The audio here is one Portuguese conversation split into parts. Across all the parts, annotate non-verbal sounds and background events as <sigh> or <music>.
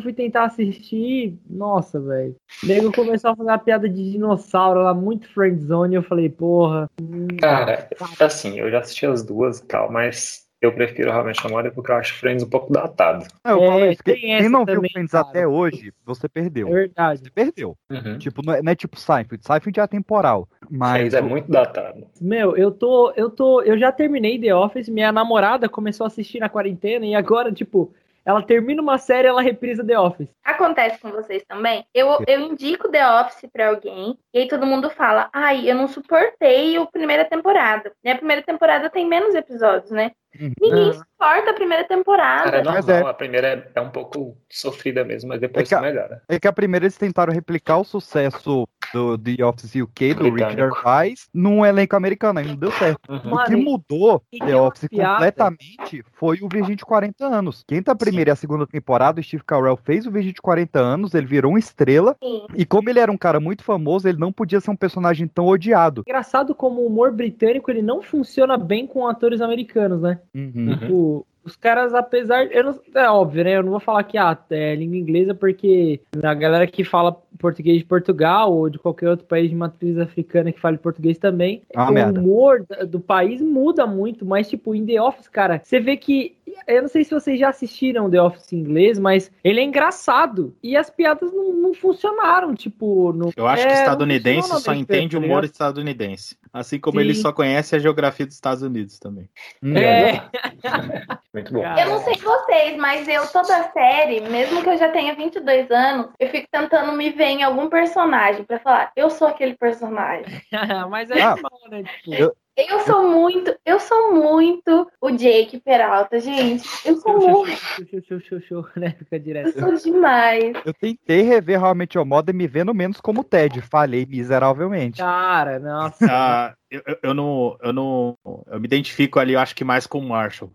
eu fui tentar assistir, nossa, velho. Nego começou a fazer uma piada de dinossauro lá, muito friendzone, e eu falei, porra. Cara, assim, eu já assisti as duas e tal, mas eu prefiro realmente a Mother porque eu acho Friends um pouco datado. É, eu É, que tem quem não viu também, Friends cara. até hoje, você perdeu. É verdade. Você perdeu. Uhum. Tipo, não é, não é tipo Seinfeld. Seinfeld é atemporal. Mas Friends é muito datado. Meu, eu tô, eu tô, eu já terminei The Office, minha namorada começou a assistir na quarentena e agora, tipo, ela termina uma série, ela reprisa The Office. Acontece com vocês também? Eu, eu indico The Office pra alguém e aí todo mundo fala: ai, eu não suportei a primeira temporada. E a primeira temporada tem menos episódios, né? Uhum. Ninguém Ah. suporta a primeira temporada. Cara, é normal. é. A primeira é, é um pouco sofrida mesmo, mas depois É que a- melhora. é que a primeira eles tentaram replicar o sucesso do The Office UK, do Richard Britânico. Gervais, num elenco americano, aí não deu certo. Uhum. O que mudou e The Office piada. completamente foi o Virgem de 40 anos. Quem tá a primeira e a segunda temporada, o Steve Carell fez o Virgem de 40 anos, ele virou uma estrela, Sim. e como ele era um cara muito famoso, ele não podia ser um personagem tão odiado. engraçado como o humor britânico ele não funciona bem com atores americanos, né? Uhum. Tipo, os caras, apesar. Eu não, é óbvio, né? Eu não vou falar que ah, é língua inglesa, porque a galera que fala português de Portugal ou de qualquer outro país de matriz africana que fale português também, É o merda. humor do país muda muito, mas, tipo, em The Office, cara, você vê que. Eu não sei se vocês já assistiram The Office em inglês, mas ele é engraçado. E as piadas não, não funcionaram, tipo. No, Eu acho É, que não estadunidense só entende feito, tá humor estadunidense. Assim como Sim. ele só conhece a geografia dos Estados Unidos também. É, <laughs> Muito bom. Eu não sei vocês, mas eu, toda a série, mesmo que eu já tenha 22 anos, eu fico tentando me ver em algum personagem pra falar, eu sou aquele personagem. <laughs> mas é Ah, normal, né? Tipo, eu- Eu sou muito, eu sou muito o Jake Peralta, gente. Eu sou muito, show, show, show, show, show, né? Fica eu direto. sou demais. Eu tentei rever realmente o modo me vendo menos como Ted. Falhei miseravelmente. Cara, nossa. Ah, eu, eu- eu não, eu não. Eu me identifico ali, eu acho que mais com o Marshall.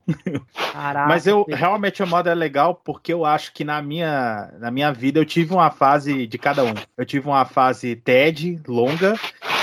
Caraca. Mas eu realmente a moda é legal porque eu acho que na minha, na minha vida eu tive uma fase de cada um. Eu tive uma fase TED longa,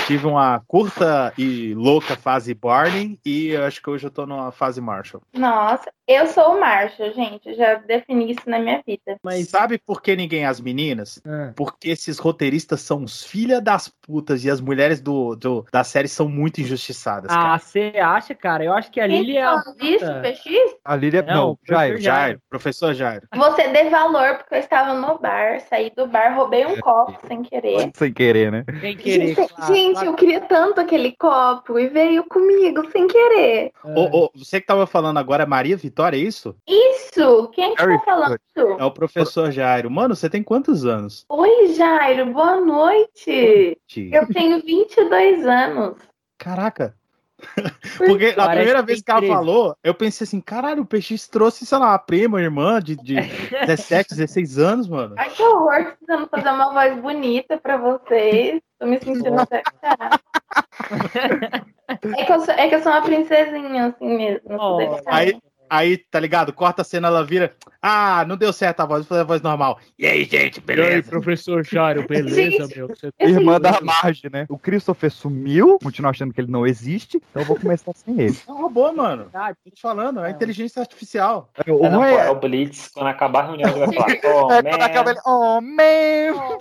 tive uma curta e louca fase Barney e eu acho que hoje eu tô numa fase Marshall. Nossa, eu sou o Marshall, gente. Eu já defini isso na minha vida. Mas- sabe por que ninguém é as meninas? Ah, Porque esses roteiristas são os filha das putas e as mulheres do, do- da série são muito injustiçadas. Ah, você acha, cara? Eu acho que a Lily é a. disso, puta. PX? A Lília. Não, Não, o professor Jairo. Jairo. Professor Jairo. Você dê valor, porque eu estava no bar, saí do bar, roubei um copo sem querer. Sem querer, né? Sem querer. Gente, claro, gente, claro. eu queria tanto aquele copo e veio comigo sem querer. Ô, ô, você que tava falando agora é Maria Vitória, é isso? Isso! Quem que Harry tá falando? É o professor Jairo. Mano, você tem quantos anos? Oi, Jairo, boa noite! Ti? Eu tenho 22 anos. Caraca. Porque a Parece primeira que vez que ela 13. falou, eu pensei assim, caralho, o PX trouxe, sei lá, uma prima, uma irmã de, de <laughs> 17, 16 anos, mano. Ai, que horror, tentando fazer uma voz bonita pra vocês. Tô me sentindo até. <laughs> É que, eu sou, é que eu sou uma princesinha, assim mesmo. Oh. Aí, aí, tá ligado? Corta a cena, ela vira. Ah, não deu certo a voz, vou fazer a voz normal. E aí, gente, beleza? professor Jairo, <laughs> Gente, meu? Você... Esse- Irmã da Marge, né? O Christopher sumiu, continua achando que ele não existe, então eu vou começar sem ele. É um robô, mano. Verdade. Tô te falando, é inteligência artificial. O É, não, ruim pô, é é, o Blitz, quando acabar a reunião, ele vai falar, <laughs> oh, é quando acaba man. ele. Oh, man!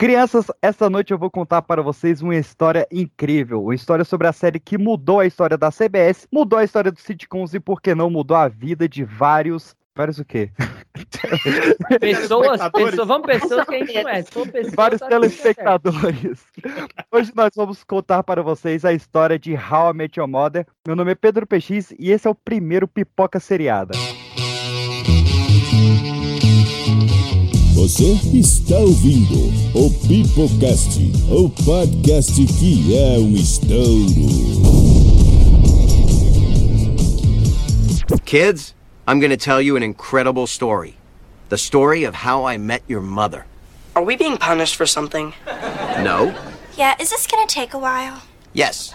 Crianças, essa noite eu vou contar para vocês uma história incrível. Uma história sobre a série que mudou a história da CBS, mudou a história dos sitcoms e, por que não, mudou a vida de vários. Vários o quê? <laughs> Pessoas, pessoas, vamos pessoas que a gente conhece. Pessoas, Vários telespectadores. <laughs> Hoje nós vamos contar para vocês a história de How I Met Your Mother. Meu nome é Pedro PX e esse é o primeiro Pipoca Seriada. Você está ouvindo o Pipocast, o podcast que é um estouro. Kids, I'm going to tell you an incredible story. The story of how I met your mother. Are we being punished for something? No? Yeah, is this gonna take a while? Yes.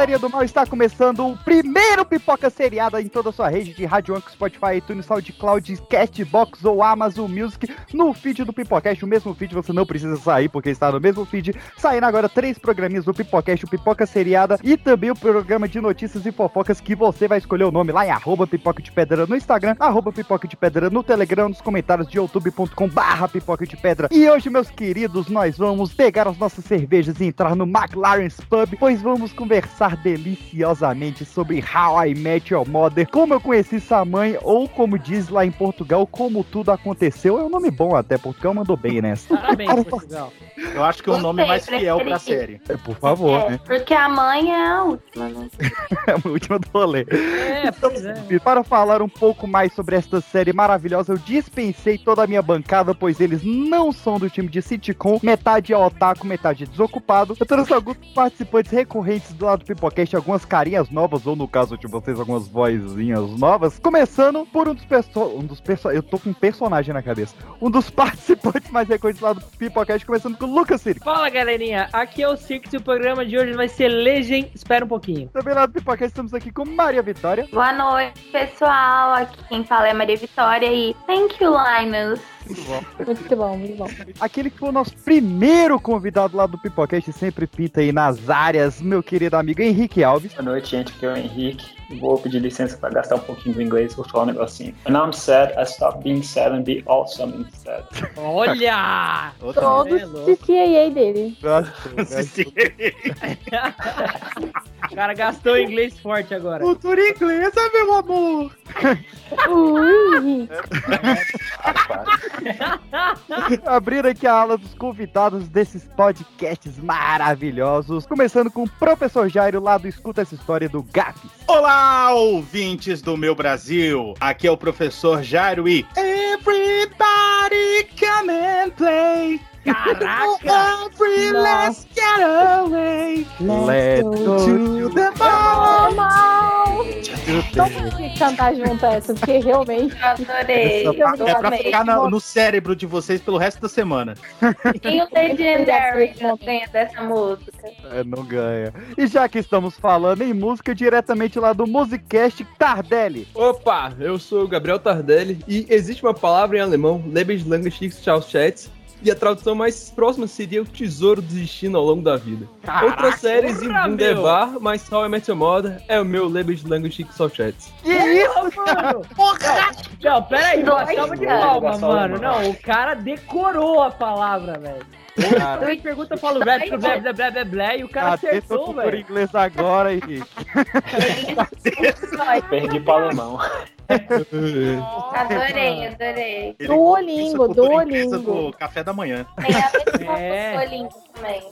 Galerinha do mal, está começando o primeiro pipoca seriada em toda a sua rede de rádio Anchor, Spotify, iTunes, SoundCloud, Castbox ou Amazon Music no feed do Pipocast, o mesmo feed, você não precisa sair porque está no mesmo feed, saindo agora três programinhas do Pipocast, o Pipoca Seriada e também o programa de notícias e fofocas que você vai escolher o nome lá em arroba pipoca de pedra no Instagram, arroba pipoca de pedra no Telegram, nos comentários de youtube.com barra pipoca de pedra. E hoje, meus queridos, nós vamos pegar as nossas cervejas e entrar no McLaren's Pub, pois vamos conversar deliciosamente sobre How I Met Your Mother, como eu conheci sua mãe, ou como diz lá em Portugal, como tudo aconteceu. É um nome bom até, Portugal mandou bem nessa. Parabéns, Portugal. Eu acho que é o nome mais fiel pra série. É, Por favor, É, né? porque a mãe é a última, né? <laughs> É a última do rolê. É, pois é. E para falar um pouco mais sobre esta série maravilhosa, eu dispensei toda a minha bancada, pois eles não são do time de sitcom, metade é otaku, metade é desocupado. Eu trouxe alguns participantes recorrentes do lado do Pipocast, algumas carinhas novas, ou no caso de vocês, algumas vozinhas novas. Começando por um dos perso um dos perso eu tô com um personagem na cabeça. Um dos <laughs> participantes mais recorrentes lá do Pipocast, começando com o Lucas Siri. Fala galerinha, aqui é o Six e o programa de hoje vai ser Legend. Espera um pouquinho. Também lá do Pipocast estamos aqui com Maria Vitória. Boa noite, pessoal. Aqui quem fala é Maria Vitória e thank you, Linus. Muito bom. Muito bom, muito bom. Aquele que foi o nosso primeiro convidado lá do Pipocast, sempre pinta aí nas áreas, meu querido amigo Henrique Alves. Boa noite, gente. Aqui é o Henrique. Vou pedir licença para gastar um pouquinho do inglês. Vou falar um negocinho. When I'm sad, I stop being sad and be awesome instead. Olha! Outra Todos É louco. de CAA dele. <laughs> O cara gastou inglês forte agora. Cultura inglesa, meu amor! Ui, <laughs> Abrir aqui a aula dos convidados desses podcasts maravilhosos. Começando com o professor Jairo lá do Escuta essa História do GAFs. Olá, ouvintes do meu Brasil! Aqui é o professor Jairo e Everybody come and play! Caraca! Every let's get away! Let's go to the ball! mundo tem que cantar junto essa, porque realmente. Eu adorei. Essa Eu parte É pra ficar na- no cérebro de vocês pelo resto da semana. E o Legendary não ganha dessa música. É, não ganha. E já que estamos falando em música, diretamente lá do Musicast Tardelli. Opa, eu sou o Gabriel Tardelli e existe uma palavra em alemão, Lebenslange Schicksalschatz, e a tradução mais próxima seria o tesouro do destino ao longo da vida. Outras séries porra, em meu. Wunderbar, mas How I Met Your Mother é o meu Lebenslange Schicksalschatz. Que isso? mano! Não, peraí, uma salva de palmas, mano. Não, o cara decorou a palavra, velho. Cara, Três perguntas, eu falo blé, blé, blé, blé, blé, blé, e o cara acertou, velho. inglês agora, Henrique. <laughs> <laughs> Perdi para o alemão. Adorei, adorei. Ele Duolingo, a Duolingo. do café da manhã. Tem alemão <laughs> É. é. Duolingo também.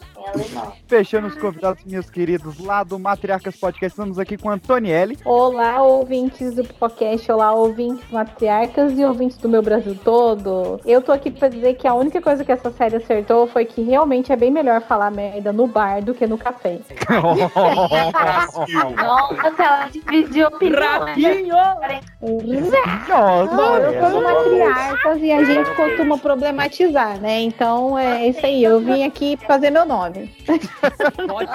Fechando os convidados, meus queridos, lá do Matriarcas Podcast, estamos aqui com a Antonielli. Olá, ouvintes do podcast, olá, ouvintes matriarcas e ouvintes do meu Brasil todo. Eu tô aqui pra dizer que a única coisa que essa série acertou foi que realmente é bem melhor falar merda no bar do que no café. <laughs> Nossa, ela dividiu opinião. Ratinho! Nossa, Não, eu sou é matriarcas e a gente costuma problematizar, né? Então é isso aí, eu vim aqui fazer meu nome. Pode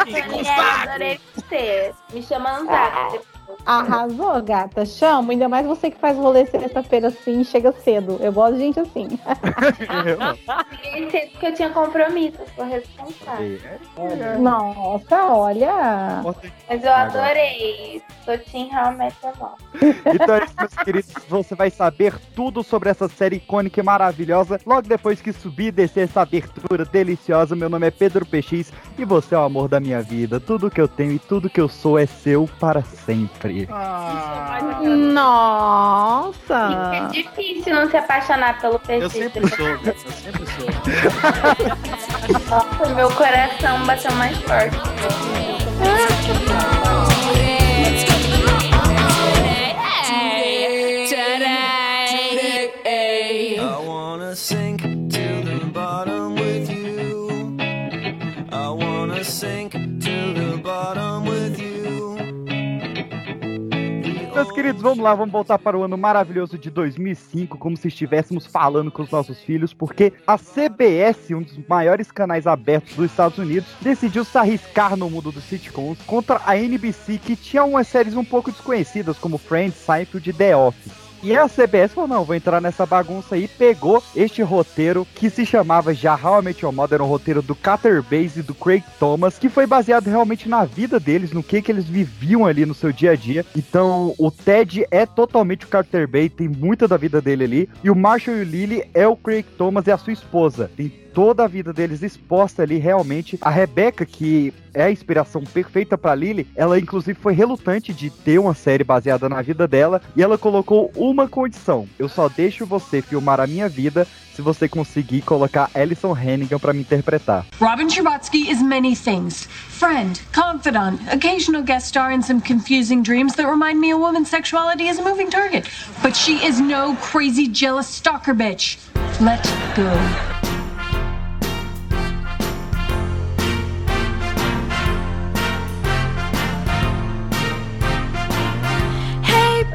adorei você. Me chama no zap. Arrasou, gata. Chamo, ainda mais você que faz rolê sexta-feira assim e chega cedo. Eu gosto de gente assim. <laughs> Cheguei cedo porque eu tinha compromisso, sou responsável. Nossa, olha. Mas eu adorei. Sou Tim realmente bom. Então é isso, meus <laughs> queridos. Você vai saber tudo sobre essa série icônica e maravilhosa logo depois que subir e descer essa abertura deliciosa. Meu nome é Pedro PX e você é o amor da minha vida. Tudo que eu tenho e tudo que eu sou é seu para sempre. Ah, Nossa. É difícil não se apaixonar pelo eu peixe. sempre sou, eu sempre sou. Nossa, meu coração bateu mais forte. I wanna sink to the bottom with you. Meus queridos, vamos lá, vamos voltar para o ano maravilhoso de 2005, como se estivéssemos falando com os nossos filhos, porque a CBS, um dos maiores canais abertos dos Estados Unidos, decidiu se arriscar no mundo dos sitcoms contra a NBC, que tinha umas séries um pouco desconhecidas, como Friends, Seinfeld e The Office. E a CBS falou, não, vou entrar nessa bagunça aí, pegou este roteiro que se chamava já Met Your Mother, era um roteiro do Cutter Base e do Craig Thomas, que foi baseado realmente na vida deles, no que que eles viviam ali no seu dia a dia. Então, o Ted é totalmente o Cutter Base, tem muita da vida dele ali, e o Marshall e o Lily é o Craig Thomas e a sua esposa. Tem toda a vida deles exposta ali realmente. A Rebecca, que é a inspiração perfeita pra Lily, ela inclusive foi relutante de ter uma série baseada na vida dela e ela colocou uma condição: eu só deixo você filmar a minha vida se você conseguir colocar Alison Hannigan pra me interpretar. Robin Scherbatsky is many things friend, confidant, occasional guest star in some confusing dreams that remind me a woman's sexuality is a moving target. But she is no crazy, jealous stalker bitch. Let go.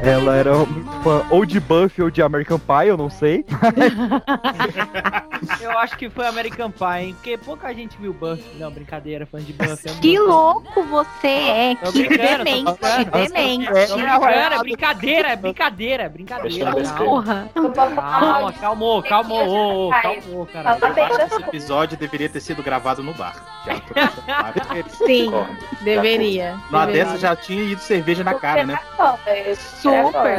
Ela era muito fã ou de Buffy ou de American Pie, eu não sei. <laughs> Eu acho que foi American Pie, hein? Porque pouca gente viu Buffy. Não, brincadeira, fã de Buffy. Que louco você é, Tô que demente, falando. demente. Brincando, é brincadeira, é brincadeira, é brincadeira. Porra. Calma, calmou, calmou, ô, ô, calmou, cara. Esse episódio deveria ter sido gravado no bar. Sim, deveria. Deveria. dessa já tinha ido cerveja na cara, né? Super,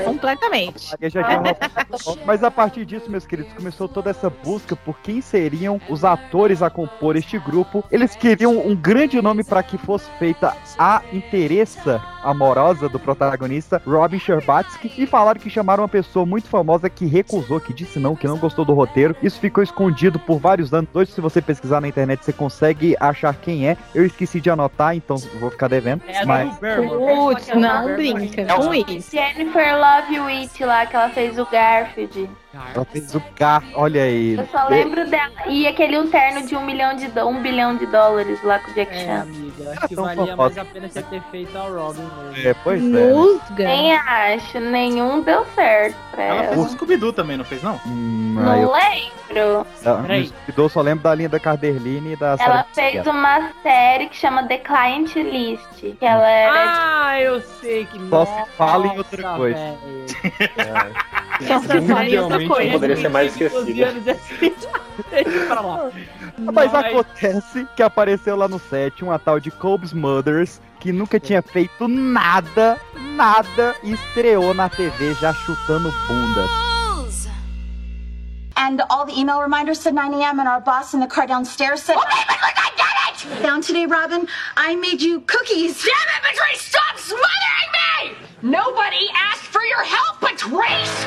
completamente. Já tinha uma- Mas a partir disso, meus queridos, começou toda essa busca por quem seriam os atores a compor este grupo. Eles queriam um grande nome para que fosse feita a interessa amorosa do protagonista, Robin Scherbatsky, e falaram que chamaram uma pessoa muito famosa que recusou, que disse não, que não gostou do roteiro. Isso ficou escondido por vários anos. Hoje, se você pesquisar na internet, você consegue achar quem é. Eu esqueci de anotar, então vou ficar devendo. É mas... Putz, não brinca com isso. Jennifer Love Witt lá, que ela fez o Garfield. Ela fez o gar, olha aí. Eu só lembro dela. E aquele um terno de um milhão de do... um bilhão de dólares lá com o Jack É, Chan. amiga, acho que tão valia mais a pena você ter feito a Robin mesmo. É, pois é. né? Nem acho, nenhum deu certo pra Ela ela. fez o Scooby-Doo também, não fez, não? Hum, Não eu, lembro. Peraí. eu só lembro da linha da Carderline e da Ela Sarah fez uma série que chama The Client List. Que ela era Ah, eu sei que Só se fala em outra coisa. velho. Só se fala em outra Mundialmente coisa. Poderia ser mais 12 esquecida. assim. <laughs> Deixa pra lá. Mas acontece que apareceu lá no set uma tal de Cobb's Mothers, que nunca tinha feito nada, nada, e estreou na TV já chutando bundas. And all the email reminders said 9 a.m. and our boss in the car downstairs said. Okay, but look, I get it! Down today, Robin, I made you cookies. Damn it, Patrice, stop smothering me! Nobody asked for your help, Patrice!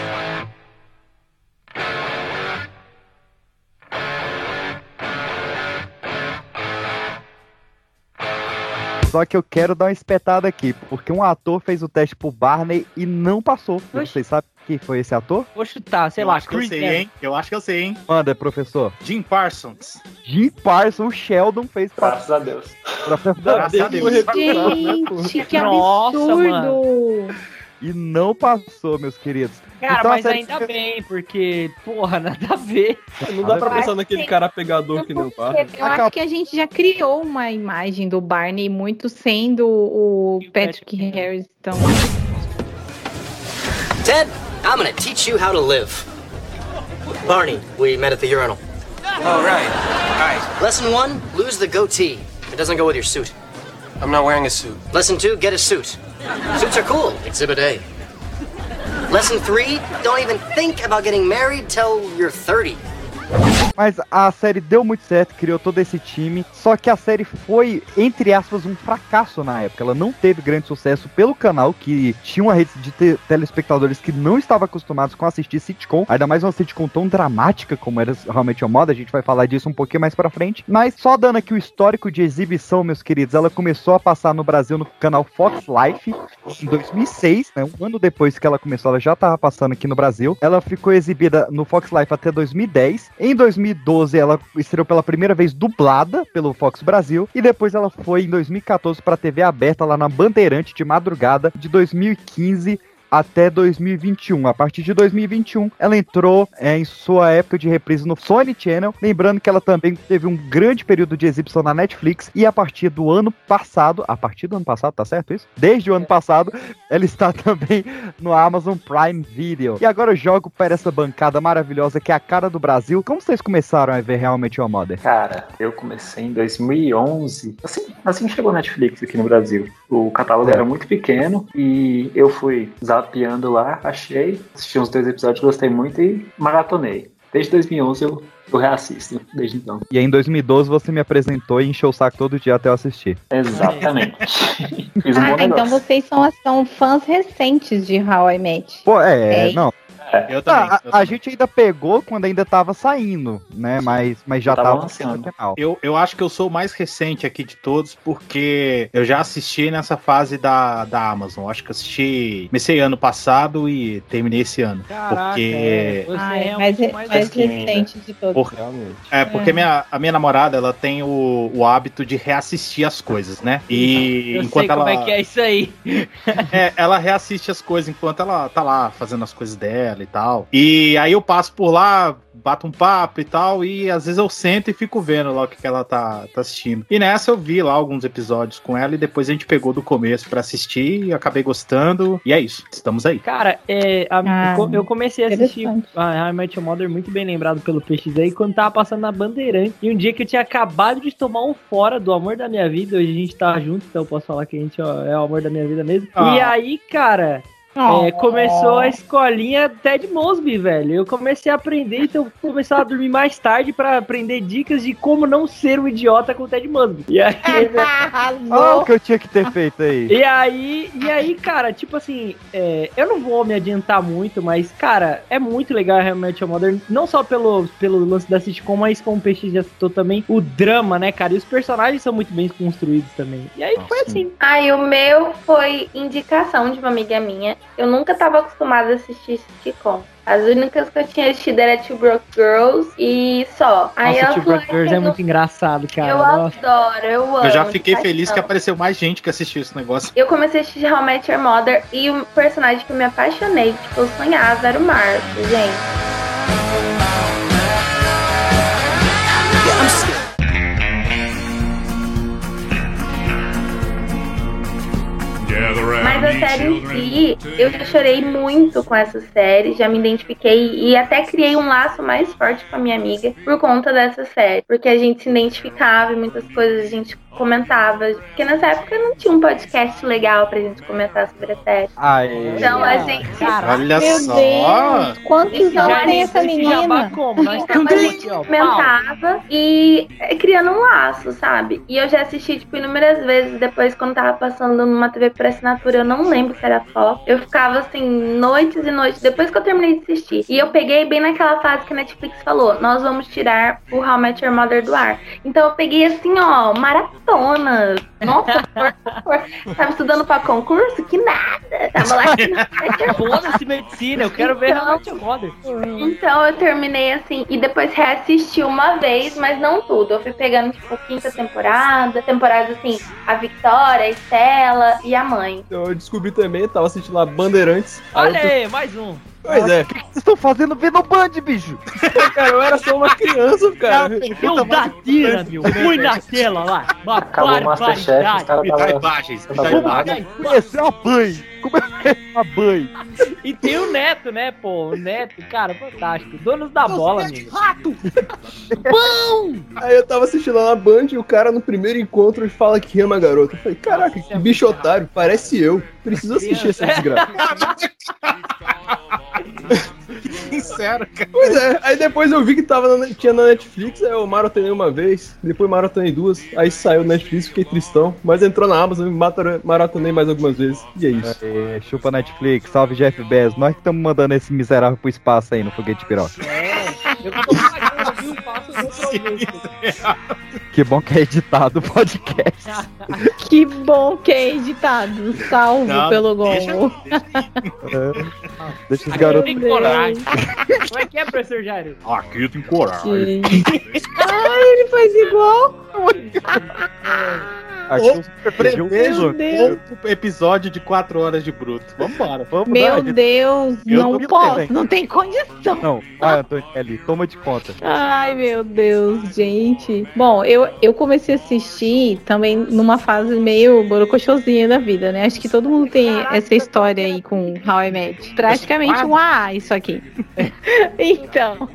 Só que eu quero dar uma espetada aqui, porque um ator fez o teste pro Barney e não passou. Vocês sabem quem foi esse ator? Vou chutar, sei Eu lá, acho que eu sei, hein? Eu acho que eu sei, hein? Manda, professor. Jim Parsons. Jim Parsons, o Sheldon fez pra... Graças a Deus. pra- Graças a Deus. Gente, que Nossa, absurdo. E não passou, meus queridos. Cara, Então, mas série ainda fica- bem, porque, porra, nada a ver. Não dá pra pensar naquele cara pegador que não para. Eu acho que a gente já criou uma imagem do Barney muito sendo o Patrick Harris. Então, Ted, I'm gonna teach you how to live. Barney, we met at the urinal. Oh, right. Right. Lesson one, lose the goatee. It doesn't go with your suit. I'm not wearing a suit. Lesson two, get a suit. Suits are cool. Exhibit A. Lesson three, don't even think about getting married till you're 30. Mas a série deu muito certo, criou todo esse time. Só que a série foi, entre aspas, um fracasso na época. Ela não teve grande sucesso pelo canal, que tinha uma rede de te- telespectadores que não estavam acostumados com assistir sitcom. Ainda mais uma sitcom tão dramática como era realmente a moda. A gente vai falar disso um pouquinho mais pra frente. Mas só dando aqui o histórico de exibição, meus queridos. Ela começou a passar no Brasil no canal Fox Life em 2006, né? Um ano depois que ela começou, ela já estava passando aqui no Brasil. Ela ficou exibida no Fox Life até 2010. Em 2012, ela estreou pela primeira vez dublada pelo Fox Brasil. E depois ela foi em 2014 para TV aberta lá na Bandeirante de madrugada. De 2015 até 2021. A partir de 2021, ela entrou é, em sua época de reprise no Sony Channel. Lembrando que ela também teve um grande período de exibição na Netflix. E a partir do ano passado, a partir do ano passado, tá certo isso? Desde o ano passado, ela está <laughs> também no Amazon Prime Video. E agora eu jogo para essa bancada maravilhosa que é a cara do Brasil. Como vocês começaram a ver realmente o Mother? Cara, eu comecei em 2011. Assim, assim chegou a Netflix aqui no Brasil. O catálogo era muito pequeno e eu fui zapeando lá, achei, assisti uns dois episódios, gostei muito e maratonei. Desde 2011 eu, eu reassisto, desde então. E aí, em 2012 você me apresentou e encheu o saco todo dia até eu assistir. Exatamente. <laughs> Fiz um bom Ah, então negócio. vocês são, são fãs recentes de How I Met. Pô, é, É. não. Eu Tá, a, a gente ainda pegou quando ainda tava saindo, né? Mas, mas já Tava tava lançando. no canal. Eu, eu acho que eu sou o mais recente aqui de todos, porque eu já assisti nessa fase da, da Amazon. Acho que eu assisti. Comecei ano passado e terminei esse ano. Caraca, porque. é, você Ai, é mais, um mais mais fresquinho recente de todos. Por- É, porque É. Minha, a minha namorada, ela tem o, o hábito de reassistir as coisas, né? E Eu enquanto sei como ela. é que é isso aí. É, ela reassiste as coisas enquanto ela tá lá fazendo as coisas dela e tal. E aí eu passo por lá, bato um papo e tal, e às vezes eu sento e fico vendo lá o que, que ela tá, tá assistindo. E nessa eu vi lá alguns episódios com ela e depois a gente pegou do começo pra assistir e acabei gostando. E é isso, estamos aí. Cara, é, a- Ah, eu comecei a assistir a I Met Your Mother muito bem lembrado pelo PX aí quando tava passando na Bandeirante. E um dia que eu tinha acabado de tomar um fora do amor da minha vida, hoje a gente tá junto, então eu posso falar que a gente ó, é o amor da minha vida mesmo. Ah. E aí, cara, é, começou a escolinha Ted Mosby, velho. Eu comecei a aprender, então eu comecei a dormir mais tarde pra aprender dicas de como não ser um idiota com o Ted Mosby. E aí, <laughs> Olha o que eu tinha que ter feito aí. e aí, e aí, cara, tipo assim, é, eu não vou me adiantar muito, mas, cara, é muito legal realmente a Modern, não só pelo, pelo lance da sitcom, mas como o Peixe já citou também, o drama, né, cara? E os personagens são muito bem construídos também. E aí foi assim. Ai, o meu foi indicação de uma amiga minha. Eu nunca tava acostumada a assistir sitcom. As únicas que eu tinha assistido era Two Broke Girls e só. Aí Nossa, Two Broke Girls é "Ai, muito engraçado, cara. Eu Nossa. adoro, eu amo. Eu já fiquei feliz que paixão. apareceu mais gente que assistiu esse negócio. Eu comecei a assistir How I Met Your Mother e o personagem que eu me apaixonei, tipo, eu sonhava era o Marcos, gente. Mas a série em si, eu já chorei muito com essa série, já me identifiquei e até criei um laço mais forte com a minha amiga por conta dessa série. Porque a gente se identificava e muitas coisas a gente comentava. Porque nessa época não tinha um podcast legal pra gente comentar sobre a série. Aê. Então a gente. Olha Meu só. Deus, quantos Esse anos tem essa menina? Então a gente comentava e é, criando um laço, sabe? E eu já assisti, tipo, inúmeras vezes depois, quando tava passando numa TV por assinatura, eu não lembro se era Fox. Eu ficava assim, noites e noites, depois que eu terminei de assistir. E eu peguei bem naquela fase que a Netflix falou: nós vamos tirar o How I Met Your Mother do ar. Então eu peguei assim, ó, maratona. Nossa, por favor. Tava estudando pra concurso? Que nada. Tava lá que não <laughs> Foda-se medicina, eu quero ver Então- Met Your Mother. Então eu terminei assim e depois reassisti uma vez, mas não tudo. Eu fui pegando tipo quinta temporada, temporada assim, a Victoria, a Estela e a mãe. Eu descobri também, eu tava assistindo lá Bandeirantes. Aí Olha eu fui- aí, mais um. Pois é. O que vocês estão fazendo vendo Band, bicho? <laughs> cara, eu era só uma criança, cara. Eu da tira, meu. Fui na tela lá. Uma Acabou o Masterchef, os caras Me dá estavam. imagens, me Tá imagens. Conhecer a Band. Como é que é a Band? E tem o Neto, né, pô? O Neto, cara, fantástico. Donos da bola, amigo. Aí eu tava assistindo lá na Band e o cara no primeiro encontro fala que ama a garota. Eu falei, caraca, que bicho otário, parece eu. Preciso assistir essa desgraça. <laughs> Sincero, cara. Pois é, aí depois eu vi que tava na- tinha na Netflix, aí eu maratonei uma vez, depois maratonei duas, aí saiu na Netflix, fiquei tristão, mas entrou na Amazon e mara- maratonei mais algumas vezes. E é isso. Aê, chupa Netflix, salve Jeff Bezos. Nós que estamos mandando esse miserável pro espaço aí no foguete piroca. É, eu tô pagando, viu? Faço o meu proveito. Que bom que é editado o podcast. <laughs> Que bom que é editado. Salvo Não, pelo deixa- gol. É. Deixa os garotos. tem coragem. Como é que é, professor Jairo? Aqui tem coragem. Ai, ele faz igual. Aqui um Prevejo episódio de 4 horas de bruto. Vambora. Vamos Meu dar, Deus, Eu não posso, não tem condição. Não, vai, Antonielli, toma de conta. Ai, meu Deus, gente. Bom, eu, eu comecei a assistir também numa fase meio borocochosinha da vida, né? Acho que todo mundo tem essa história aí com How I Met. Praticamente um AA isso aqui. <laughs> então,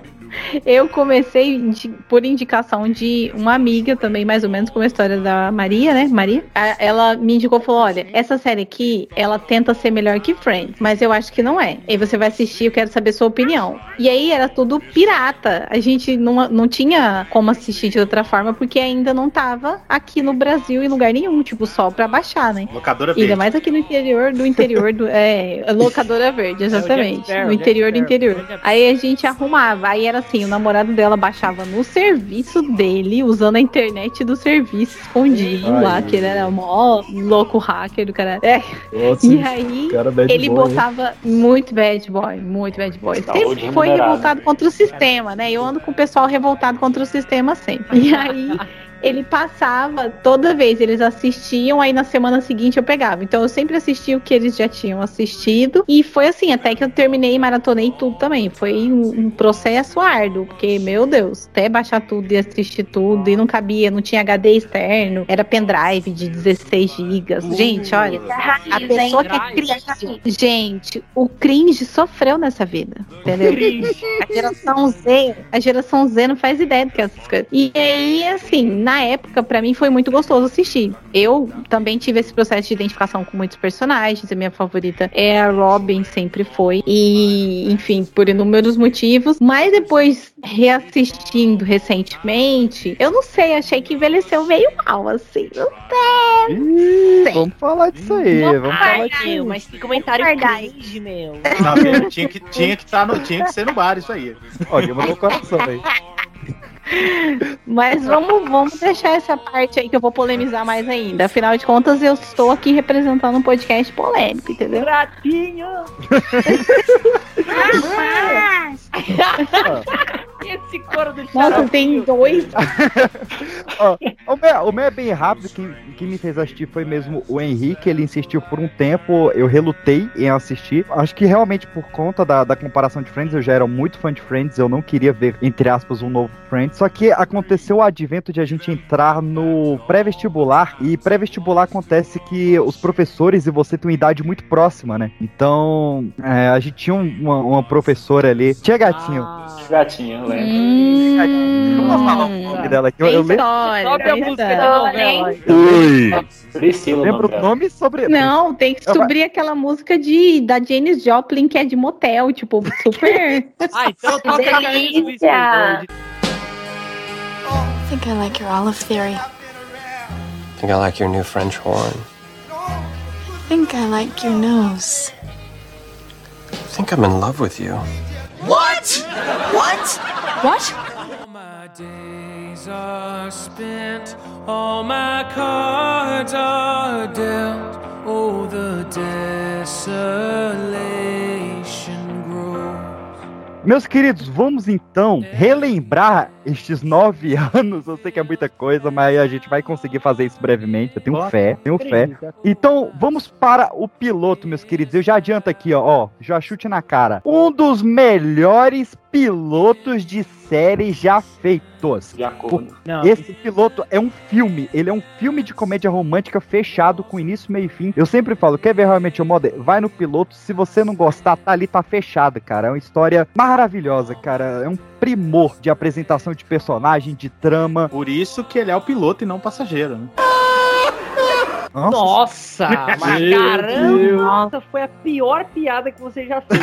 eu comecei de- por indicação de uma amiga também, mais ou menos, com a história da Maria, né? Maria. A- Ela me indicou, falou, olha, essa série aqui, ela tenta ser melhor que Friends, mas eu acho que não é. E você vai assistir, eu quero saber sua opinião. E aí era tudo pirata. A gente não, não tinha como assistir de outra forma, porque ainda não tava aqui no Brasil em lugar nenhum, tipo, só pra baixar, né? Locadora Ainda verde. mais aqui no interior do interior do. É, locadora verde, exatamente. Sparrow, No interior do interior. Jack Aí a gente arrumava. Aí era assim: o namorado dela baixava no serviço dele, usando a internet do serviço escondido Ai. lá, que ele era mó louco hacker do cara. É. Nossa, E aí. cara bad Ele boy, hein? botava muito bad boy, muito bad boy. Saúde Sempre foi revoltado contra o sistema, né? Eu ando com o pessoal revoltado contra o sistema sempre. E aí ele passava toda vez, eles assistiam, aí na semana seguinte eu pegava. Então eu sempre assisti o que eles já tinham assistido. E foi assim, até que eu terminei e maratonei tudo também. Foi um, um processo árduo, porque, meu Deus, até baixar tudo e assistir tudo, e não cabia, não tinha HD externo, era pendrive de 16 gigas. Gente, olha, a pessoa que é cringe, gente, o cringe sofreu nessa vida, entendeu? A geração Z, a geração Z não faz ideia do que é essas coisas. E aí, assim, na época, pra mim foi muito gostoso assistir. Eu também tive esse processo de identificação com muitos personagens. A minha favorita é a Robin, sempre foi. E, enfim, por inúmeros motivos. Mas depois, reassistindo recentemente, eu não sei, achei que envelheceu meio mal, assim. Não sei. Ih, vamos falar disso aí, vamos falar disso. meu, mas que comentário cringe, meu. Tá vendo? Tinha que, tinha, que tá no, tinha que ser no bar isso aí. Ó, queimou meu coração aí. <laughs> Mas vamos, vamos deixar essa parte aí que eu vou polemizar mais ainda. Afinal de contas, eu estou aqui representando um podcast polêmico, entendeu? Pratinho! <laughs> Esse coro do Nossa, tem dois. <laughs> Ó, o, meu, o meu é bem rápido, quem, quem me fez assistir foi mesmo o Henrique, ele insistiu por um tempo, eu relutei em assistir. Acho que realmente por conta da, da comparação de Friends, eu já era muito fã de Friends, eu não queria ver, entre aspas, um novo Friends. Só que aconteceu o advento de a gente entrar no pré-vestibular, e pré-vestibular acontece que os professores e você têm uma idade muito próxima, né? Então, é, a gente tinha um- uma, uma professora ali, tia Gatinho, Gatinho, eu lembro. Hum, falar o nome dela aqui, eu, eu lembro. Sobe a música da novela. Priscila, lembro o nome e sobre... Não, tem que subir aquela música de, da Janis Joplin, que é de motel, tipo, super. <laughs> Ah, então toca a Carlinhos Luiz Delícia. Fernandes. I think I like your olive theory. Think I like your new French horn. I think I like your nose. Think I'm in love with you. What? What? What? My days are spent, all my cards are dealt. Oh, the desolation grows. Meus queridos, vamos então relembrar estes nove <laughs> anos. Eu sei que é muita coisa, mas a gente vai conseguir fazer isso brevemente. Eu tenho fé, tenho fé. Então, vamos para o piloto, meus queridos. Eu já adianto aqui, ó, ó, já chute na cara. Um dos melhores pilotos de série já feitos. De acordo. Não, Esse piloto é um filme. Ele é um filme de comédia romântica fechado com início, meio e fim. Eu sempre falo, quer ver realmente o modo? Vai no piloto. Se você não gostar, tá ali, tá fechado, cara. É uma história maravilhosa, cara. É um primor de apresentação de personagem, de trama. Por isso que ele é o piloto e não o passageiro, né? Nossa, mas caramba, foi a pior piada que você já fez.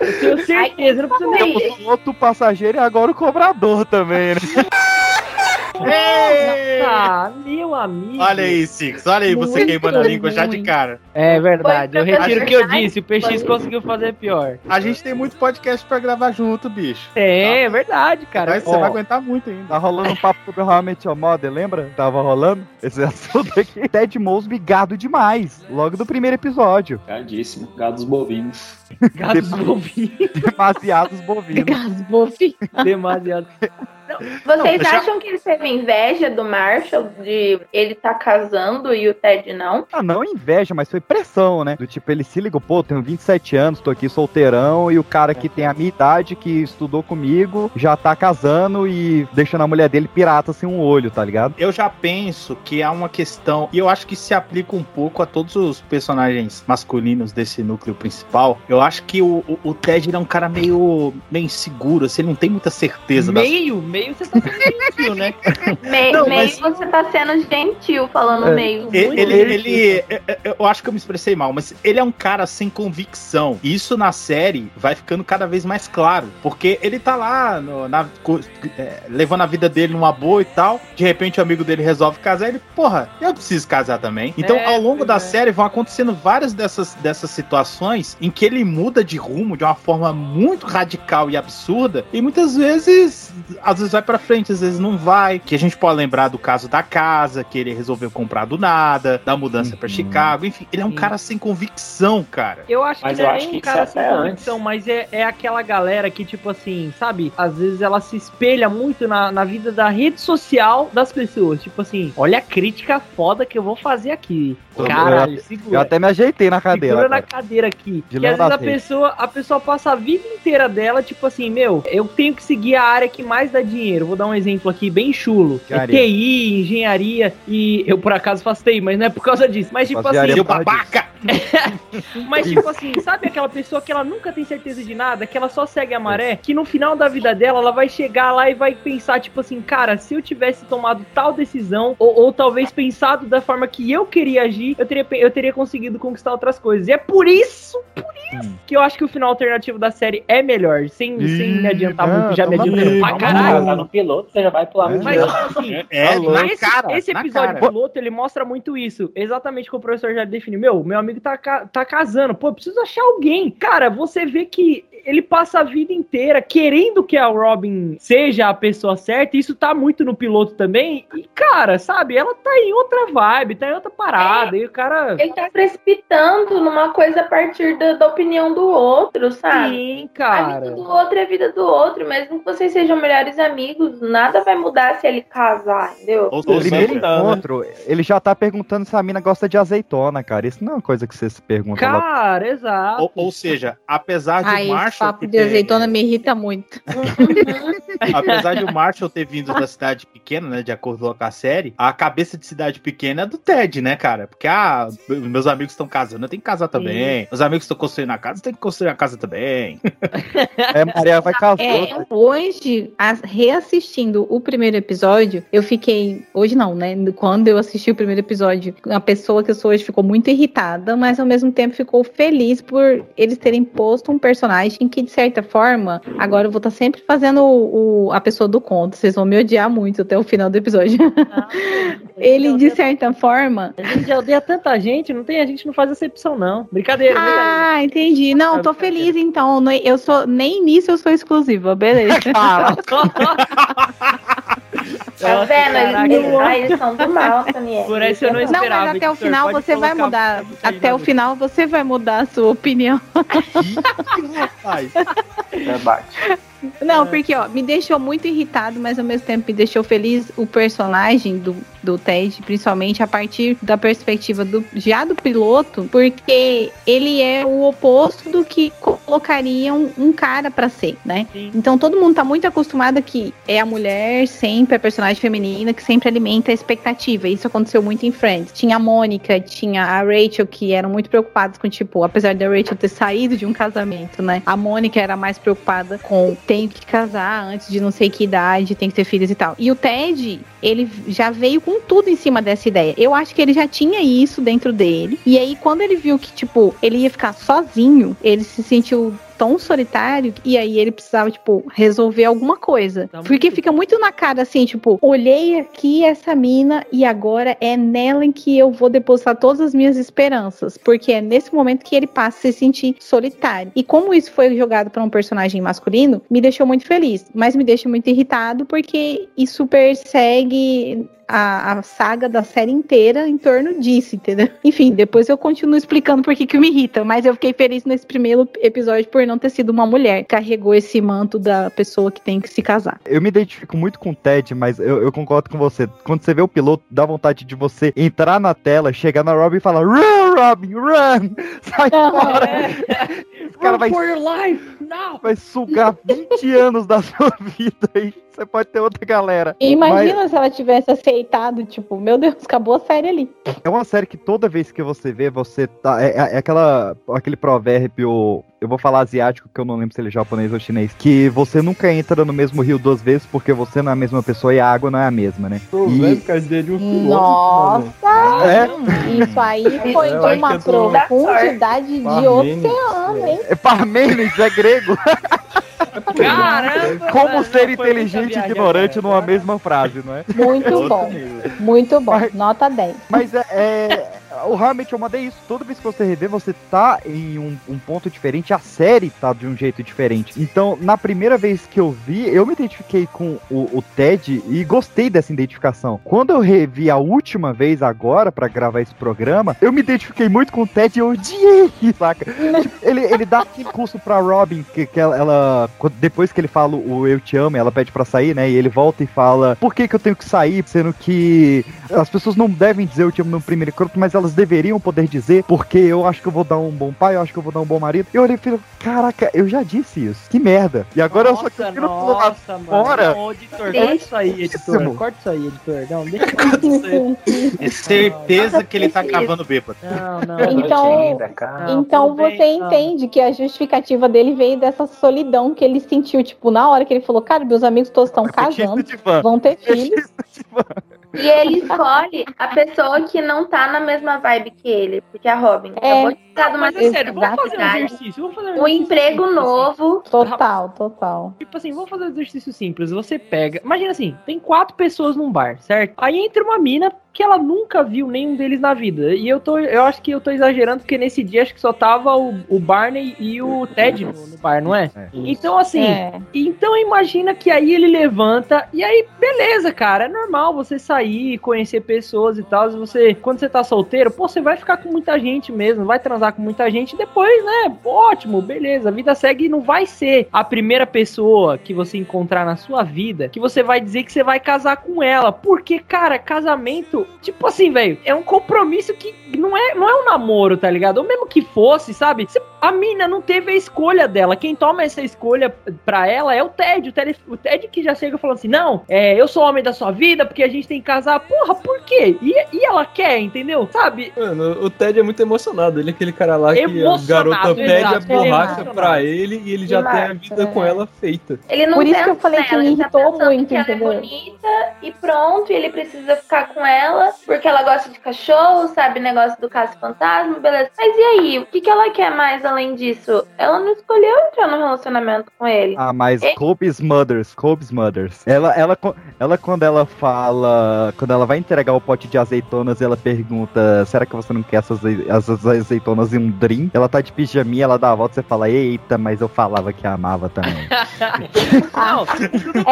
Eu tenho certeza, não precisa nem. O piloto, o passageiro e agora o cobrador também, né? <laughs> Nossa, meu amigo. Olha aí, Six. Olha aí você Muito queimando a língua já de cara. É verdade, eu retiro o que eu disse. O PX conseguiu fazer pior. A gente tem muito podcast pra gravar junto, bicho. É, é verdade, cara. Mas você vai aguentar muito ainda. Tá rolando um papo sobre o Met Your Mother, lembra? Tava rolando esse <laughs> assunto aqui. Ted Mosby gado demais, logo do primeiro episódio. Gadíssimo. Gados bovinos. Gatos bovinos. <laughs> Demasiados bovinos. Gasbofi. Demasiado. Não, Vocês já- acham que ele teve inveja do Marshall de ele tá casando e o Ted não? Ah, não inveja, mas foi pressão, né? Do tipo, ele se ligou, pô, tenho 27 anos, tô aqui solteirão, e o cara que tem a minha idade, que estudou comigo, já tá casando e deixando a mulher dele pirata sem um olho, tá ligado? Eu já penso que há uma questão, e eu acho que se aplica um pouco a todos os personagens masculinos desse núcleo principal. Eu acho que o, o, o Ted é um cara meio, meio inseguro, assim, ele não tem muita certeza das Meio, meio você tá sendo gentil, né? <laughs> Me- Não, meio mas- você tá sendo gentil falando É. meio. Ele, ele, ele- é- é- eu acho que eu me expressei mal, mas ele é um cara sem convicção. E isso na série vai ficando cada vez mais claro. Porque ele tá lá no- na, é, levando a vida dele numa boa e tal. De repente o amigo dele resolve casar. Ele, porra, eu preciso casar também. Então, É, ao longo da é. série, vão acontecendo várias dessas, dessas situações em que ele muda de rumo de uma forma muito radical e absurda. E muitas vezes, às vezes vai pra frente, às vezes não vai. Que a gente pode lembrar do caso da casa, que ele resolveu comprar do nada, da mudança pra Chicago. Enfim, ele é um cara sem convicção, cara. Eu acho Mas que não é nem um cara sem é até convicção, mas é, é aquela galera que, tipo assim, sabe? Às vezes ela se espelha muito na, na vida da rede social das pessoas. Tipo assim, olha a crítica foda que eu vou fazer aqui. Caralho, eu, segura. eu até me ajeitei na cadeira. Segura na cadeira aqui. De que às vezes a pessoa, a pessoa passa a vida inteira dela, tipo assim, meu, eu tenho que seguir a área que mais dá dinheiro. Vou dar um exemplo aqui bem chulo. É. TI, engenharia, e eu por acaso faço TI, mas não é por causa disso. Mas tipo assim. causa babaca! <laughs> Mas, tipo assim, sabe aquela pessoa que ela nunca tem certeza de nada, que ela só segue a maré, que no final da vida dela, ela vai chegar lá e vai pensar, tipo assim, cara, se eu tivesse tomado tal decisão, ou, ou talvez pensado da forma que eu queria agir, eu teria, eu teria conseguido conquistar outras coisas. E é por isso, por isso, que eu acho que o final alternativo da série é melhor, sem, sem me adiantar não, muito, já me adiantando pra caralho. Tá no piloto, você já vai pular muito Mas, bem. tipo assim, É, mas na esse, cara, esse na episódio cara. piloto, ele mostra muito isso. Exatamente como o professor já definiu. Meu, meu amigo tá, tá casando. Pô, eu preciso achar alguém. Cara, você vê que ele passa a vida inteira querendo que a Robin seja a pessoa certa. Isso tá muito no piloto também. E, cara, sabe, ela tá em outra vibe, tá em outra parada. E o cara. Ele tá precipitando numa coisa a partir da, da opinião do outro, sabe? Sim, A cara. vida do outro é a vida do outro, mesmo que vocês sejam melhores amigos, nada vai mudar se ele casar, entendeu? Ou O primeiro né? encontro, ele já tá perguntando se a mina gosta de azeitona, cara. Isso não é uma coisa que você se pergunta logo. Cara, exato. Ou, ou seja, apesar de Marshall papo de azeitona me irrita muito. <laughs> apesar de o Marshall ter vindo da cidade pequena, né, de acordo com a série, a cabeça de cidade pequena é do Ted, né, cara? Porque ah, meus amigos estão casando, eu tenho que casar também. Meus amigos estão construindo a casa, eu tenho que construir a casa também. <laughs> É, Maria vai casar. É, hoje, as- reassistindo o primeiro episódio, eu fiquei. Hoje não, né? Quando eu assisti o primeiro episódio, a pessoa que eu sou hoje ficou muito irritada, mas ao mesmo tempo ficou feliz por eles terem posto um personagem que, de certa forma, agora eu vou estar sempre fazendo o, o- a pessoa do conto. Vocês vão me odiar muito até o final do episódio. <laughs> Ele, de certa forma. A gente já odeia tanta gente, não tem, a gente não faz acepção, não. Brincadeira, brincadeira. Ah, entendi. Não, tô feliz então. Não- Eu sou nem nisso eu sou exclusiva, beleza. Tá vendo? Eles, ah, eles são do mal, Daniel. Por essa eu não Não, esperava. mas até o final você vai mudar. Até o final você vai mudar a sua opinião. <laughs> Rapaz, Debate. Não, porque ó, me deixou muito irritado, mas ao mesmo tempo me deixou feliz o personagem do, do Ted, principalmente a partir da perspectiva do já do piloto, porque ele é o oposto do que colocaria um, cara pra ser, né? Sim. Então todo mundo tá muito acostumado que é a mulher sempre a personagem feminina que sempre alimenta a expectativa. Isso aconteceu muito em Friends. Tinha a Mônica, tinha a Rachel que eram muito preocupadas com tipo, apesar da Rachel ter saído de um casamento, né? A Mônica era mais preocupada com tenho que casar antes de não sei que idade, tem que ter filhos e tal. E o Ted, ele já veio com tudo em cima dessa ideia. Eu acho que ele já tinha isso dentro dele. E aí quando ele viu que tipo, ele ia ficar sozinho, ele se sentiu tão solitário e aí ele precisava, tipo, resolver alguma coisa. Tá muito Porque fica muito na cara assim, tipo, olhei aqui essa mina e agora é nela em que eu vou depositar todas as minhas esperanças. Porque é nesse momento que ele passa a se sentir solitário. E como isso foi jogado para um personagem masculino, me deixou muito feliz. Mas me deixa muito irritado porque isso persegue a, a saga da série inteira em torno disso, entendeu? <laughs> Enfim, depois eu continuo explicando por que que me irrita, mas eu fiquei feliz nesse primeiro episódio por não ter sido uma mulher que carregou esse manto da pessoa que tem que se casar. Eu me identifico muito com o Ted, mas eu, eu concordo com você. Quando você vê o piloto, dá vontade de você entrar na tela, chegar na Robin e falar: Run, Robin, run! <laughs> Sai fora! Esse <laughs> cara vai, for your life, now! vai sugar 20 <laughs> anos da sua vida aí. Você pode ter outra galera. E Imagina Mas se ela tivesse aceitado, tipo, meu Deus, acabou a série ali. é uma série que toda vez que você vê, você tá. É, é aquela, aquele provérbio. Eu vou falar asiático, que eu não lembro se ele é japonês ou chinês. Que você nunca entra no mesmo rio duas vezes porque você não é a mesma pessoa e a água não é a mesma, né? Cara, dele um Nossa! É? Isso aí <laughs> foi Eu de uma é profundidade de Parmênides, oceano, hein? É Parmênides, é grego. <laughs> Caramba! Como ser inteligente e ignorante agora. numa mesma frase, não é? Muito bom. Muito bom. Nota 10. Mas é, é, o Hamlet, eu mandei isso. Toda vez que você rever, você tá em um, um ponto diferente. A série tá de um jeito diferente. Então, na primeira vez que eu vi, eu me identifiquei com o, o Ted e gostei dessa identificação. Quando eu revi a última vez agora pra gravar esse programa, eu me identifiquei muito com o Ted e eu odiei, <laughs> saca? Tipo, ele, ele dá curso pra Robin, que, que ela, ela- depois que ele fala o eu te amo, ela pede pra sair, né? E ele volta e fala, por que que eu tenho que sair? Sendo que as pessoas não devem dizer eu te amo no primeiro encontro, mas elas deveriam poder dizer, porque eu acho que eu vou dar um bom pai, eu acho que eu vou dar um bom marido. Eu olhei e falei, caraca, eu já disse isso. Que merda. E agora eu só Nossa, quero pular nossa, fora. Não, editor, corta isso aí, editor. Corta isso aí, editor. Não, deixa É certeza que ele tá cavando bêbado. Não, não. Então, Não, então bem, você não. entende que a justificativa dele veio dessa solidão que ele sentiu, tipo, na hora que ele falou, cara, meus amigos todos estão casando, vão ter filhos. E ele escolhe a pessoa que não tá na mesma vibe que ele, porque a Robin É. acabou de chegar de uma Mas é sério, vamos fazer um exercício. Vamos fazer um um exercício emprego simples, assim. novo. Total, total. Tipo assim, vamos fazer um exercício simples. Você pega. Imagina assim, tem quatro pessoas num bar, certo? Aí entra uma mina que ela nunca viu nenhum deles na vida. E eu tô. Eu acho que eu tô exagerando, porque nesse dia acho que só tava o, o Barney e o Ted no, no bar, não é? Então, assim, É. então imagina que aí ele levanta e aí, beleza, cara, é normal você sair, conhecer pessoas e tal. Se você, quando você tá solteiro, pô, você vai ficar com muita gente mesmo, vai transar com muita gente, e depois, né? Ótimo, beleza, a vida segue e não vai ser a primeira pessoa que você encontrar na sua vida que você vai dizer que você vai casar com ela, porque, cara, casamento, tipo assim, velho, é um compromisso que não é, não é um namoro, tá ligado? Ou mesmo que fosse, sabe? Se- A mina não teve a escolha dela. Quem toma essa escolha pra ela é o Ted. O Ted, o Ted que já chega falando assim: não, é, eu sou o homem da sua vida porque a gente tem que casar. Porra, por quê? E, e ela quer, entendeu? Sabe? Mano, o Ted é muito emocionado. Ele é aquele cara lá que a garota pede a ele é borracha emocionado. pra ele e ele já tem a vida é. com ela feita. Ele não Por isso que eu falei que me ele tá irritou pensando muito, que ela entendeu? é bonita e pronto, e ele precisa ficar com ela porque ela gosta de cachorro, sabe? Negócio do caso fantasma, beleza. Mas e aí? O que, que ela quer mais além disso? Ela não escolheu entrar no relacionamento com ele. Ah, mas Ele- Kobe's Mothers, Kobe's Mothers. Ela, ela, ela, quando ela fala. Quando ela vai entregar o pote de azeitonas, ela pergunta: será que você não quer essas, essas azeitonas em um drink? Ela tá de pijaminha, ela dá a volta e você fala: eita, mas eu falava que amava também. <laughs> Não,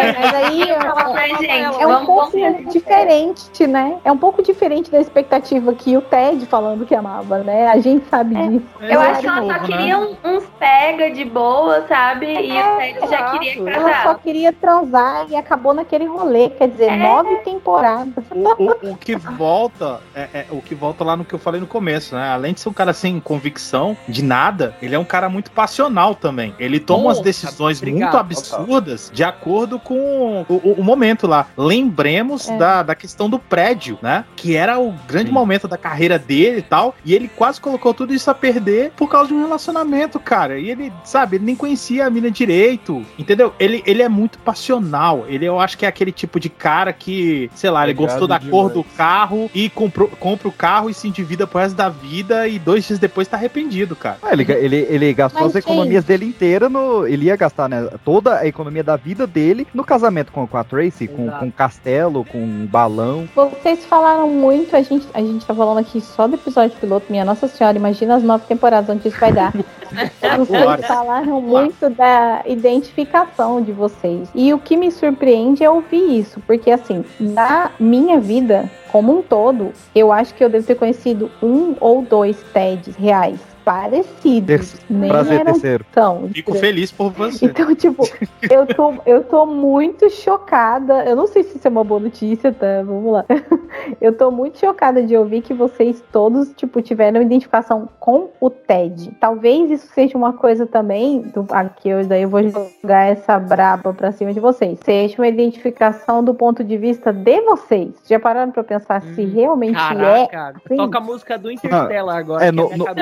É, mas aí é, Fala pra gente, é um confiar. diferente, né? É um pouco diferente da expectativa que o Ted falando que amava, né? A gente sabe disso. Eu acho que ela novo, só né? queria um- uns pega de boa, sabe? E É, o Ted já queria Ela só casar. queria transar e acabou naquele rolê. Quer dizer, É. nove temporadas. O, o que volta é, é o que volta lá no que eu falei no começo, né? Além de ser um cara sem convicção de nada, ele é um cara muito passional também. Ele toma umas Nossa, decisões obrigado. muito absurdas de acordo com o, o- o momento lá. Lembremos É. da, da questão do prédio, né? Que era o grande Sim. momento da carreira dele e tal. E ele quase colocou tudo isso a perder por causa de um relacionamento, cara. E ele, sabe, ele nem conhecia a mina direito, entendeu? Ele, ele é muito passional. Ele, eu acho que é aquele tipo de cara que, sei lá, ele Pegado gostou da cor do demais. carro e comprou, compra o carro e se endivida pro resto da vida e dois dias depois tá arrependido, cara. Ah, ele, ele, ele gastou Mas, as economias dele inteira no. Ele ia gastar, né? Toda a economia da vida dele no casamento com, com a Tracy, com, Exato. com o castelo, com o balão. Vocês falaram muito, a gente, a gente tá falando aqui só do episódio piloto, minha Nossa Senhora, imagina as nove temporadas onde isso vai dar. <laughs> Vocês falaram muito da identificação de vocês. E o que me surpreende é ouvir isso, porque assim, na minha vida como um todo, eu acho que eu devo ter conhecido um ou dois TEDs reais parecidos. Nem Prazer, eram terceiro. tão Fico feliz por você. Então, tipo, eu tô, eu tô muito chocada. Eu não sei se isso é uma boa notícia, tá? Vamos lá. <laughs> Eu tô muito chocada de ouvir que vocês todos, tipo, tiveram identificação com o TED. Talvez isso seja uma coisa também, do, aqui eu, daí eu vou jogar essa braba pra cima de vocês. Seja uma identificação do ponto de vista de vocês. Já pararam pra pensar se realmente Caraca, é? toca a música do Interstellar agora. É, no- no- tá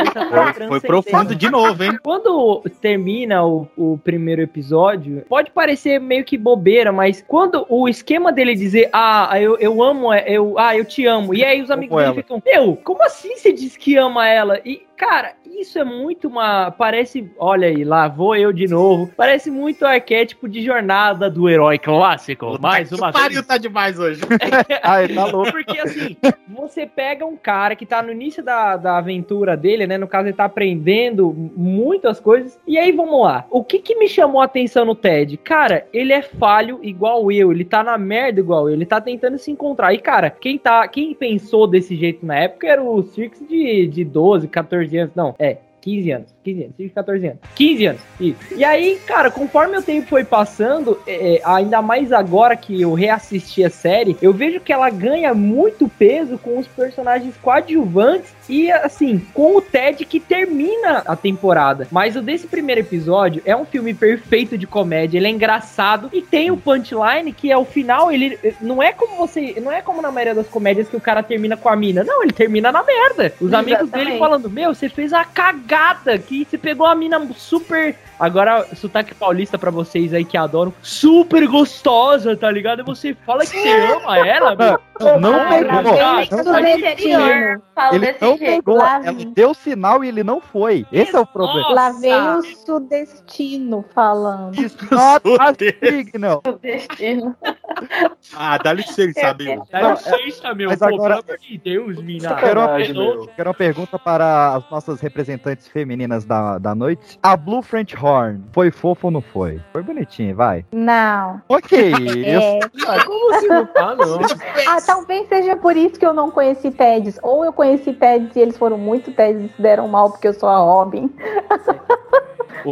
Foi profundo de novo, hein? Quando termina o, o primeiro episódio, pode parecer meio que bobeira, mas quando o esquema dele dizer, ah, eu, eu amo, eu, ah, eu te amo, e aí os amigos dele ficam, meu, como assim você diz que ama ela? E, cara, isso é muito uma. Parece, olha aí, lá vou eu de novo. Parece muito o arquétipo de jornada do herói clássico. Mais uma o pariu vez. tá demais hoje. <laughs> Ai, tá louco. Porque assim, você pega um cara que tá no início da, da aventura dele, né? No caso, ele tá aprendendo muitas coisas. E aí, vamos lá. O que que me chamou a atenção no Ted? Cara, ele é falho igual eu. Ele tá na merda igual eu. Ele tá tentando se encontrar. E, cara, quem tá. Quem pensou desse jeito na época era o Cirx de, de 12, 14 anos. Não, é. 15 anos, 15 anos, Cirx de 14 anos, 15 anos, isso. E aí, cara, conforme o tempo foi passando, é, ainda mais agora que eu reassisti a série, eu vejo que ela ganha muito peso com os personagens coadjuvantes e, assim, com o Ted que termina a temporada. Mas o desse primeiro episódio é um filme perfeito de comédia, ele é engraçado e tem o punchline que é o final, ele não é como você, não é como na maioria das comédias que o cara termina com a mina, não, ele termina na merda. Os amigos dele Exatamente. falando, meu, você fez a cagada que você pegou a mina super Agora, sotaque paulista pra vocês aí que adoram. Super gostosa, tá ligado? E você fala que você <laughs> ama ela, meu. Não Ah, pegou. vem Não do pegou. interior. Fala Ele desse não pegou. Ela deu sinal e ele não foi. Esse é o problema. Lá vem o sudestino falando. Not a signal. Sudestino. Ah, dá licença, sabe? Dá licença, meu. Mas Pô, agora- pelo amor de Deus, mina. Quero uma, É louco. quero uma pergunta para as nossas representantes femininas da, da noite. A Blue French Horn foi fofo ou não foi? Foi bonitinho, vai. Não. Ok. É. Como assim não tá, não? <laughs> Ah, talvez seja por isso que eu não conheci TEDs. Ou eu conheci TEDs e eles foram muito TEDs e se deram mal porque eu sou a Robin.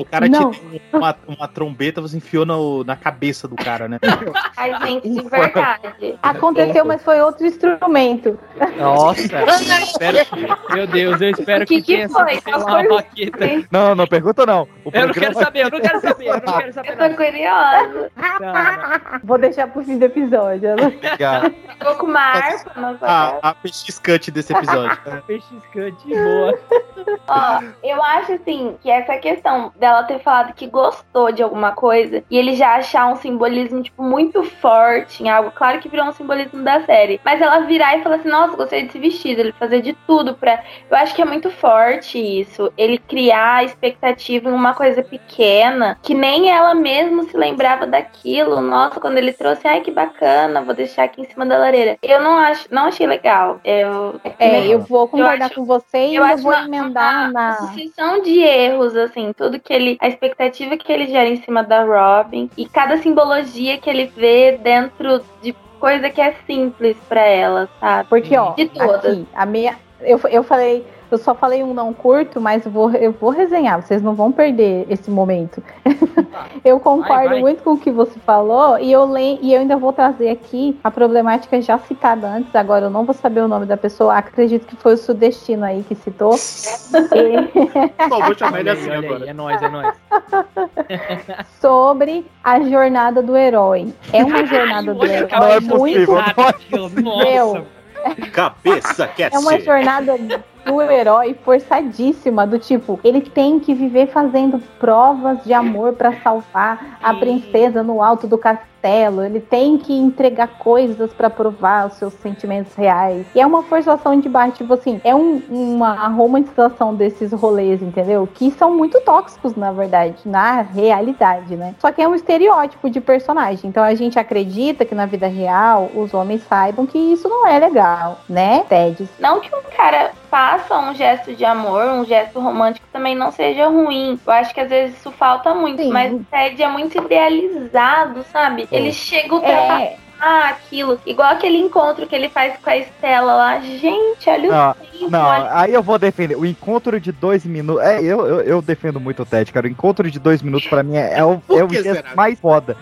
O cara Não. te deu uma, uma trombeta, você enfiou no- na cabeça do cara, né? <laughs> Ai, gente, de verdade. Aconteceu, mas foi outro instrumento. Nossa. <laughs> espero meu Deus, eu espero que, Que que tenha foi? sido, uma baqueta. Não, não pergunta não. O Eu não quero programa- saber, eu não quero saber, eu não quero saber. Eu tô curiosa. Vou deixar pro fim do episódio. Tô com uma harpa na sua A, a pechiscante desse episódio. <laughs> Peixiscante, boa. Ó, eu acho assim que essa questão dela ter falado que gostou de alguma coisa e ele já achar um simbolismo, tipo, muito forte em algo. Claro que virou um simbolismo da série. Mas ela virar e falar assim, nossa, gostei desse vestido. Ele fazer de tudo pra. Eu acho que é muito forte isso. Ele criar expectativa em uma coisa pequena que nem ela mesma se lembrava daquilo. Nossa, quando ele trouxe, ai que bacana, vou deixar aqui em cima da lareira. Eu não acho, não achei legal. Eu, É, eu vou concordar acho- com você e eu acho vou uma- emendar na. sucessão de erros, assim, tudo que ele. A expectativa que ele gera em cima da Robin e cada simbologia que ele vê dentro de coisa que é simples pra ela, sabe? Porque, ó, de todas. aqui, a minha. Eu, eu falei. Eu só falei um não curto, mas eu vou, eu vou resenhar, vocês não vão perder esse momento. <laughs> eu concordo Vai, vai. muito com o que você falou e eu, le, e eu ainda vou trazer aqui a problemática já citada antes, agora eu não vou saber o nome da pessoa, acredito que foi o Sudestino aí que citou. <laughs> E- Só vou <laughs> chamar ele assim aí, olha aí, agora. é nóis, é nóis. sobre a jornada do herói. É uma jornada do herói Não é muito possível. Meu, Cabeça quer É uma jornada do herói forçadíssima, do tipo, ele tem que viver fazendo provas de amor pra salvar a princesa no alto do castelo. ele tem que entregar coisas pra provar os seus sentimentos reais. E é uma forçação de barra, tipo assim, é um- uma romantização desses rolês, entendeu? Que são muito tóxicos, na verdade, na realidade, né? Só que é um estereótipo de personagem. Então a gente acredita que na vida real os homens saibam que isso não é legal, né, Ted? Não que um cara faça um gesto de amor, um gesto romântico também não seja ruim. Eu acho que às vezes isso falta muito, mas o Ted é muito idealizado, sabe? Ele chega a ultrapassar aquilo. Igual aquele encontro que ele faz com a Estela lá. Gente, olha o Não, tempo, não, olha aí eu vou defender. O encontro de dois minutos. É, eu, eu, eu defendo muito o Ted, cara. O encontro de dois minutos pra mim é, é o, <laughs> é o mais foda.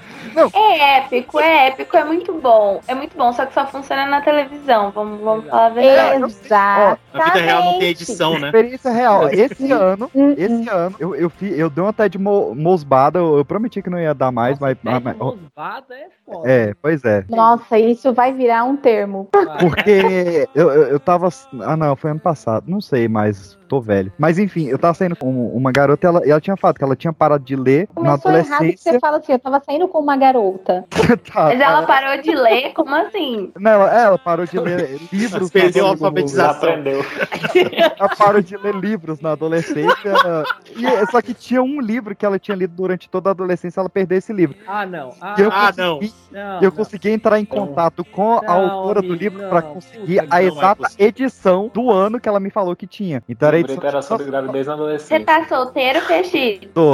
É épico, é épico, é muito bom. É muito bom, só que só funciona na televisão. Vamos, vamos falar a verdade. Exato. Na vida real não tem edição, né? Experiência real. Esse ano, esse ano, eu, eu, fi- eu dei uma Ted mo- mosbada. Eu, eu prometi que não ia dar mais, mas. mas- Mosbada é foda. é, pois é. Nossa, isso vai virar um termo. Porque eu, eu, eu tava. Ah, não, foi ano passado. Não sei, mas tô velho. Mas enfim, eu tava saindo com uma garota e ela, ela tinha falado que ela tinha parado de ler na Começou errado que adolescência. você fala assim, eu tava saindo com uma garota. <laughs> Tá, Mas ela tá. parou de ler? Como assim? Não, ela, ela parou de ler <laughs> livros. Perdeu na a alfabetização. Aprendeu. Ela parou de ler livros na adolescência. e, só que tinha um livro que ela tinha lido durante toda a adolescência, ela perdeu esse livro. Ah, não. Ah, E eu Ah, consegui, não. eu não. consegui entrar em contato com a Não, autora do amigo, livro não. pra conseguir Puta, a é exata edição do ano que ela me falou que tinha. Então era livro era sobre gravidez na Você adolescência. tá solteiro, Peixe? eu tô,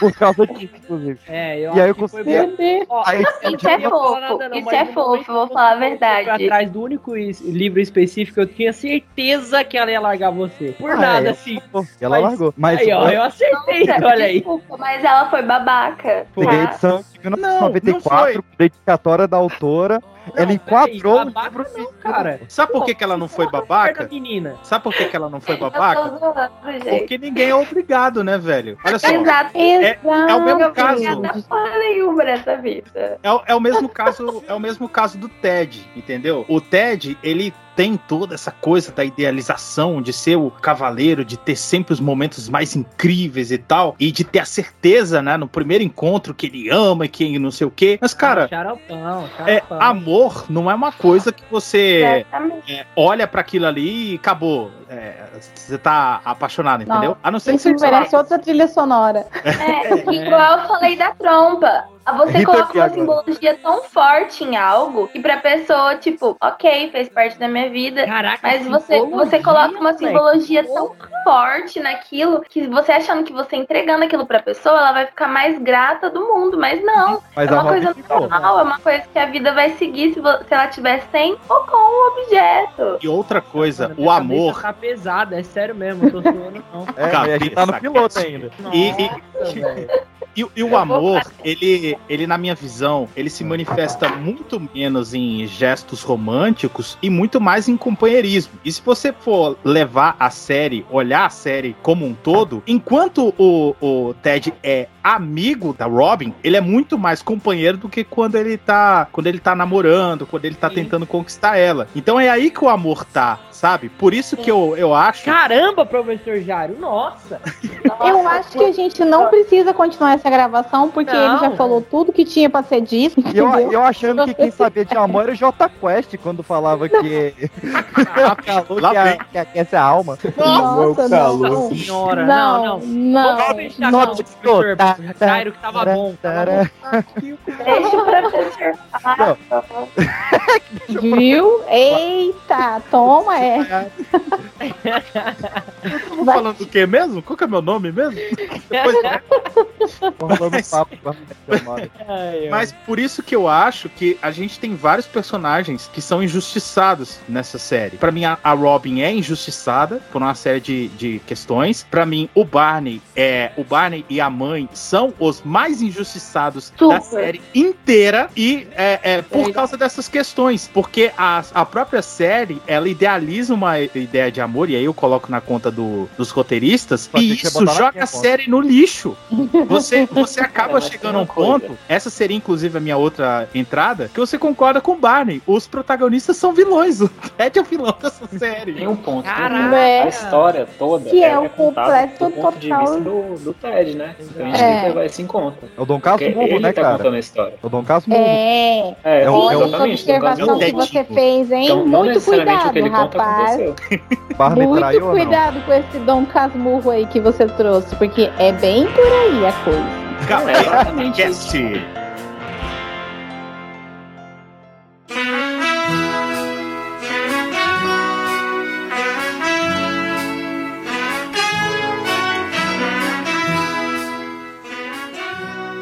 por causa disso, inclusive. É, eu E aí acho eu que foi consegui-. Ó, Aí, Isso é não fofo, nada, não, isso é fofo, vou falar a você verdade. atrás do único livro específico, eu tinha certeza que ela ia largar você. Por Ah, nada, é. assim. ela Mas- largou. Mas aí, ó, eu acertei, Nossa, olha aí. Desculpa, mas ela foi babaca. peguei a tá? edição de não 1994, foi. dedicatória da autora. Ela peraí, enquadrou o babaca livro não, cara. Sabe por que, que ela não foi babaca? Sabe por que, que ela não foi babaca? zoando. Porque ninguém é obrigado, né, velho? Olha só. Exato. É, é o mesmo caso. nenhuma nessa vida. É, o- é o mesmo caso, é o mesmo caso do Ted, entendeu? O Ted, ele tem toda essa coisa da idealização de ser o cavaleiro, de ter sempre os momentos mais incríveis e tal, e de ter a certeza, né, no primeiro encontro que ele ama e que não sei o quê. Mas, cara, Xaropão, é, xaropão. amor não é uma coisa que você é, olha pra aquilo ali e acabou. É, você tá apaixonado, Não, entendeu? A não ser que Isso você merece outra trilha sonora. <laughs> É, igual eu falei da trompa. Você Rita coloca uma simbologia tão forte em algo que pra pessoa, tipo, ok, fez parte da minha vida. Caraca, Mas você, você coloca uma moleque. simbologia tão forte naquilo que você achando que você entregando aquilo pra pessoa, ela vai ficar mais grata do mundo. Mas não. Mas é uma coisa normal, é uma coisa que a vida vai seguir se, se ela tiver sem ou com o objeto. E outra coisa, Mano, o amor. Tá pesada, é sério mesmo, eu tô zoando não. É, a gente tá no piloto ainda. E- e- Nossa, velho. <laughs> E, e o amor, ele, ele, na minha visão, ele se manifesta muito menos em gestos românticos e muito mais em companheirismo. E se você for levar a série, olhar a série como um todo, enquanto o, o Ted é amigo da Robin, ele é muito mais companheiro do que quando ele tá, quando ele tá namorando, quando ele tá Sim. tentando conquistar ela. Então é aí que o amor tá, sabe? Por isso que eu, eu acho. Caramba, professor Jário, nossa. <laughs> Eu acho que a gente não precisa continuar essa gravação, porque Não. ele já falou tudo que tinha pra ser dito. E eu, eu achando que quem sabia de amor era o J Quest quando falava que. <laughs> calor Lá que, a- que aquece a alma. Nossa, não. Nossa senhora, não, não. Não, Vamos deixar não. professor Tá, tá, Jairo que tava bom. Tava bom. Deixa o professor. <laughs> Viu? Eita, toma é. Tô falando do que mesmo? Qual que é meu nome mesmo? Depois, Rolando Mas-. <laughs> Mas por isso que eu acho que a gente tem vários personagens que são injustiçados nessa série. Pra mim, a, Robin é injustiçada por uma série de, de questões. Pra mim, o Barney é o Barney e a mãe são os mais injustiçados da Super. série inteira e é, é por causa dessas questões, porque a, a própria série ela idealiza uma ideia de amor e aí eu coloco na conta do- dos roteiristas, Pode e isso joga a conta. série no lixo. <laughs> Você, você acaba mas chegando a um coisa. ponto, essa seria inclusive a minha outra entrada, que você concorda com o Barney. Os protagonistas são vilões. O Ted é o vilão dessa série. Tem um ponto. Caraca. A história toda Que é o contada completo do ponto de total. vista do, do Ted, né? Então a gente É. tem que levar isso em conta. É o Dom Porque Casmurro, ele né, tá cara? contando a história. É o Dom Casmurro. É. É, É o- Sim, é o- exatamente, observação que você fez, hein? Então, Muito o cuidado, ele rapaz. Aconteceu. <laughs> Barney Muito traiu ou não? cuidado com esse Dom Casmurro aí que você trouxe, porque é bem por aí a coisa. É exatamente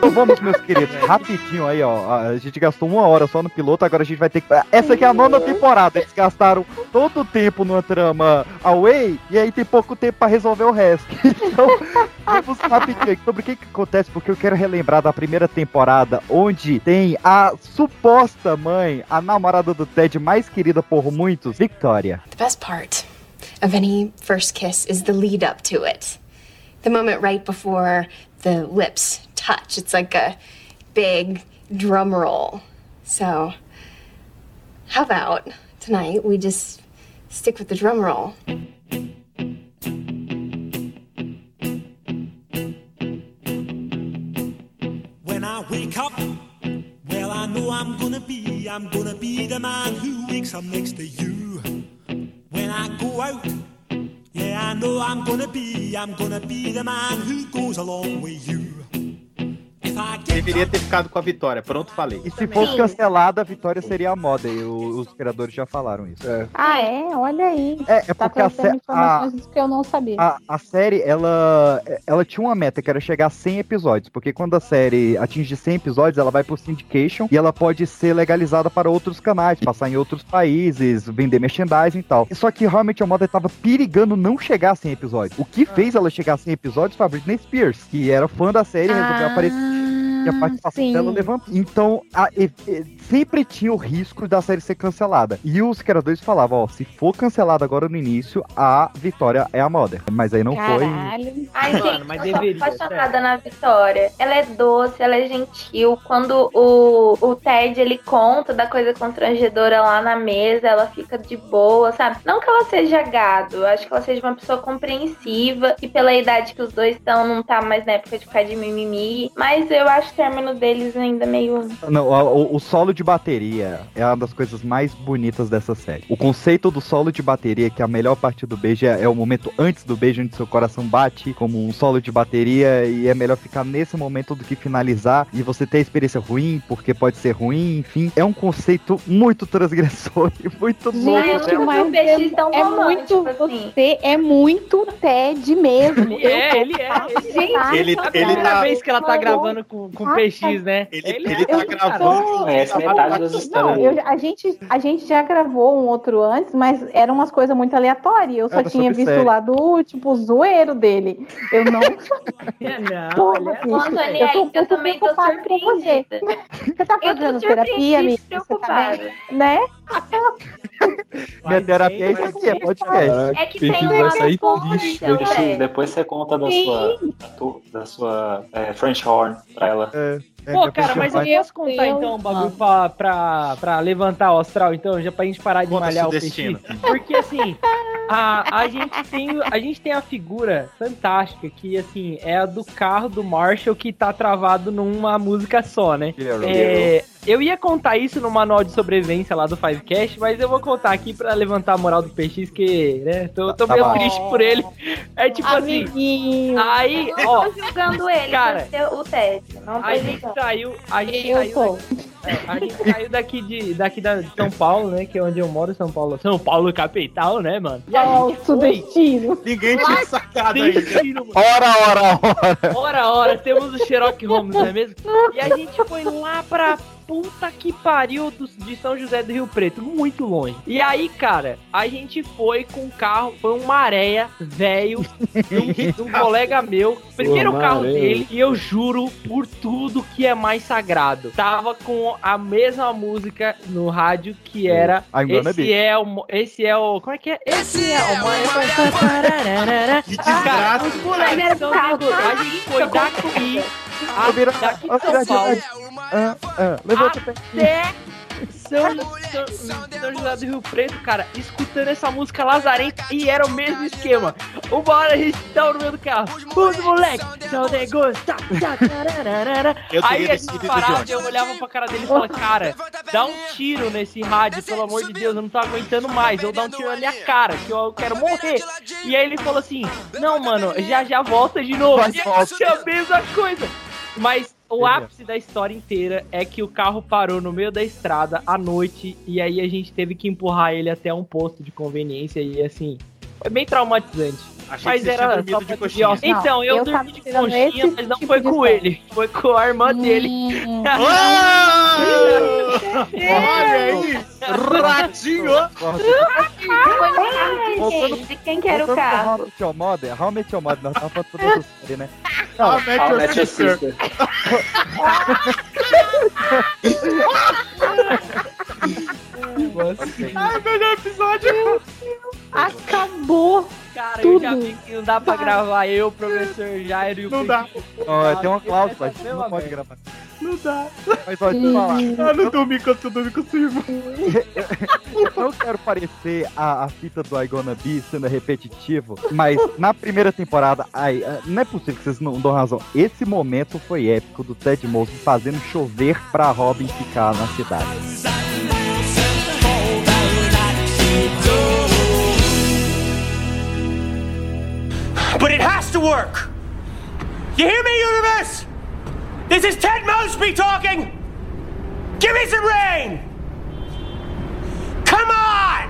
Então vamos, meus queridos, rapidinho aí, ó. A gente gastou uma hora só no piloto, agora a gente vai ter que. Essa aqui é a nona temporada. Eles gastaram todo o tempo numa trama away e aí tem pouco tempo pra resolver o resto. <laughs> Então, vamos rapidinho aqui sobre o que, que acontece, porque eu quero relembrar da primeira temporada, onde tem a suposta mãe, a namorada do Ted mais querida por muitos, Victoria. The best part of any first kiss is the lead up to it. The moment right before the lips touch. It's like a big drum roll. So, how about tonight we just stick with the drum roll? When I wake up, well, I know I'm gonna be, I'm gonna be the man who wakes up next to you. When I go out, yeah, I know I'm gonna be, I'm gonna be the man who goes along with you. Deveria ter ficado com a vitória. Pronto, falei. E se fosse cancelada, a Vitória seria a moda, e o- os criadores já falaram isso. Ah, é? Olha aí. É, é Tá porque a, sé- informações que eu não sabia. a, a série, ela, ela tinha uma meta que era chegar a 100 episódios, porque quando a série atinge 100 episódios, ela vai pro syndication e ela pode ser legalizada para outros canais, passar em outros países, vender merchandising e tal. Só que realmente a moda tava perigando não chegar a 100 episódios. O que fez ela chegar a 100 episódios foi a Britney Spears, que era fã da série e resolveu aparecer. A participação sim. dela levantou. Então, a- e- e- sempre tinha o risco da série ser cancelada. E os criadores falavam, ó, se for cancelada agora no início, a vitória é a moda. Mas aí não foi. Caralho. Ai, Mano, gente, mas eu deveria, sou apaixonada na Vitória. Ela é doce, ela é gentil. Quando o, o Ted ele conta da coisa constrangedora lá na mesa, ela fica de boa, sabe? Não que ela seja gado, acho que ela seja uma pessoa compreensiva e pela idade que os dois estão, não tá mais na época de ficar de mimimi. Mas eu acho o término deles ainda meio. Não, o, o solo de bateria é uma das coisas mais bonitas dessa série. O conceito do solo de bateria, que é a melhor parte do beijo, é, é o momento antes do beijo, onde seu coração bate como um solo de bateria, e é melhor ficar nesse momento do que finalizar e você ter a experiência ruim, porque pode ser ruim, enfim. É um conceito muito transgressor e muito Gente, louco. mas um tão é romântico muito assim. você é muito Ted mesmo. Ele é, tô ele é. passada, Ele- ele Primeira tá- vez que ela tá gravando com, com PX, né? Ele, ele tá Eu gravando. tô- Conhece metade das histórias. Não, eu- a, gente, a gente já gravou um outro antes, mas eram umas coisas muito aleatórias. Eu só Era tinha sobre visto lá do, tipo, zoeiro dele. Eu não. <laughs> É, não, Porra, é bicho, Antônia, eu tô um eu também tô preocupada com você. surpreendida. Você tá Eu tô fazendo terapia, amiga? Você tá preocupada. Né? Minha terapia é isso aqui, é podcast. É que tem uma sair resposta, triste, então, velho. depois você conta da sua, da, sua é, French Horn pra ela. É, é, Pô, depois cara, mas eu posso contar Deus. então um bagulho pra, pra, pra levantar o astral, então, já pra gente parar de Conta malhar o peixe. destino. Porque assim, a, a, gente tem, a gente tem a figura fantástica que, assim, é a do carro do Marshall que tá travado numa música só, né? É, eu ia contar isso no manual de sobrevivência lá do Fivecast, mas eu vou contar aqui pra levantar a moral do PX, que, né, tô, tô Tá meio bom. triste por ele. É tipo assim, Amiguinho. aí, Não ó, tô julgando ele, Cara, o Ted. Não a gente julgando. saiu, a gente Eu saiu é, a gente saiu daqui de, daqui da, de São Paulo, né? Que é onde eu moro, São Paulo. São Paulo capital, né, mano? E a gente Nosso destino. Ninguém tinha sacado destino, mano. Ora, ora, ora. Ora, ora, temos o Sherlock Holmes, não é mesmo? E a gente foi lá pra puta que pariu do- de São José do Rio Preto, muito longe. E aí, cara, a gente foi com o carro, foi um maréia velho, de um, um <laughs> colega meu, primeiro Pô, carro Maréia. dele, e eu juro por tudo que é mais sagrado. Tava com a mesma música no rádio que era. I'm gonna esse é o. Esse é o. Como é que é? Esse é o. Que desgraça. Os moleques são A gente foi daqui. a- Daqui de São Paulo. Ah, ah, levanta. Até São, São, São José do Rio Preto, cara, escutando essa música lazarenta e era o mesmo esquema. Uma hora a gente tava no meio do carro. Os moleques são negócio. Tá, tá. <laughs> Eu Aí a gente parava, eu olhava pra cara dele e falava, cara, dá um tiro nesse rádio, pelo amor de Deus, eu não tô aguentando mais. Eu dou um tiro na minha cara, que eu quero morrer. E aí ele falou assim: Não, mano, já já volta de novo. Vai, E volta. a mesma coisa. Mas o ápice da história inteira é que o carro parou no meio da estrada à noite e aí a gente teve que empurrar ele até um posto de conveniência e assim, foi bem traumatizante. Achei mas era dormido só de coxinha. ó, Então, eu, eu dormi de esse mas não tipo foi de com história. ele, foi com a irmã dele. Hum, Olha aí! Ratinho! De quem? De que era o carro? How I Met Your Mother, How Met Your Mother, nós tava falando toda essa série, né? How Met How Your Met Your Sister. Sister. <laughs> Ah, melhor episódio! Acabou. Cara, eu já Tudo. vi que não dá pra gravar eu, o professor Jairo e o Não dá. Ó, tem uma cláusula, a gente mesma não pode gravar. Não dá. Mas eu falar. Eu não dormi quando tu dorme com o seu irmão. <laughs> Eu não quero parecer a, a fita do I Gonna Be sendo repetitivo, mas na primeira temporada, ai, ah, não é possível que vocês não dão razão. Esse momento foi épico do Ted Mosby fazendo chover pra Robin ficar na cidade. But it has to work! You hear me, universe? This is Ted Mosby talking! Give me some rain! Come on!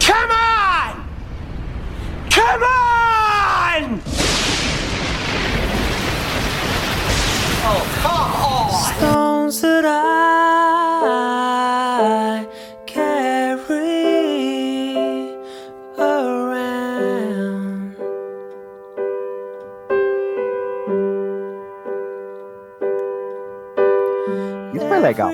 Come on! Come on! Oh, come on! Stones that I legal.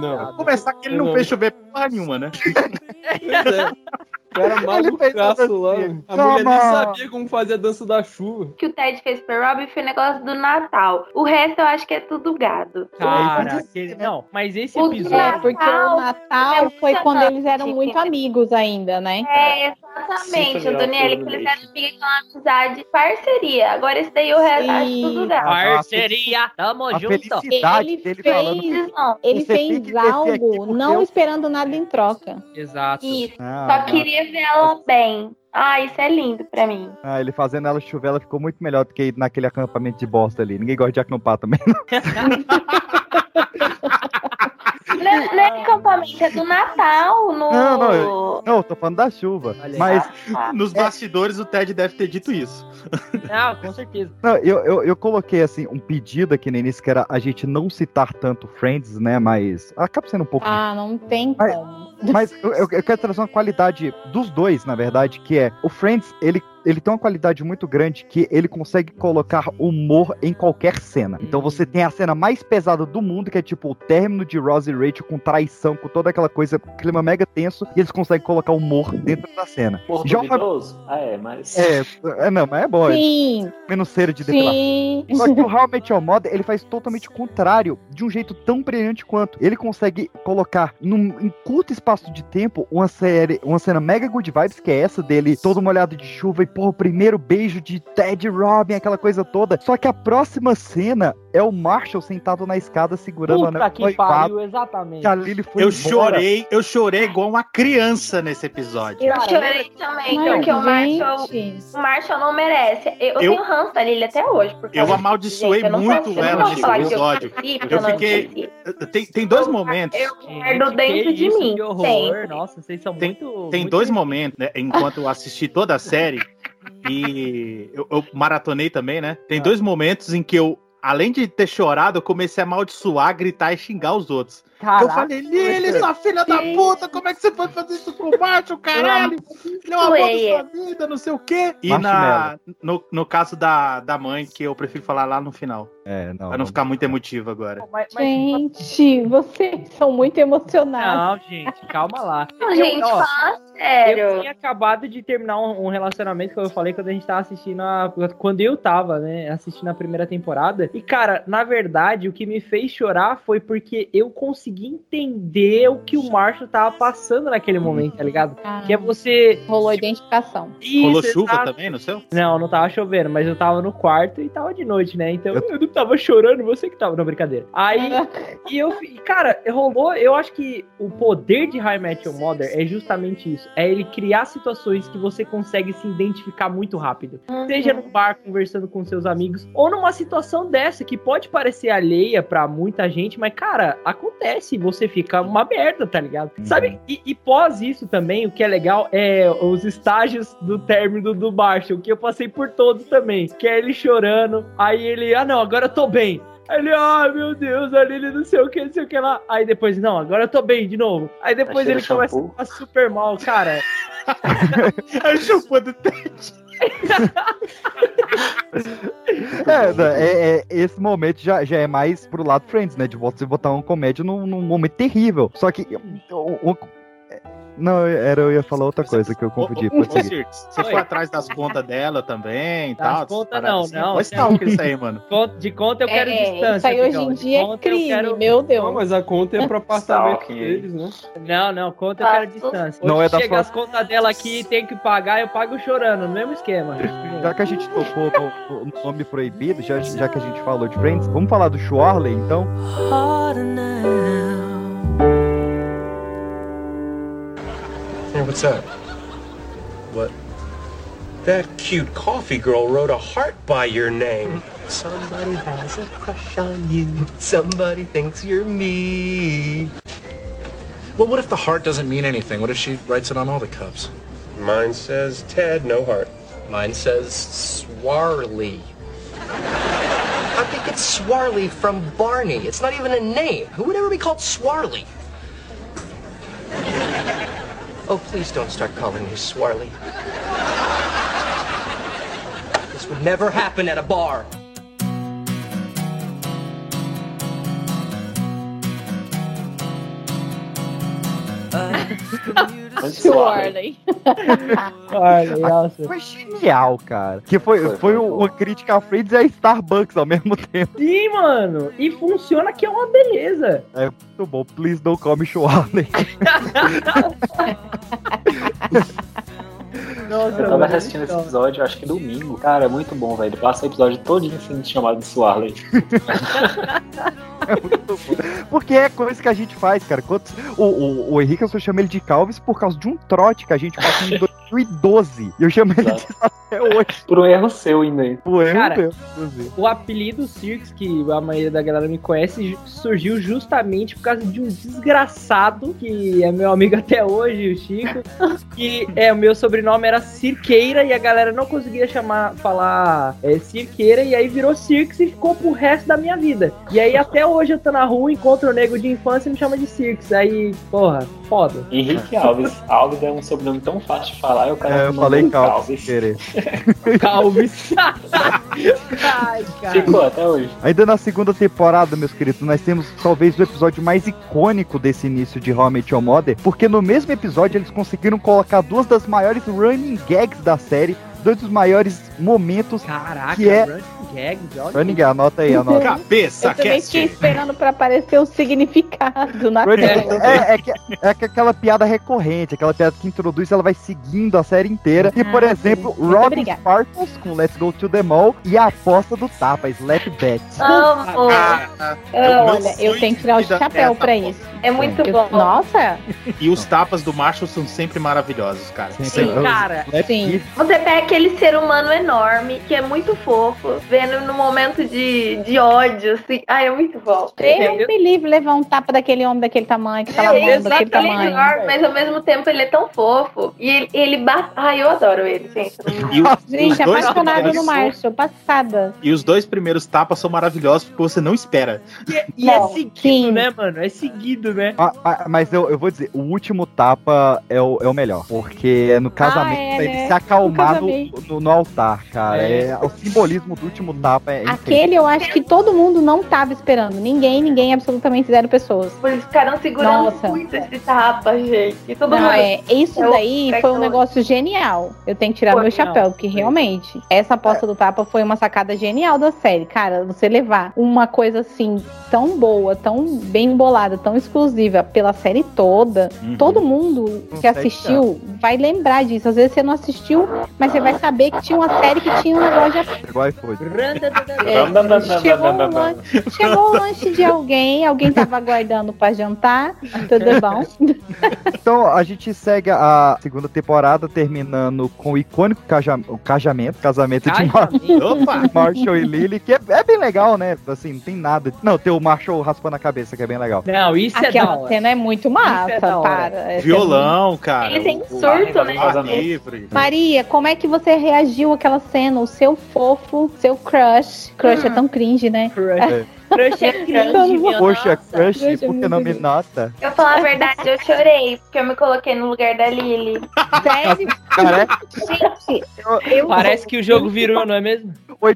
Não. Pra começar que ele não Não. fez chover porra nenhuma, né? <laughs> É. O cara <laughs> malucaço lá. A mulher nem Toma. sabia como fazer a dança da chuva. que o Ted fez pra Robbie foi o negócio do Natal. O resto eu acho que é tudo gado. Cara, aquele- não, mas esse O É, episódio. porque o Natal foi quando eles eram muito amigos ainda, né? É, exatamente, Sim, Antonielli, que eles eram amigos com uma amizade, parceria. Agora esse daí o resto acho tudo gado. Parceria, tamo A junto. felicidade Ele dele fez- falando. Não. Ele fez algo não esperando nada em troca. Exato. Isso. Ah, Só não. Ver ela bem. Ah, isso é lindo pra mim. Ah, ele fazendo ela chover, ela ficou muito melhor do que ir naquele acampamento de bosta ali. Ninguém gosta de acampar também. Não <laughs> é, não é acampamento, é do Natal. No... Não, não, eu, não, eu tô falando da chuva. Olha. Mas Ah, Nos bastidores o Ted deve ter dito isso. Ah, com certeza. Não, eu, eu, eu coloquei assim um pedido aqui no início que era a gente não citar tanto Friends, né? Mas acaba sendo um pouco. Ah, não tem como. Mas eu, eu, eu quero trazer uma qualidade dos dois, na verdade, que é o Friends, ele, ele tem uma qualidade muito grande que ele consegue colocar humor em qualquer cena. Então você tem a cena mais pesada do mundo, que é tipo o término de Ross e Rachel com traição, com toda aquela coisa, clima mega tenso, e eles conseguem colocar humor dentro da cena. Porra, Já uma- duvidoso? Ah, é, mas. É, é, não, mas é bom. é Sim, menos cera de sim. Só que o How I Met Your Mother, ele faz totalmente o contrário, de um jeito tão brilhante quanto. Ele consegue colocar num em curto espaço de tempo uma série, uma cena mega good vibes, que é essa dele, todo molhado de chuva e porra, o primeiro beijo de Ted Robin, aquela coisa toda. Só que a próxima cena é o Marshall sentado na escada segurando o Puta anel que pariu, exatamente. que a Lily foi Eu embora. chorei, eu chorei igual uma criança nesse episódio. Eu chorei também, Mas, porque o Marshall, o Marshall não merece. Eu, eu Eu- tenho ranço da Lily até hoje. Eu amaldiçoei gente. Eu muito eu ela nesse eu episódio. Eu não fiquei-. Tem, tem dois momentos. Eu guardo dentro de isso, mim. Que horror. Nossa, vocês são Tem- muito. Tem muito- dois momentos, né? Enquanto eu assisti toda a série <laughs> e eu, eu maratonei também, né? Tem Ah. dois momentos em que eu, além de ter chorado, eu comecei a amaldiçoar, gritar e xingar os outros. Caraca, eu falei, Lili, sua filha da puta, como é que você pode fazer isso pro macho, caralho? Ele é o amor da sua vida, não sei o quê. E na, no, no caso da, da mãe, que eu prefiro falar lá no final. É, não. Pra não ficar muito emotivo agora. Mas, mas- Gente, vocês são muito emocionados. Não, gente, calma lá. Não, <laughs> Eu- gente, ó, fala Eu sério. tinha acabado de terminar um, um relacionamento que eu falei quando a gente tava assistindo a. Quando eu tava, né? Assistindo a primeira temporada. E, cara, na verdade, o que me fez chorar foi porque eu consegui entender o que o Marshall tava passando naquele momento, tá ligado? Ah, Que é você. Rolou identificação. Rolou Isso, chuva exato. também no seu? Não, não tava chovendo, mas eu tava no quarto e tava de noite, né? Então eu, não tava chorando, você que tava. Não, brincadeira. Aí. <laughs> E eu, cara, rolou. Eu acho que o poder de High Metal Mother é justamente isso. É ele criar situações que você consegue se identificar muito rápido. Seja no bar conversando com seus amigos, ou numa situação dessa que pode parecer alheia pra muita gente, mas, cara, acontece. Você fica uma merda, tá ligado? Sabe? E, e pós isso também, o que é legal é os estágios do término do Marshall, que eu passei por todos também. Que é ele chorando, aí ele, ah não, agora eu tô bem. Aí ele, ai meu Deus, ali ele não sei o que, não sei o que lá. Aí depois, não, agora eu tô bem de novo. Aí depois ele começa a ficar super mal, cara. <laughs> É o shampoo do Ted. É, é- é- esse momento já, já é mais pro lado Friends, né? De você botar uma comédia num, num momento terrível. Só que. Não, era, eu ia falar outra coisa que eu confundi. Você foi atrás das contas dela também e Das tal? contas paradas não, assim? não, Mas não. tá isso aí, mano. De conta eu quero É, distância. isso aí hoje em dia é crime, quero- meu Não, Deus. mas a conta é pro apartamento deles, né? Não, não, conta eu quero distância. Não Hoje é da chega as contas dela aqui tem que pagar, eu pago chorando, no mesmo esquema. Já que a gente tocou no, no nome proibido, já, já que a gente falou de Friends, vamos falar do Schwarley, então? Harder now. Hey, what's that? What? That cute coffee girl wrote a heart by your name. Somebody has a crush on you. Somebody thinks you're me. Well, what if the heart doesn't mean anything? What if she writes it on all the cups? Mine says Ted, no heart. Mine says Swarly. I think it's Swarly from Barney. It's not even a name. Who would ever be called Swarly? Oh, please don't start calling me Swarly. This would never happen at a bar. Shirley. Olha, <laughs> nossa. Foi genial, cara. Que foi, foi, Foi, foi uma crítica a Friends e a Starbucks ao mesmo <laughs> tempo. Sim, mano. E funciona que é uma beleza. É muito bom. Please don't call me Schwarley. Nossa, Eu tava mano, assistindo esse episódio, acho que domingo. Cara, é muito bom, velho. Passa o episódio todinho sendo chamado de Swarley. <laughs> Porque é coisa que a gente faz, cara. Quantos... O, o, o Henrique, eu só chamo ele de Calves por causa de um trote que a gente passou em 2012. E eu chamo ele disso até hoje. Por um erro seu ainda. aí. Por erro Cara, meu, inclusive. O apelido Cirques, que a maioria da galera me conhece, surgiu justamente por causa de um desgraçado, que é meu amigo até hoje, o Chico, <laughs> que é, o meu sobrenome era Cirqueira e a galera não conseguia chamar, falar é, Cirqueira, e aí virou Cirques e ficou pro resto da minha vida. E aí até hoje eu tô na rua, encontro o nego de infância e me chama de Cirques. Aí, porra, foda. Henrique Alves. Alves é um sobrenome tão fácil de falar e o cara É, eu falei Calves querer. <laughs> Calves. Ai, cara. Ficou até hoje. Ainda na segunda temporada, meus queridos, nós temos talvez o episódio mais icônico desse início de How I Met Your Mother, porque no mesmo episódio eles conseguiram colocar duas das maiores running gags da série, dois dos maiores momentos Caraca, que é... Running Gags, olha. Running gag, anota aí, anota. Cabeça, Eu também fiquei esperando pra aparecer o significado na tela. gag é, é, que- é que aquela piada recorrente, aquela piada que introduz, ela vai seguindo a série inteira. E, por Ah, exemplo, sim. Robin. Sparkles com Let's Go to the Mall e a aposta do tapa, Slap Bet. Amo. Ah, meu olha, eu tenho que tirar o chapéu pra porra. isso. É muito Eu- bom. Nossa, E os tapas do Marshall são sempre maravilhosos, cara. Sim, Sempre. Cara, sim. O The Back aquele ser humano enorme, que é muito fofo, vendo no momento de, de ódio, assim. Ai, é muito bom. Eu me livre levar um tapa daquele homem daquele tamanho, que tá É, daquele exato, ele é tamanho. enorme, mas ao mesmo tempo ele é tão fofo. E ele, ele bate. Ai, eu adoro ele, gente. E o- Gente, os dois apaixonada no Marshall, passada. E os dois primeiros tapas são maravilhosos porque você não espera. E é seguido, né, mano? É seguido, né? Ah, ah, mas eu, eu vou dizer, o último tapa é o, é o melhor. Porque no casamento, é, pra ele né? se acalmar No no, no, no altar, cara. É. É. o simbolismo do último tapa é incrível. Aquele eu acho que todo mundo não tava esperando. Ninguém, ninguém, absolutamente zero pessoas. Eles ficaram segurando Nossa. muito esse tapa, gente. E todo Não, mundo. é, isso É o- daí é foi um negócio genial. Eu tenho que tirar Foi, meu não. chapéu, porque realmente, essa aposta do tapa foi uma sacada genial da série. Cara, você levar uma coisa assim, tão boa, tão bem bolada, tão exclusiva pela série toda, Uhum. todo mundo que assistiu vai lembrar disso. Às vezes você não assistiu, mas você vai saber que tinha uma série que tinha um negócio de é, chegou, o lanche, chegou o lanche de alguém, alguém tava aguardando pra jantar, tudo <laughs> bom? Então a gente segue a segunda temporada terminando com o icônico caja- o casamento, casamento de Mar <laughs> Opa! Marshall e Lily, que é, é bem legal, né? Assim, não tem nada. Não, tem o Marshall raspando a cabeça, que é bem legal. Não, isso é da Aquela hora. cena é muito massa, é da hora. para. É Violão, cara. Ele tem o- surto, né? livre. Maria, como é que você reagiu àquela cena? O seu fofo, seu crush. Crush é tão cringe, né? É. Crush é cringe, minha Poxa, crush, Crush é por que não me nota? Eu falar a verdade, eu chorei, porque eu me coloquei no lugar da Lily. Sério? Gente, eu Parece que o jogo virou, não é mesmo?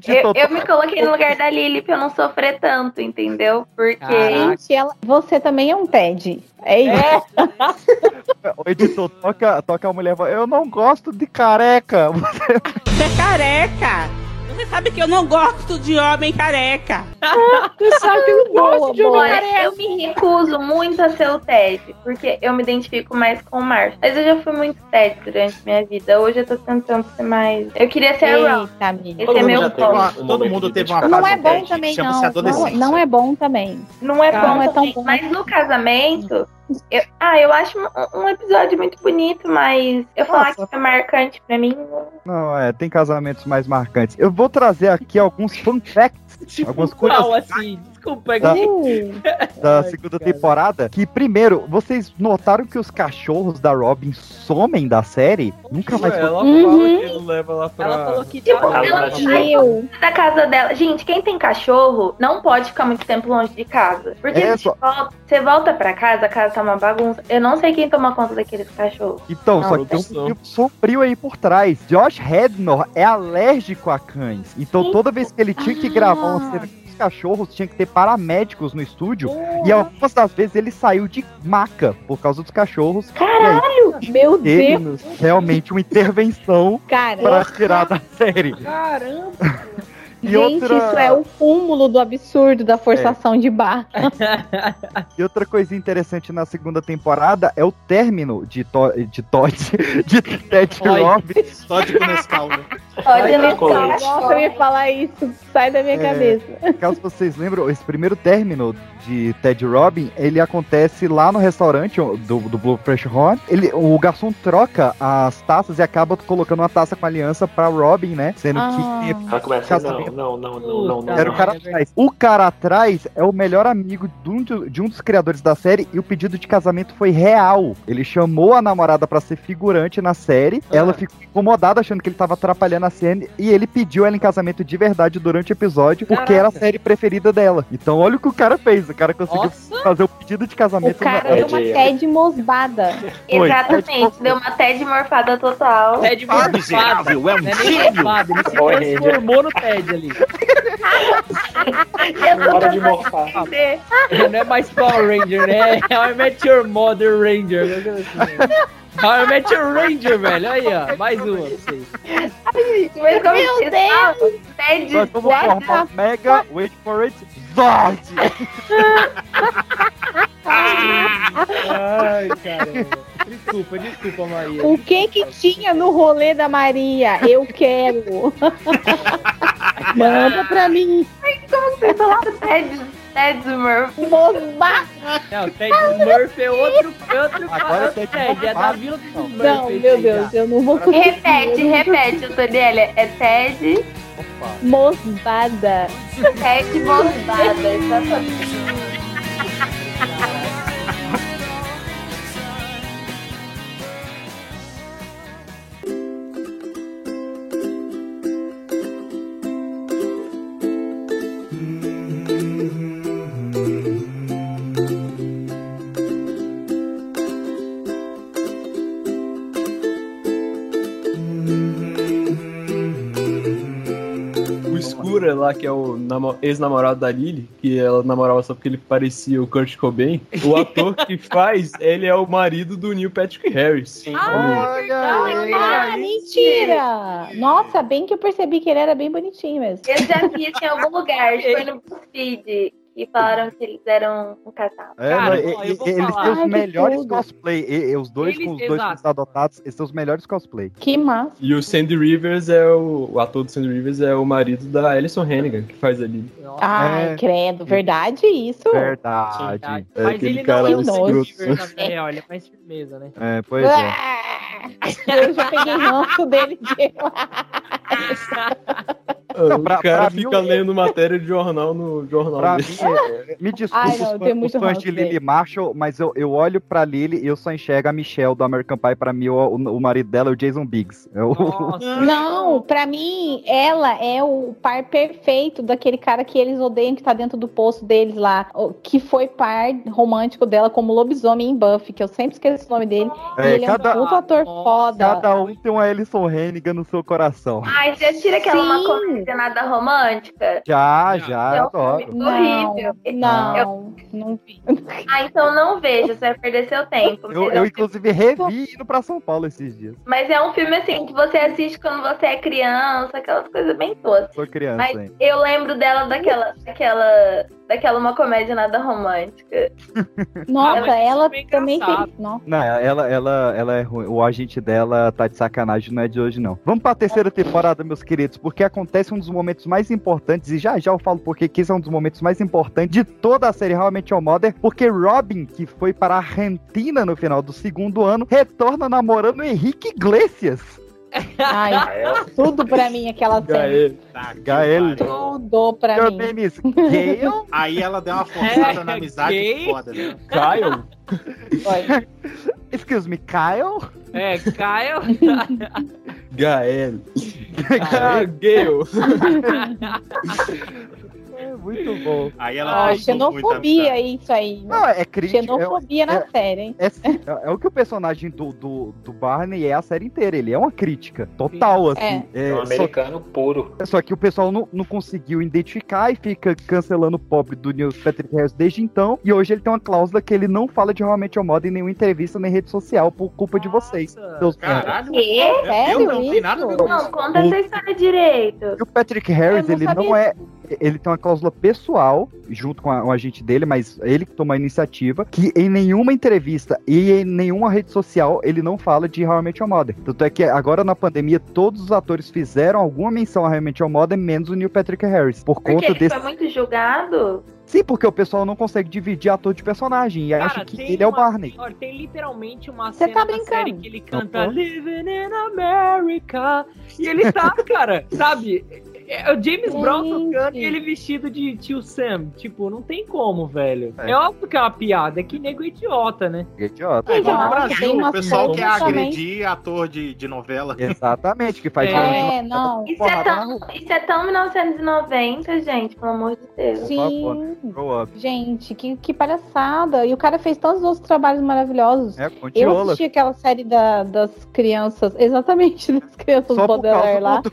Eu, eu me coloquei no lugar da Lily pra eu não sofrer tanto, entendeu? Porque. Caraca. Gente, ela, você também é um Ted. É isso. <laughs> O editor toca, toca a mulher e fala, eu não gosto de careca. <laughs> Você é careca! Você sabe que eu não gosto de homem careca! <laughs> Você sabe que eu não gosto de homem Olha, careca. eu me recuso muito a ser o Ted, porque eu me identifico mais com o Marshall. Mas eu já fui muito Ted durante minha vida. Hoje eu tô tentando ser mais. Eu queria ser a Ron. Eita, amiga. Esse é mundo meu já teve foco. um Todo mundo teve uma dedicação. Não é fase bom também, chama-se não. Não, não é bom também. Não é bom não é tão bom. mas no casamento, eu- ah, eu acho um, um episódio muito bonito, mas eu falar Nossa. que é marcante pra mim. Não, é, tem casamentos mais marcantes. Eu vou trazer aqui alguns fun facts, algumas Qual, curiosidades assim? Desculpa, é que... Da Ai, segunda cara. temporada. Que, primeiro, vocês notaram que os cachorros da Robin somem da série? Nunca mais Ué, foi. ela Uhum. fala que não leva lá pra. Ela falou que Tipo, ela Ela- meu. da casa dela. Gente, quem tem cachorro não pode ficar muito tempo longe de casa. Porque É, você, só- volta, você volta pra casa, a casa tá uma bagunça. Eu não sei quem toma conta daqueles cachorros. Então, Não, só que tem um motivo sombrio aí por trás. Josh Hednor é alérgico a cães. Então, toda vez que ele tinha que gravar uma cena com os cachorros, tinha que ter paramédicos no estúdio. E algumas das vezes ele saiu de maca por causa dos cachorros. Caralho! Meu Ele- Deus. Realmente uma intervenção Cara, para tirar da série. Caramba! E gente, outra- isso é o cúmulo do absurdo da forçação de barra. <laughs> E outra coisa interessante na segunda temporada é o término de, to de Todd, <laughs> de Ted. Robin. Só de Nescau, né? Colete. Nossa, eu ia falar isso. Sai da minha É. cabeça. Caso vocês lembram, esse primeiro término de Ted Robin, ele acontece lá no restaurante do, do Blue Fresh Horn. Ele, o garçom troca as taças e acaba colocando uma taça com aliança pra Robin, né? Sendo Ah. que Ela começa, não, não, não, não, não, não. Era o cara atrás. O cara atrás é o melhor amigo de um, de um dos criadores da série e o pedido de casamento foi real. Ele chamou a namorada pra ser figurante na série. Ela ficou incomodada achando que ele tava atrapalhando a cena e ele pediu ela em casamento de verdade durante o episódio porque era a Caraca. série preferida dela. Então olha o que o cara fez. O cara conseguiu Nossa! fazer o pedido de O casamento. cara na- deu uma Ted- mosbada. Exatamente, deu uma Ted morfada total. Ted Ah, morfado. miserável, é um é morfado, ele se transformou no Ted ali. <laughs> Eu Hora de morfar. Não é mais Power Ranger, né? How I Met Your Mother Ranger. assim, né? How I Met Your Ranger, velho. Aí, ó. Mais uma pra vocês. Meu Deus! Ted Nós vamos formar o Mega, wait for it, Zord! <laughs> Ai, caramba. Desculpa, desculpa, Maria. O que que tinha no rolê da Maria? Eu quero. Manda pra mim. Como que você falava Ted? Ted Murphy. Mosbada. Não, Ted Murphy é outro, outro Agora é Ted Ted, é da. Vila dos Murphy. Não, meu Deus, eu não vou conseguir. Repete, repete, Tonelli. É Ted. Mosbada. Ted Mosbada, exatamente. <laughs> lá, que é o namo- ex-namorado da Lily, que ela namorava só porque ele parecia o Kurt Cobain. O ator que <laughs> faz, ele é o marido do Neil Patrick Harris. Ah, mentira! Nossa, bem que eu percebi que ele era bem bonitinho mesmo. Eu já vi isso em algum lugar, foi no <laughs> BuzzFeed, que falaram que eles eram um casal. É, Cara, e- e- eles falar. têm os melhores tudo. cosplay. E, e os dois Eles- com os dois exato. adotados, esses são os melhores cosplay. Que massa. E o Sandy Rivers é o. O ator do Sandy Rivers é o marido da Alison Hannigan, que faz a Lily. Ai, É. credo, verdade isso? Verdade. É Mas aquele ele cara não é o. Steve Rivers, ele é mais firmeza, né? É, pois é. Eu já peguei ranço dele de <laughs> o pra- cara pra mim, fica o- lendo matéria de jornal no jornal Pra dele. mim, é- <laughs> me desculpa Ai, não, eu os, fã- os fãs de Lily. Marshall, mas eu, eu olho pra Lily e eu só enxergo a Michelle do American Pie. Pra mim, o, o, marido dela é o Jason Biggs. É o- Nossa, <laughs> Não, pra mim, ela é o par perfeito daquele cara que eles odeiam que tá dentro do poço deles lá, que foi par romântico dela como lobisomem em Buffy, que eu sempre esqueço o nome dele. É, e ele cada- é um puto ator foda. Cada um tem uma Alison Hannigan no seu coração. Ai, você tira aquela uma Sim. comédia nada romântica? Já, já, É um adoro. Não, horrível. não, não vi. Ah, então não veja, você vai perder seu tempo. Eu, eu inclusive, revi indo pra São Paulo esses dias. Mas é um filme assim que você assiste quando você é criança, aquelas coisas bem todas. Sou criança Mas ainda. eu lembro dela daquela, daquela, daquela uma comédia nada romântica. Nossa, ela é bem também tem. Nossa. Não, ela, ela, ela é ruim. O agente dela tá de sacanagem, não é de hoje, não. Vamos pra terceira temporada, meus queridos, porque acontece um dos momentos mais importantes, e já já eu falo porque que é um dos momentos mais importantes de toda a série Realmente Your Mother, porque Robin, que foi para a Argentina no final do segundo ano, retorna namorando Henrique Iglesias. Ai, tudo pra mim aquela. Gael. Tá, Gael. Tudo pra Your mim. name is Gale. Aí ela deu uma forçada É, na amizade gay. foda, né? Kyle? Foi. Excuse me, Kyle? É, Caio. Gael. Gael. <laughs> É muito bom. Aí ela Ó, forçou muito a xenofobia isso aí. Não, é crítico. Xenofobia é- na é- série, hein? É, sim, é- é o que o personagem do, do, do Barney é a série inteira. Ele é uma crítica total, assim. É um É, só, americano puro. só que o pessoal não, não conseguiu identificar e fica cancelando o pobre do Neil Patrick Harris desde então. E hoje ele tem uma cláusula que ele não fala de realmente moda em nenhuma entrevista nem rede social por culpa de vocês. Merda. Caralho. Quê? Sério eu não Não, isso. conta essa história direito. E o Patrick Harris, Eu não ele não é. Ele tem uma cláusula pessoal, junto com a- o agente dele, mas ele que toma a iniciativa, que em nenhuma entrevista e em nenhuma rede social ele não fala de How I Met Your Mother. Tanto é que agora na pandemia todos os atores fizeram alguma menção a How I Met Your Mother, menos o Neil Patrick Harris. Por Porque conta ele desse. foi muito julgado. Sim, porque o pessoal não consegue dividir ator de personagem e acha que ele é o uma- Barney. Olha, tem literalmente uma Você cena tá brincando? série que ele canta. Living in America. E ele tá, <laughs> cara, sabe? É o James Brown tocando e ele vestido de tio Sam. Tipo, não tem como, velho. É. É, óbvio que é uma piada, é que nego é idiota, né? Idiota. É igual no Brasil, o pessoal quer também. agredir ator de, de novela. Exatamente, que faz É, não. Isso é, tão, isso é tão 1990, gente, pelo amor de Deus. Sim. Gente, que, que palhaçada. E o cara fez tantos outros trabalhos maravilhosos. É, Eu assisti aquela série da- das crianças, exatamente, <laughs> das crianças Só por Baudelaire lá. do,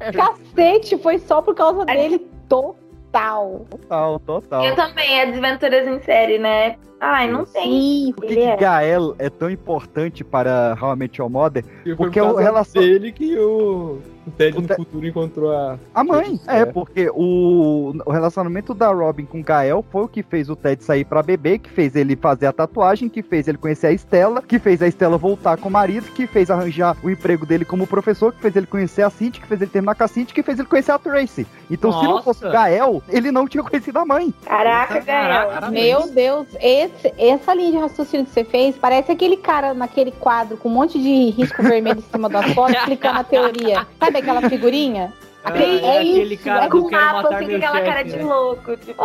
Harris. Cacete, foi só por causa dele total. Total, total. Eu também, é Desventuras em Série, né? Ai, não tem. Por que, que é. Gael é tão importante para How I Met Your Mother? Porque Porque o relação... dele que o, o Ted no futuro encontrou a. A mãe, é, porque o, o relacionamento da Robin com o Gael foi o que fez o Ted sair pra beber, que fez ele fazer a tatuagem, que fez ele conhecer a Estela, que fez a Estela voltar com o marido, que fez arranjar o emprego dele como professor, que fez ele conhecer a Cindy, que fez ele terminar com a Cindy, que fez ele conhecer a Tracy. Então, se não Nossa. fosse o Gael, ele não tinha conhecido a mãe. Caraca, Gael. Meu Deus, esse- essa linha de raciocínio que você fez parece aquele cara naquele quadro com um monte de risco vermelho em cima da foto <laughs> explicando a teoria. Sabe aquela figurinha? <laughs> Aquele, É, aquele cara do com mapa, Matar assim, aquela Chefe, cara de né? louco. Tipo.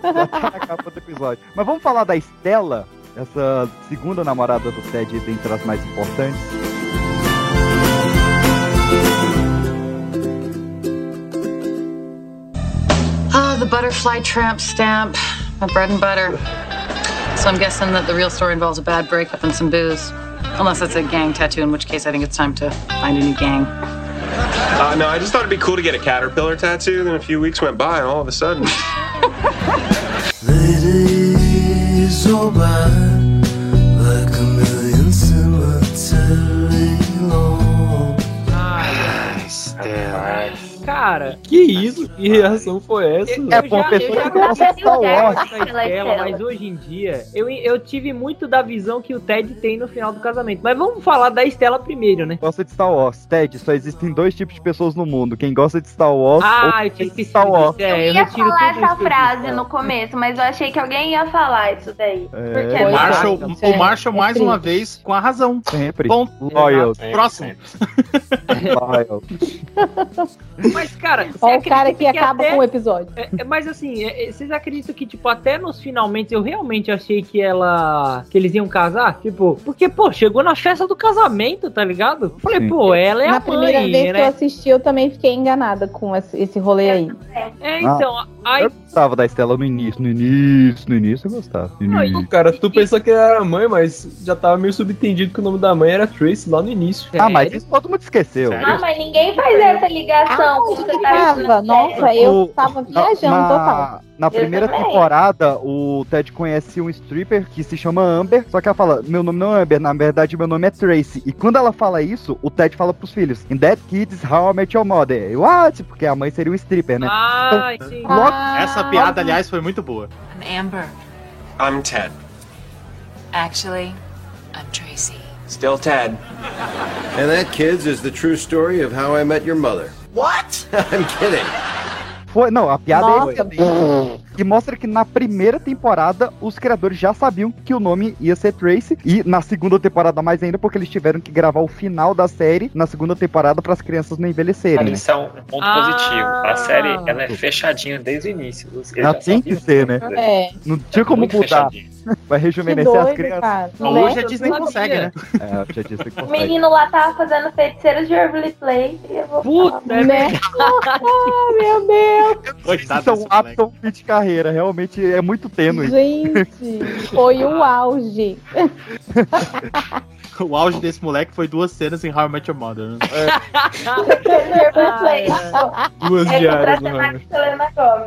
Já tá na capa do episódio. Mas vamos falar da Estela, essa segunda namorada do Ted dentre as mais importantes. Oh, the butterfly tramp stamp. My bread and butter. So I'm guessing that the real story involves a bad breakup and some booze. Unless it's a gang tattoo, in which case I think it's time to find a new gang. Uh, no, I just thought it'd be cool to get a caterpillar tattoo. Then a few weeks went by, and all of a sudden. Cara, Que isso? Que reação foi essa? Eu, É, eu pô, já, pessoa eu já que gosta de Star Wars. Estela, mas hoje em dia eu, eu tive muito da visão que o Ted tem no final do casamento. Mas vamos falar da Estela primeiro, né? Gosta de Star Wars. Ted, só existem dois tipos de pessoas no mundo. Quem gosta de Star Wars Ah, ou eu tinha esquecido Star Wars. É, Eu ia retiro falar tudo essa eu frase no começo, mas eu achei que alguém ia falar isso daí. É. Porque O Marshall, é, o Marshall mais é uma vez com a razão. Sempre. Ponto. Loyal. Próximo. <laughs> Loyal. Mas, cara, você Olha o cara acredita que acaba até- com o episódio. É, é, mas assim, é, é, vocês acreditam que, tipo, até nos finalmente eu realmente achei que ela. que eles iam casar? Tipo, porque, pô, chegou na festa do casamento, tá ligado? Falei, Sim. pô, ela é Na a primeira mãe, vez que eu né? assisti, eu também fiquei enganada com esse, rolê aí. É, então, aí. Eu gostava da Estela no início. No início, no início eu gostava. No início. Cara, tu pensou que era a mãe, mas já tava meio subentendido que o nome da mãe era Tracy lá no início. Ah, mas isso todo mundo esqueceu. Ah, mas ninguém faz essa ligação. assistindo Tava, nossa, eu O- tava na- viajando na, total. Na primeira temporada, o Ted conhece um stripper que se chama Amber, só que ela fala, meu nome não é Amber, na verdade meu nome é Tracy. E quando ela fala isso, o Ted fala pros filhos, In that kid's how I met your mother. Eu, what? Porque a mãe seria um stripper, né? Ah, sim. Logo- Essa piada, aliás, foi muito boa. I'm Amber. I'm Ted. Actually, I'm Tracy. Still Ted. And that, kids, is the true story of how I met your mother. What? <laughs> I'm kidding. Foi, não, a piada Nossa, é essa. Que mostra que na primeira temporada os criadores já sabiam que o nome ia ser Tracy. E na segunda temporada mais ainda, porque eles tiveram que gravar o final da série na segunda temporada para as crianças não envelhecerem. né? Isso é um ponto Ah. positivo. A série ela é fechadinha desde o início. Já tem que ser, né? É, Não tinha como Muito mudar. fechadinho. Vai rejuvenescer as doido, crianças. cara. Hoje a Disney consegue, né? É, já disse que O consegue. menino lá tava fazendo feiticeiros de Waverly Place. E eu vou Puta, é Né? <laughs> ah, meu Deus. Coitado Isso é desse carreira, realmente é muito tênue. Gente, foi o auge. <laughs> <laughs> O auge desse moleque foi duas cenas em How I Met Your Mother. Né? <laughs> Duas É diárias.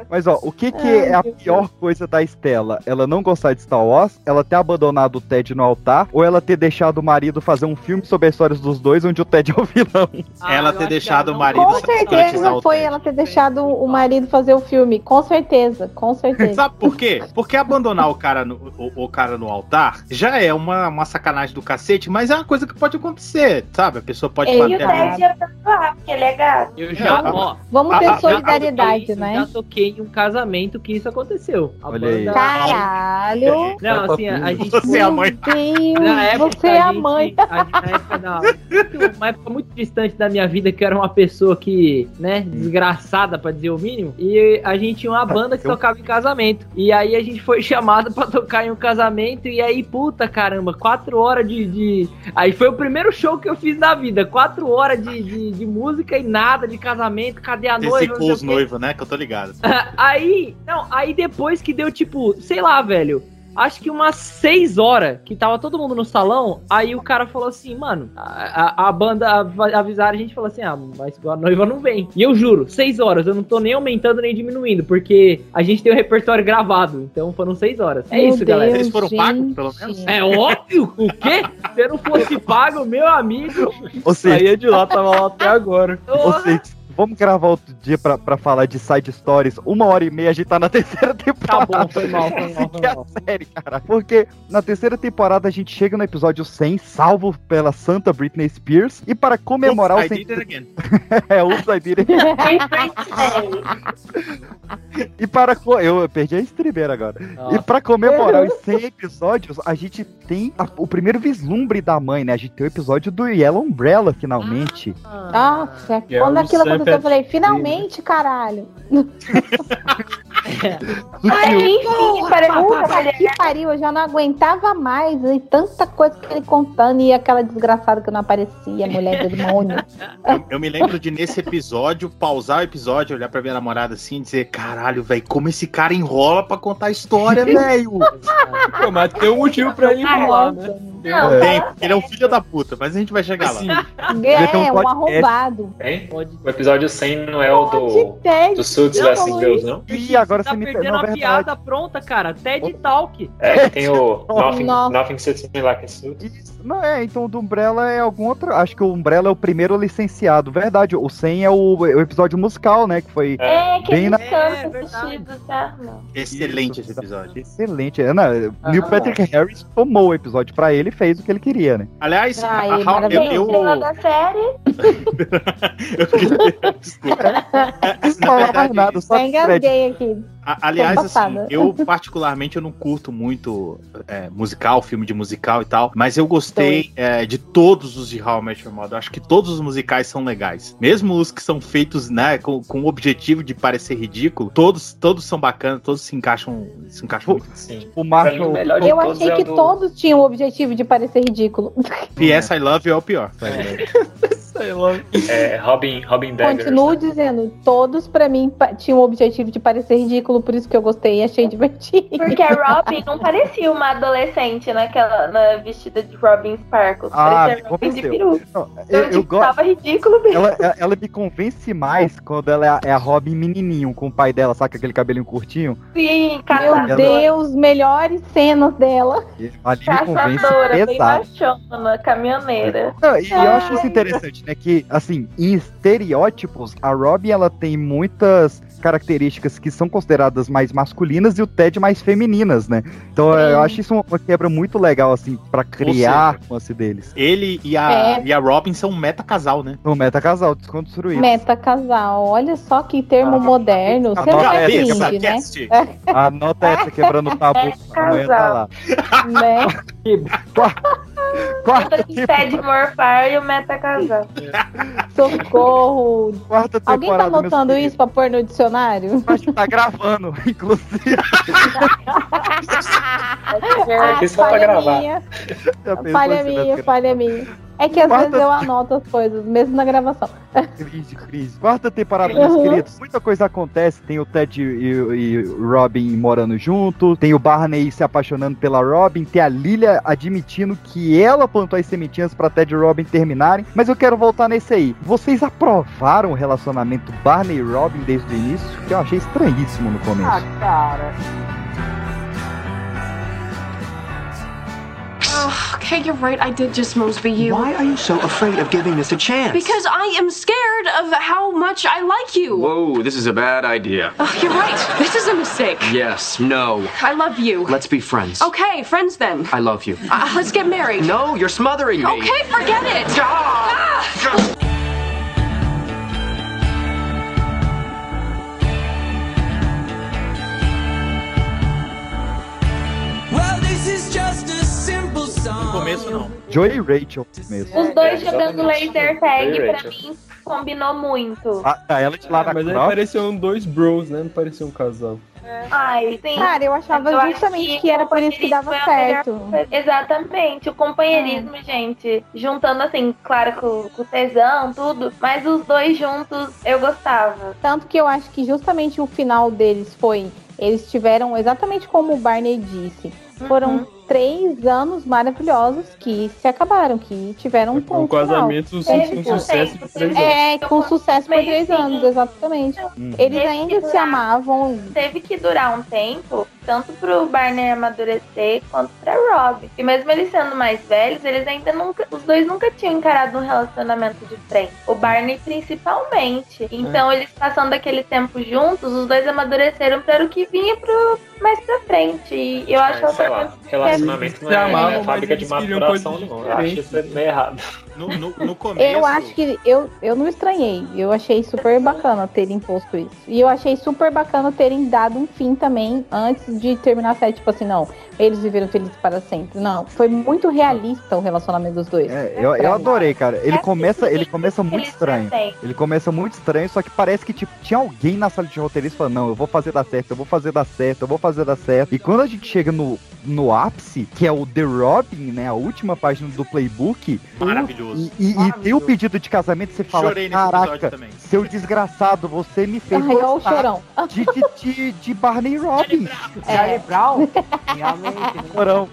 Mas ó, o que que Ai, é a pior coisa da Estela? Ela não gostar de Star Wars, ela ter abandonado o Ted no altar, ou ela ter deixado o marido fazer um filme sobre as histórias dos dois, onde o Ted é o <laughs> vilão? Ah, Ela ter deixado ela o marido Com certeza foi ela ter deixado o marido fazer o filme. Com certeza, com certeza. Sabe por quê? Porque abandonar o cara no, o, o cara no altar já é uma, uma sacanagem do cacete, mas é uma coisa que pode acontecer, sabe? A pessoa pode Ele o bater a Ted ia perdoar, porque ele é gato. Eu já, Ah, ó, Vamos Ah, ter ah, solidariedade, eu né? já toquei em um casamento que isso aconteceu. A Olha aí. banda- Caralho. Não, assim, a, a gente Você é a mãe. Deus, Na época, você é a gente- mãe. a- na época uma época muito distante da minha vida, que eu era uma pessoa que, né, desgraçada, pra dizer o mínimo. E a gente tinha uma banda que Eu- tocava em casamento. E aí a gente foi <laughs> chamado pra tocar em um casamento. E aí, puta caramba, quatro horas de. de- Aí foi o primeiro show que eu fiz na vida. Quatro horas de, de, de música e nada de casamento. Cadê a noiva? Esse sei os noivos, né? Que eu tô ligado. <laughs> Aí, não, aí depois que deu, tipo, sei lá, velho. Acho que umas 6 horas, que tava todo mundo no salão, aí o cara falou assim, mano, a, a, a banda av- avisaram a gente falou assim, ah, mas a noiva não vem. E eu juro, 6 horas, eu não tô nem aumentando nem diminuindo, porque a gente tem o repertório gravado, então foram 6 horas. É Meu isso, galera. Deus, Vocês foram pagos, pelo menos? É óbvio, o quê? Se eu não fosse pago, meu amigo. Ou seja, Saía de lá, tava lá até agora. Ou seja, vamos gravar outro dia pra, pra falar de side stories. Uma hora e meia a gente tá na <laughs> terceira temporada. Tá bom, foi mal, foi mal, foi Que é a mal. série, cara. Porque na terceira temporada a gente chega no episódio 100, salvo pela santa Britney Spears. E para comemorar Oops, o I did it again. <laughs> é, Oops, I did it. <laughs> E para. co- Eu perdi a estribeira agora. Nossa. E para comemorar os 100 episódios, a gente tem a- o primeiro vislumbre da mãe, né? A gente tem o episódio do Yellow Umbrella, finalmente. Nossa, Que é quando aquilo sempre eu falei, assim, finalmente, caralho. <laughs> Ai, enfim, Puta que pariu, eu já não aguentava mais. E tanta coisa que ele contando e aquela desgraçada que não aparecia, mulher do demônio. <laughs> Eu me lembro de nesse episódio, pausar o episódio, olhar pra minha namorada assim e dizer: caralho, velho, como esse cara enrola pra contar a história, <laughs> velho. Mas tem um motivo pra ele enrolar, né? Não tem, porque ele é um filho da puta, mas a gente vai chegar lá. É, um arrombado. Hein? O episódio 100 não é o do, do Suits Não, Lessing Girls, não? E agora tá você me perdendo não, a verdade. piada pronta, cara. TED Talk. É, que tem o <laughs> Nothing. Nothing Sits Me Like a Suits. Não, é, então o do Umbrella é algum outro. Acho que o Umbrella é o primeiro licenciado. Verdade, o 100 é o, o episódio musical, né? Que foi É, que bem na. cantam vestidos, tá? Não. Excelente esse episódio. Excelente. É, não, Neil Patrick Harris tomou o episódio pra ele e fez o que ele queria, né? Aliás, a, Ai, a How- <laughs> eu, eu, da série. Não falar mais nada, só Eu engasguei aqui. A- aliás, assim, eu particularmente eu não curto muito é, musical, filme de musical e tal, mas eu gostei é, de todos os de How I Met Your Mother. Eu acho que todos os musicais são legais. Mesmo os que são feitos, né, com, com o objetivo de parecer ridículo, todos, todos são bacanas, todos se encaixam, se encaixam muito. Sim. O Marshall. Eu achei que todos tinham o objetivo de parecer ridículo. P.S. I Love You é o pior. <laughs> Sei lá. É Robin, Robin. Continuo dizendo, todos pra mim tinham o objetivo de parecer ridículo, por isso que eu gostei e achei divertido. Porque a Robin não parecia uma adolescente naquela na vestida de Robin Sparkles. Ah, parecia Robin de peruca. Não, Então, eu, eu tipo, gosto. tava ridículo mesmo. Ela, ela- me convence mais quando ela é a, é a Robin menininho, com o pai dela, saca aquele cabelinho curtinho? Sim, Meu. Deus, melhores cenas dela. Ali me convence Caçadora, bem pesado. machona, caminhoneira. Não, e eu acho isso interessante, né? Que, assim, em estereótipos, a Robin ela tem muitas características que são consideradas mais masculinas e o Ted mais femininas, né? Então eu acho isso uma, quebra muito legal, assim, pra criar o lance deles. Ele e a, É. e a Robin são um meta casal, né? O meta casal desconstruído. Meta casal, olha só que termo moderno. Você não é essa, cringe, né? cast. Anota essa, quebrando o tabu. <laughs> Amanhã tá lá. <laughs> né? <laughs> Quarta, Ted Morfar e o Meta Casal. <laughs> Socorro. quarta Alguém tá anotando isso pra pôr no dicionário? A gente tá gravando, <laughs> inclusive. <laughs> Aqui só pra falha gravar. minha, Já pensou falha minha, falha minha. É que às Quarta- vezes eu anoto as coisas, mesmo na gravação. <laughs> Crise, crise. Quarta temporada, meus Uhum. queridos. Muita coisa acontece. Tem o Ted e, e Robin morando junto. Tem o Barney se apaixonando pela Robin. Tem a Lilia admitindo que ela plantou as sementinhas pra Ted e Robin terminarem. Mas eu quero voltar nesse aí. Vocês aprovaram o relacionamento Barney e Robin desde o início? Que eu achei estranhíssimo no começo. Ah, cara. Oh, okay, you're right. I did just Mosby you. Why are you so afraid of giving this a chance? Because I am scared of how much I like you. Whoa, this is a bad idea. Oh, you're right. This is a mistake. Yes, no. I love you. Let's be friends. Okay, friends then. I love you. Uh, let's get married. No, you're smothering me. Okay, forget it. Ah! Well, this is just a simple song. No começo, não. Joey e Rachel mesmo. Os dois É, jogando laser tag, pra Rachel. mim, combinou muito. A, a ela de lá Ah, na mas aí pareciam dois bros, né? Não parecia um casal. Ai, sim. Cara, eu achava Eu justamente que era por isso que dava melhor certo. coisa. Exatamente, o companheirismo, gente. Juntando assim, claro, com, com o tesão, tudo. Mas os dois juntos eu gostava. Tanto que eu acho que justamente o final deles foi. Eles tiveram exatamente como o Barney disse. Foram três anos maravilhosos que se acabaram, que tiveram um ponto Um casamento final. com, com sucesso de três anos. É, com sucesso por três anos, exatamente. Eles Teve ainda que se durar- amavam. Teve que durar um tempo, tanto pro Barney amadurecer quanto pra Rob. E mesmo eles sendo mais velhos, eles ainda nunca. Os dois nunca tinham encarado um relacionamento de frente. O Barney principalmente. Então, eles passando aquele tempo juntos, os dois amadureceram para o que vinha pro mais pra frente. E eu acho É, sei lá, que relacionamento não é, amavam, é fábrica de maturação, não. Eu acho isso meio errado. No, no, no começo. Eu acho que eu, eu não estranhei. Eu achei super bacana terem posto isso. E eu achei super bacana terem dado um fim também antes de terminar a série. Tipo assim, não, eles viveram felizes para sempre. Não, foi muito realista o relacionamento dos dois. É, eu, eu adorei, cara. Ele começa, ele começa muito estranho. Ele começa muito estranho, só que parece que tipo, tinha alguém na sala de roteiristas falando, não, eu vou fazer dar certo, eu vou fazer dar certo, eu vou fazer dar certo. E quando a gente chega no, no ápice, que é o The Robin, né? A última página do playbook. Maravilhoso. E, e- e tem o pedido de casamento, você fala, Chorei nesse episódio caraca, também." seu desgraçado, você me fez Ai, gostar chorão. de, de, de, de Barney Robin. Charlie Brown? Realmente. Chorão.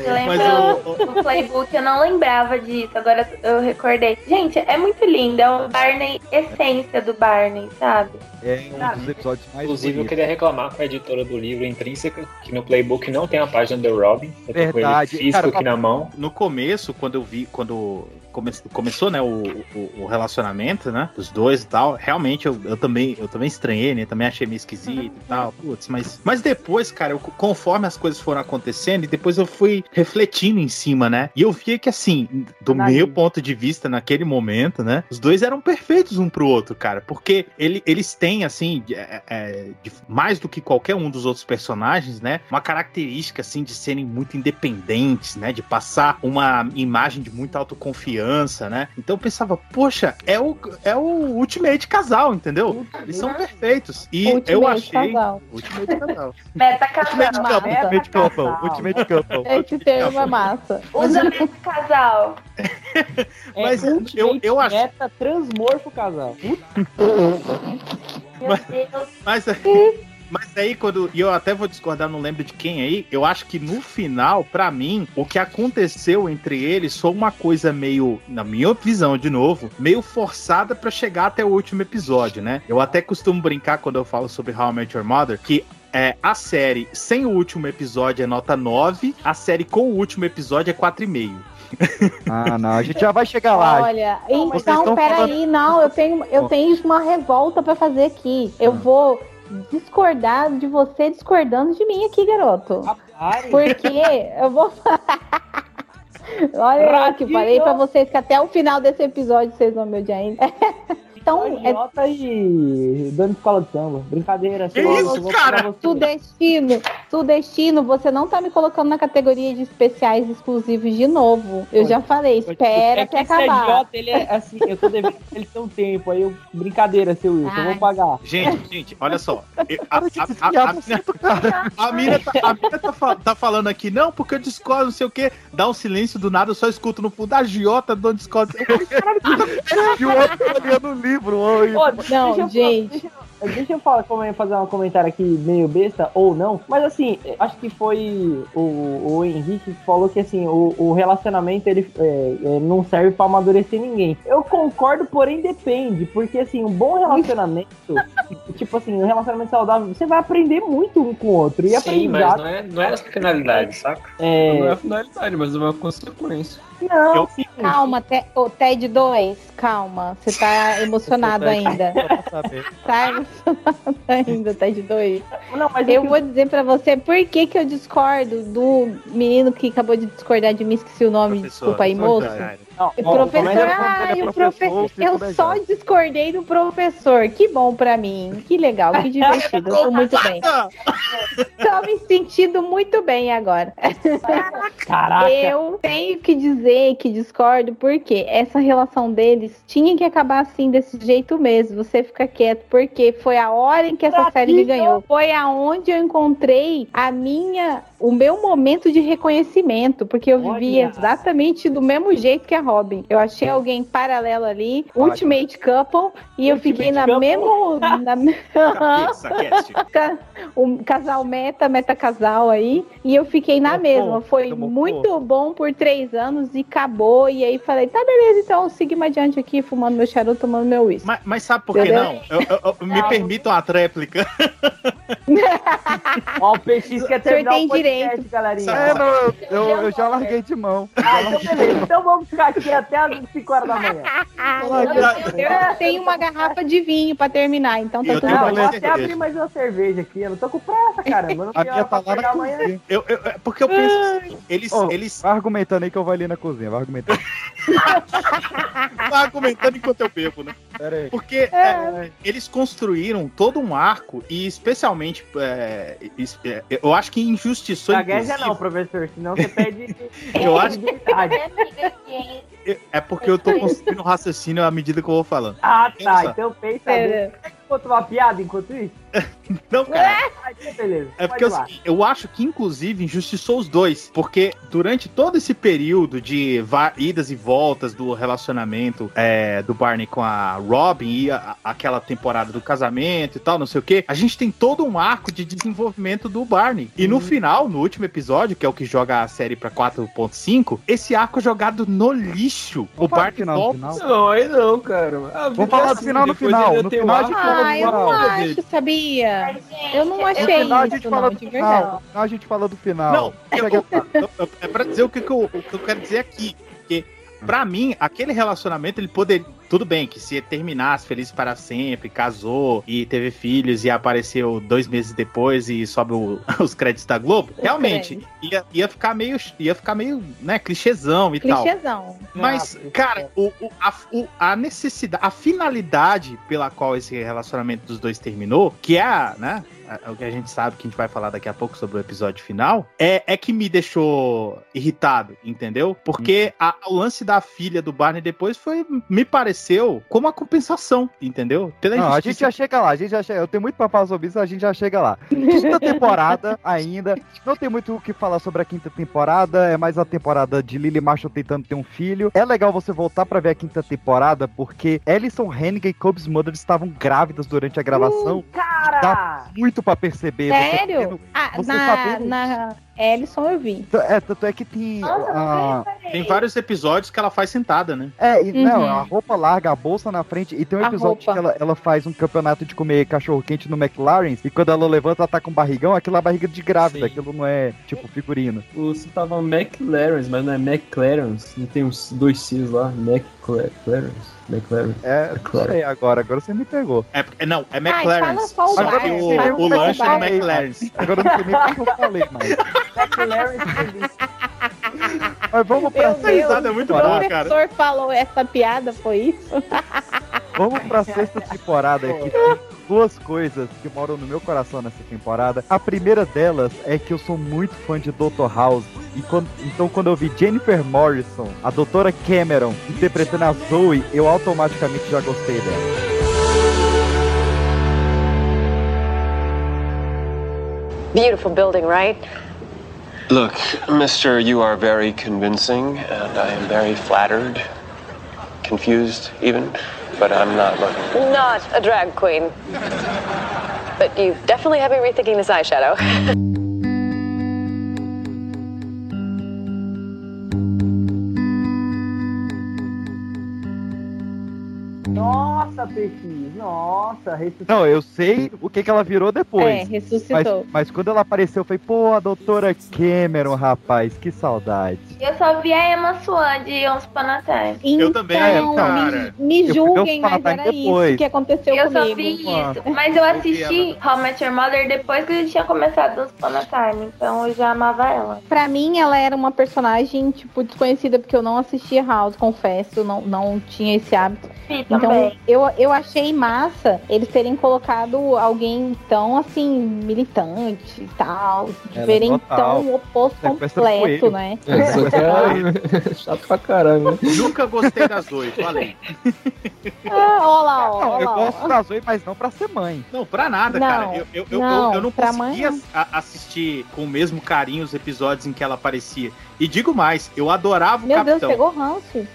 Eu- do playbook, eu não lembrava disso, agora eu recordei. Gente, é muito lindo, é o Barney, essência do Barney, sabe? É um dos episódios mais Inclusive, eu queria reclamar com a editora do livro Intrínseca, que no Playbook não tem a página do Robin. Eu tô com ele Verdade. físico Cara, aqui na mão. No começo, quando eu vi, quando come- começou, né, o, o, o relacionamento, né, dos dois e tal, realmente eu, eu também eu também estranhei, né, também achei meio esquisito e tal, putz, mas, mas depois, cara, eu, conforme as coisas foram acontecendo, e depois eu fui refletindo em cima, né, e eu vi que, assim, do meu ponto de vista, naquele momento, né, os dois eram perfeitos um pro outro, cara, porque ele, eles têm, assim, é, é, de- mais do que qualquer um dos outros personagens, né, uma característica, assim, de serem muito independentes, né, de passar uma imagem de muita autoconfiança, né, então eu pensava, poxa, é o, é o Ultimate casal, entendeu? Eles são perfeitos, e eu Ultimate achei... casal. Ultimate casal. <laughs> Meta Ultimate casal. couple, Ultimate couple, casal. Ultimate couple. Esse termo é massa. Usa meta casal. <laughs> Mas É, eu, eu acho. Meta transmorfo casal. <laughs> Meu Deus. Mas, mas aí, quando. E eu até vou discordar, não lembro de quem aí. Eu acho que no final, pra mim, o que aconteceu entre eles foi uma coisa meio, na minha visão, de novo, meio forçada pra chegar até o último episódio, né? Eu até costumo brincar quando eu falo sobre How I Met Your Mother que. É, a série sem o último episódio é nota 9, a série com o último episódio é 4,5. <laughs> Ah, não, a gente já vai chegar lá. Olha, então, peraí, não, eu tenho, eu tenho uma revolta pra fazer aqui. Eu Ah. vou discordar de você discordando de mim aqui, garoto. Porque eu vou. <laughs> Olha, eu que falei pra vocês que até o final desse episódio vocês vão me odiar ainda. <laughs> Então, é Idiota e dando escola de samba. Brincadeira. Que só- isso, cara? Sudestino, Sudestino, você não tá me colocando na categoria de especiais exclusivos de novo. Eu já falei, espera é que até esse acabar. idiota, ele é assim, eu tô devendo ele ter um tempo, aí eu, brincadeira, seu Wilson, eu vou pagar. Gente, gente, olha só. A, a, a, a, mina- <laughs> a mina tá, a mina tá tá falando aqui, não, porque eu discordo, não sei o quê. Dá um silêncio do nada, eu só escuto no fundo. A Giota do Discord. Giota <laughs> olhando o livro. Oi. Não, deixa eu falar- gente. Deixa, deixa eu falar, como é, fazer um comentário aqui meio besta ou não, mas assim, acho que foi o, o Henrique que falou que assim, o, o relacionamento ele é, é, não serve pra amadurecer ninguém. Eu concordo, porém depende, porque assim, um bom relacionamento, <laughs> tipo assim, um relacionamento saudável, você vai aprender muito um com o outro. E Sim, mas aprendizado. não é, não é essa a finalidade, saca? É... Não é a finalidade, mas é uma consequência. Não, sim. Calma, te, TED 2, calma. Você tá <laughs> emocionado ainda. <laughs> Tá emocionado <laughs> ainda, TED 2. Não, mas eu vou dizer pra você por que, que eu discordo do menino que acabou de discordar de mim, esqueci o nome, desculpa aí, moço. Não, O ó, professor, ai, o professor, profe... fico eu bem só discordei do professor. Que bom pra mim. Que legal, que <laughs> divertido. Eu tô muito bem. Tô me sentindo muito bem agora. Caraca. Eu tenho que dizer que discordo, porque essa relação deles tinha que acabar assim, desse jeito mesmo. Você fica quieto, porque foi a hora em que essa série me ganhou. Foi aonde eu encontrei a minha, o meu momento de reconhecimento, porque eu vivi Olha. exatamente do mesmo jeito que a Robin. Eu achei alguém paralelo ali, Ultimate Couple, e eu fiquei na Couple. mesmo. <laughs> Na, um <laughs> casal meta, meta casal aí, e eu fiquei na mesma. Foi muito bom por três anos e acabou. E aí falei, tá beleza, então siga mais adiante aqui, fumando meu charuto, tomando meu uísque. Mas, mas sabe por que não? Eu- eu- eu- me permitam a tréplica. <laughs> Ó, o PX quer terminar o podcast, direito. galerinha. É, não, eu, eu- eu já larguei de mão. Ah, então beleza. Então vamos ficar aqui até as 5 horas da manhã. Eu tenho <laughs> uma garrafa de vinho pra terminar, então tá Eu tudo bom. eu vou até abrir mais uma cerveja aqui. Eu não tô com pressa, caramba. Não A minha tá lá na cozinha. Eu, eu- é porque eu penso assim, eles, Ô, eles Vai argumentando aí que eu vou ali na cozinha, vai argumentando. <laughs> tá argumentando enquanto eu bebo, né? Porque é, eles construíram todo um arco e especialmente é, é, eu acho que injustiçou Gagueja inclusive, não, professor, senão você perde. <laughs> Eu acho- credibilidade. é porque eu tô construindo um raciocínio à medida que eu vou falando. Ah, tá. Pensa. Então pensa. Conte uma piada enquanto isso? <laughs> Não, cara. Ah, então beleza. É porque eu, eu acho que, inclusive, injustiçou os dois. Porque durante todo esse período de idas e voltas do relacionamento é, do Barney com a Robin e a- aquela temporada do casamento e tal, não sei o que, a gente tem todo um arco de desenvolvimento do Barney. E no final, no último episódio, que é o que joga a série pra 4.5, esse arco é jogado no lixo. O Barney final, volta. final. Não, aí não, cara. A vida Vamos falar é do assim, final no final, no final gente fala do Ah, eu não acho, dele. sabia? Eu não achei final a gente isso, fala não, do de final. a gente fala do final. Não, é pra dizer o que, que eu, o que eu quero dizer aqui. Porque, pra mim, aquele relacionamento, ele poderia. Tudo bem que se terminasse feliz para sempre, casou e teve filhos e apareceu dois meses depois e sobe o- <laughs> os créditos da Globo, realmente ia, ia ficar meio, ia ficar meio, né, clichêzão e tal. Clichêzão. Mas, Ah, cara, o, o- a, o- a necessidade, a finalidade pela qual esse relacionamento dos dois terminou, que é a, né? A- O que a gente sabe que a gente vai falar daqui a pouco sobre o episódio final, é, é que me deixou irritado, entendeu? Porque a- o lance da filha do Barney depois foi, me pareceu, como a compensação, entendeu? Pela Não, a gente já chega lá, a gente já chega. Eu tenho muito pra falar sobre isso, a gente já chega lá. Quinta temporada ainda. Não tem muito o que falar sobre a quinta temporada. É mais a temporada de Lily Marshall tentando ter um filho. É legal você voltar pra ver a quinta temporada, porque Alison Hennigan e Cobb's Mother estavam grávidas durante a gravação. Cara! Dá muito pra perceber. você Sério? sabendo- Ah, você na, sabendo- na Ellison eu vi. T- É, tanto é que tem. a- Tem vários episódios que ela faz sentada, né? É, e, não, Uhum. a roupa larga, a bolsa na frente. E tem um episódio que ela, ela faz um campeonato de comer cachorro quente no McLaren. E quando ela levanta, ela tá com barrigão. Aquilo é barriga de grávida. Sim. Aquilo não é tipo figurino. Você tava McLaren, mas não é McLaren. Não tem uns dois Cs lá. McLaren. McLaren. É, não sei agora. Agora você me pegou. É, é- não, é McLaren. o o, o o lanche é no McLaren. Agora eu não sei nem o que eu falei, mas. Mas vamos pra Essa risada é muito o boa, cara. professor falou essa piada, foi isso? Vamos pra sexta temporada aqui. <laughs> Duas coisas que moram no meu coração nessa temporada. A primeira delas é que eu sou muito fã de Dr. House. E quando- então, quando eu vi Jennifer Morrison, a doutora Cameron, interpretando a Zoe, eu automaticamente já gostei dela. Beautiful building, right? Look, mister, you are very convincing, and I am very flattered. Confused, even, but I'm not looking. Not a drag queen. But you definitely have me rethinking this eyeshadow. Nossa, PX, nossa, ressuscitou. Não, eu sei o que, que ela virou depois. É, ressuscitou. Mas, mas quando ela apareceu, eu falei, pô, a doutora Cameron, rapaz, que saudade. Eu só vi a Emma Swan de Once Upon a Time. Eu também, Então, cara. me, me Eu julguem, mas era depois. isso que aconteceu Eu comigo. só vi mano. isso, mas eu assisti How I Met Your Mother depois que eu tinha começado Once Upon a Time, então eu já amava ela. Pra mim, ela era uma personagem, tipo, desconhecida, porque eu não assistia House, confesso, não, não tinha esse hábito. Então, também. eu, eu achei massa eles terem colocado alguém tão, assim, militante e tal. De É, oposto completo, né? É, é chato pra caramba. né? Nunca gostei das oito, falei. Ah, ó lá, eu gosto da Zoe, mas não pra ser mãe. Não, pra nada, Não, cara. Eu, eu, não, eu, eu não conseguia mãe assistir com o mesmo carinho os episódios em que ela aparecia. E digo mais, eu adorava o Meu Deus, capitão. pegou ranço.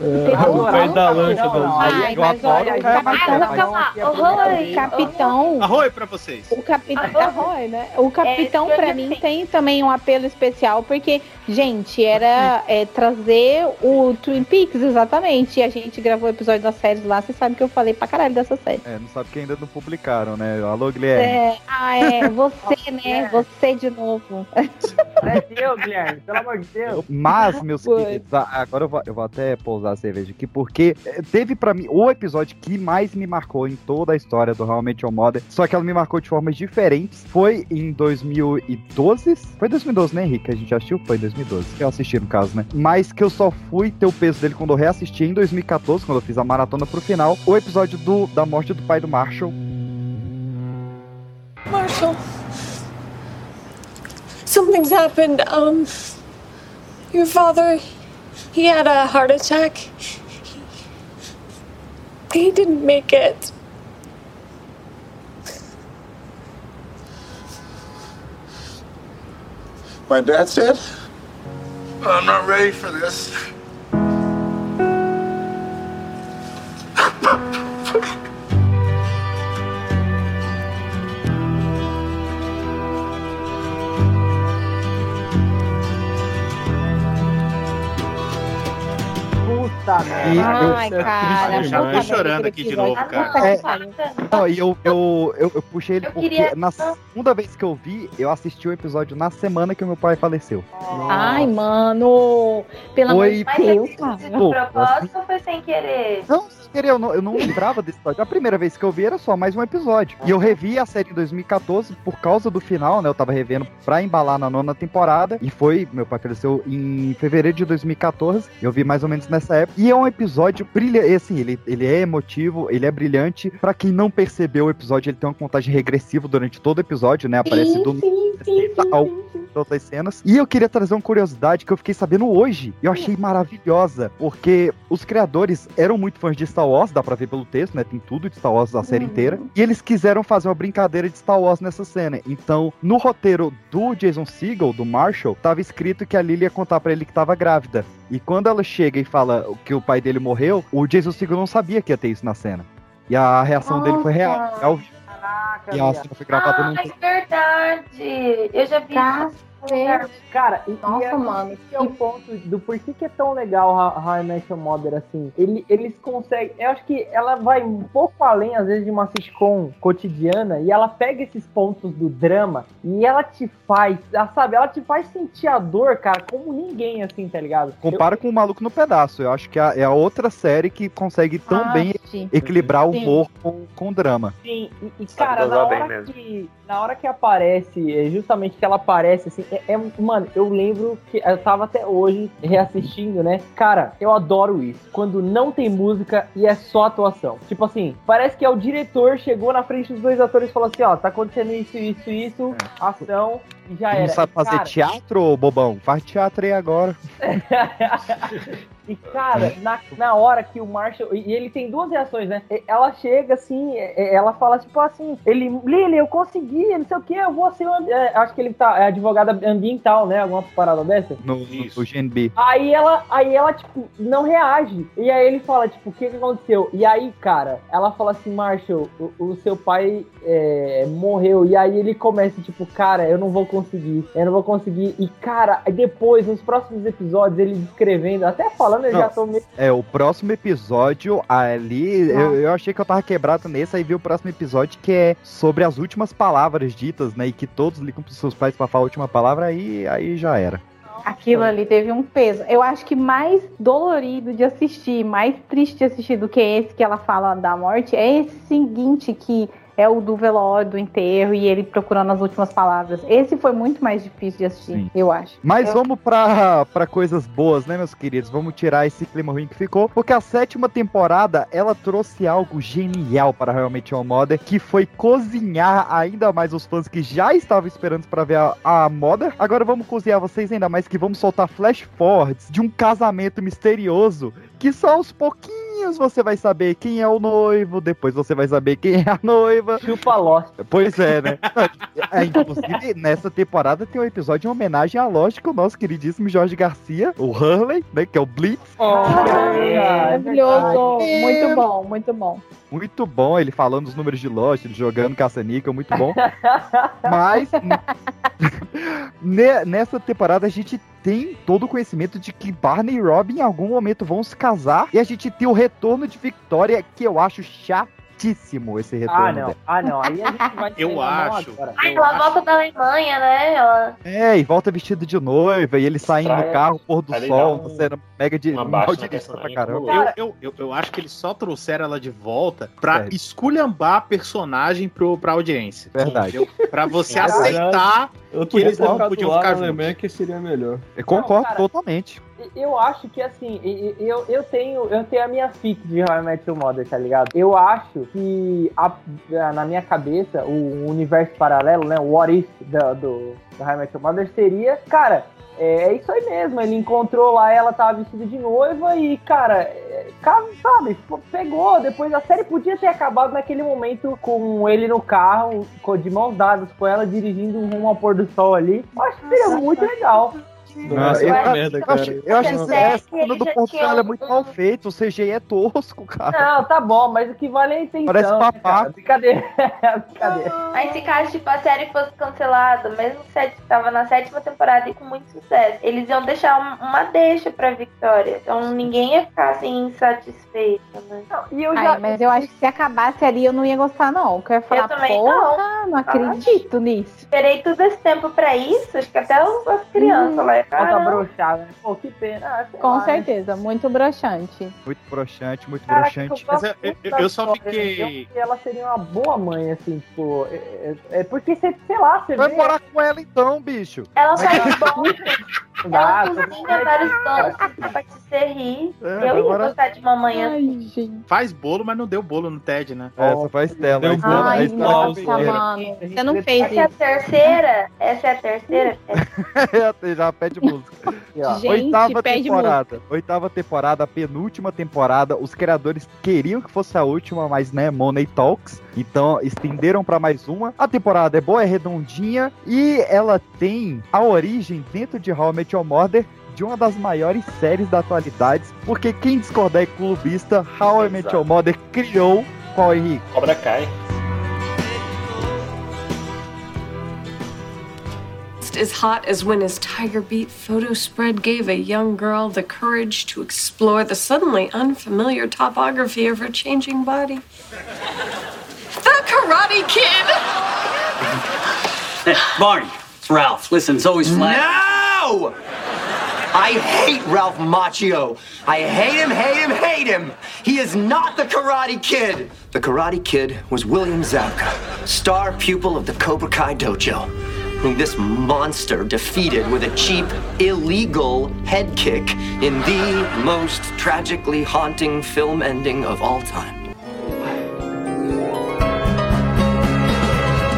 É, o pé da lancha aí Ai, eu mas adoro olha, o o capitão, capitão, é o capitão, Arroio pra vocês. o capitão, Roy, né? O capitão É, pra mim tem também um apelo especial porque, gente, era é, trazer o Twin Peaks exatamente. E a gente gravou episódio das séries lá, você sabe que eu falei pra caralho dessa série. É, não sabe que ainda não publicaram, né? Alô, Guilherme. É, ah, é, você, né? <laughs> Você de novo. É eu, Guilherme, pelo amor de Deus. Mas, meus Foi. queridos, agora eu vou, eu vou até pousar a cerveja aqui, porque eh, teve pra mim o episódio que mais me marcou em toda a história do Met Your Mother, só que ela me marcou de formas diferentes. Foi em 2012? Foi 2012, né, Henrique? A gente assistiu? Foi em 2012. Que eu assisti, no caso, né? Mas que eu só fui ter o peso dele quando eu reassisti em 2014, quando eu fiz a maratona pro final, o episódio do, da morte do pai do Marshall. Marshall. Something's happened. Um, your father, he had a heart attack. He didn't make it. My dad's dead? I'm not ready for this. E. Ai, eu- cara, Eu já tô chorando aqui de novo, cara. É. pariu. Não, e eu, eu, eu, eu puxei ele Eu porque queria- na segunda vez que eu vi, eu assisti o episódio na semana que o meu pai faleceu. Ai, mano. Pelo amor Foi de Mas Deus, cara. Pô, de propósito ou foi sem querer? Não, eu não, eu não lembrava desse episódio. A primeira vez que eu vi era só mais um episódio. E eu revi a série em 2014 por causa do final, né? Eu tava revendo pra embalar na nona temporada. E foi, meu pai faleceu em fevereiro de 2014. Eu vi mais ou menos nessa época. E é um episódio brilhante. Assim, ele, ele é emotivo, ele é brilhante. Pra quem não percebeu o episódio, ele tem uma contagem regressiva durante todo o episódio, né? Aparece do ao todas as cenas. E eu queria trazer uma curiosidade que eu fiquei sabendo hoje. E eu achei maravilhosa. Porque os criadores eram muito fãs de Star Wars, dá pra ver pelo texto, né? Tem tudo de Star Wars da série inteira. E eles quiseram fazer uma brincadeira de Star Wars nessa cena. Então, no roteiro do Jason Segel, do Marshall, tava escrito que a Lily ia contar pra ele que tava grávida. E quando ela chega e fala que o pai dele morreu, o Jason Segel não sabia que ia ter isso na cena. E a reação dele foi real. É vivo. Caraca, E a cena foi gravada Ah, num é verdade. Eu já vi. Cara, e, Nossa, e é, mano. esse é o ponto do porquê que é tão legal How, How I Met Your Mother, assim. Ele, eles conseguem. Eu acho que ela vai um pouco além, às vezes, de uma sitcom cotidiana e ela pega esses pontos do drama e ela te faz, ah, sabe? Ela te faz sentir a dor, cara, como ninguém, assim, tá ligado? Compara com o Maluco no Pedaço. Eu acho que é a outra série que consegue tão Ah, bem sim. equilibrar o humor com, com o drama. Sim, e, e, cara, na hora, que, na hora que aparece, é justamente que ela aparece, assim, é, é- mano, eu lembro que eu tava até hoje reassistindo, né? Cara, eu adoro isso. Quando não tem música e é só atuação. Tipo assim, parece que é o diretor chegou na frente dos dois atores e falou assim: ó, tá acontecendo isso, isso, isso, ação, e já Tu era. não sabe fazer cara, teatro, ô bobão? Faz teatro aí agora. <laughs> E, cara, na, na hora que o Marshall. E ele tem duas reações, né? Ela chega assim, ela fala, tipo assim, ele, Lily, eu consegui, não sei o que, eu vou ser. é, acho que ele tá, é advogada ambiental, né? Alguma parada dessa. No, no, no GNB. Aí ela, aí ela, tipo, não reage. E aí ele fala, tipo, o que, que aconteceu? E aí, cara, ela fala assim, Marshall, o, o seu pai é, morreu. E aí ele começa, tipo, cara, eu não vou conseguir, eu não vou conseguir. E, cara, depois, nos próximos episódios, ele descrevendo, até falando, eu Não. já tô meio. É, o próximo episódio ali, eu, eu achei que eu tava quebrado nesse, aí vi o próximo episódio que é sobre as últimas palavras ditas, né? E que todos ligam pros seus pais pra falar a última palavra, aí, aí já era. Aquilo ali teve um peso. Eu acho que mais dolorido de assistir, mais triste de assistir do que esse que ela fala da morte, é esse seguinte que é o do velório, do enterro e ele procurando as últimas palavras. Esse foi muito mais difícil de assistir, Sim. eu acho. Mas Eu- vamos pra, pra coisas boas, né, meus queridos? Vamos tirar esse clima ruim que ficou. Porque a sétima temporada, ela trouxe algo genial para realmente Your Mother, que foi cozinhar ainda mais os fãs que já estavam esperando para ver a, a Mother. Agora vamos cozinhar vocês ainda mais, que vamos soltar flash forwards de um casamento misterioso, que só aos pouquinhos você vai saber quem é o noivo, depois você vai saber quem é a noiva. Chupa Lost. Pois é, né? É, inclusive, nessa temporada tem um episódio em homenagem à lógica, o nosso queridíssimo Jorge Garcia, o Hurley, né? Que é o Blitz. Maravilhoso, muito bom, muito bom. Muito bom ele falando os números de Lost, ele jogando caça-níquel, muito bom. <laughs> Mas ne- nessa temporada a gente tem todo o conhecimento de que Barney e Robin em algum momento vão se casar e a gente tem o retorno de Victoria que eu acho chatíssimo esse retorno. Ah, não. dela. Ah, não. Aí a gente vai Eu acho. Ai, ela volta da Alemanha, né? Ela... É, e volta vestido de noiva, e ele saindo no carro, pôr do Ali sol, um- sendo mega de uma mal baixa pra caramba. Eu, eu, eu, eu acho que eles só trouxeram ela de volta pra esculhambar a personagem pro, pra audiência. Verdade. Entendeu? Pra você É aceitar Eu que eles não podiam ficar juntos. Que seria melhor. Eu concordo cara, totalmente. Eu acho que assim, eu, eu tenho eu tenho a minha fic de How I Met Your Mother, tá ligado? Eu acho que a- na minha cabeça o universo paralelo, né, o what if da- do, do How I Met Your Mother seria, cara, é, é isso aí mesmo. Ele encontrou lá, ela tava vestida de noiva e, cara, é, sabe, pegou. Depois a série podia ter acabado naquele momento com ele no carro, com- de mãos dadas com ela, dirigindo rumo ao pôr do sol ali. Eu acho que seria muito legal. Nossa, eu, acho, eu acho que essa cena do já Ela é muito mal feito, o CGI é tosco, cara. Não, tá bom, mas o que vale é a intenção. Parece né, papaco. cara? Brincadeira. <laughs> Brincadeira. Aí se caso tipo, a série fosse cancelada, mesmo que set- tava na sétima temporada e com muito sucesso, eles iam deixar um- uma deixa pra Victoria. Então ninguém ia ficar assim insatisfeito, né? E eu Ai, mas eu acho que se acabasse ali eu não ia gostar, não. Eu ia falar, Eu também porra, não, acredito nisso. Esperei todo esse tempo pra isso, acho que até as crianças lá. Caramba. broxada, né? Pô, que pena. Ah, Com lá, né? certeza, muito broxante. Muito broxante, muito Caraca, broxante. eu gosto eu- eu- eu só fiquei- né? Eu acho que ela seria uma boa mãe, assim, tipo. É, é- é porque você, sei lá, você Vai vê. morar com ela então, bicho. Ela Vai- faz bom, ela cozinha vários doces pra te ser rir. É, eu ia agora- gostar de uma mãe assim. Faz bolo, mas não deu bolo no TED, né? Essa foi a Estela. Deu a bolo a no Estela mouse, é guerreira. mano. Você não fez Essa é a isso. terceira? Essa é a terceira? <laughs> <laughs> Já pede música. Gente, Oitava pede temporada. Oitava temporada, penúltima temporada. Os criadores queriam que fosse a última, mas né, Money Talks. Então estenderam pra mais uma. A temporada é boa, é redondinha e ela tem a origem dentro de How I Met Your Mother de uma das maiores séries da atualidade, porque quem discordar é clubista, How I Met Your Mother criou qual Henrique? Cobra cai. Just as hot as when his Tiger Beat photo spread gave a young girl the courage to explore the suddenly unfamiliar topography of her changing body. The Karate Kid! Hey, Barney, it's Ralph. Listen, it's always flat. No! I hate Ralph Macchio. I hate him, hate him, hate him. He is not the Karate Kid. The Karate Kid was William Zabka, star pupil of the Cobra Kai Dojo, whom this monster defeated with a cheap, illegal head kick in the most tragically haunting film ending of all time.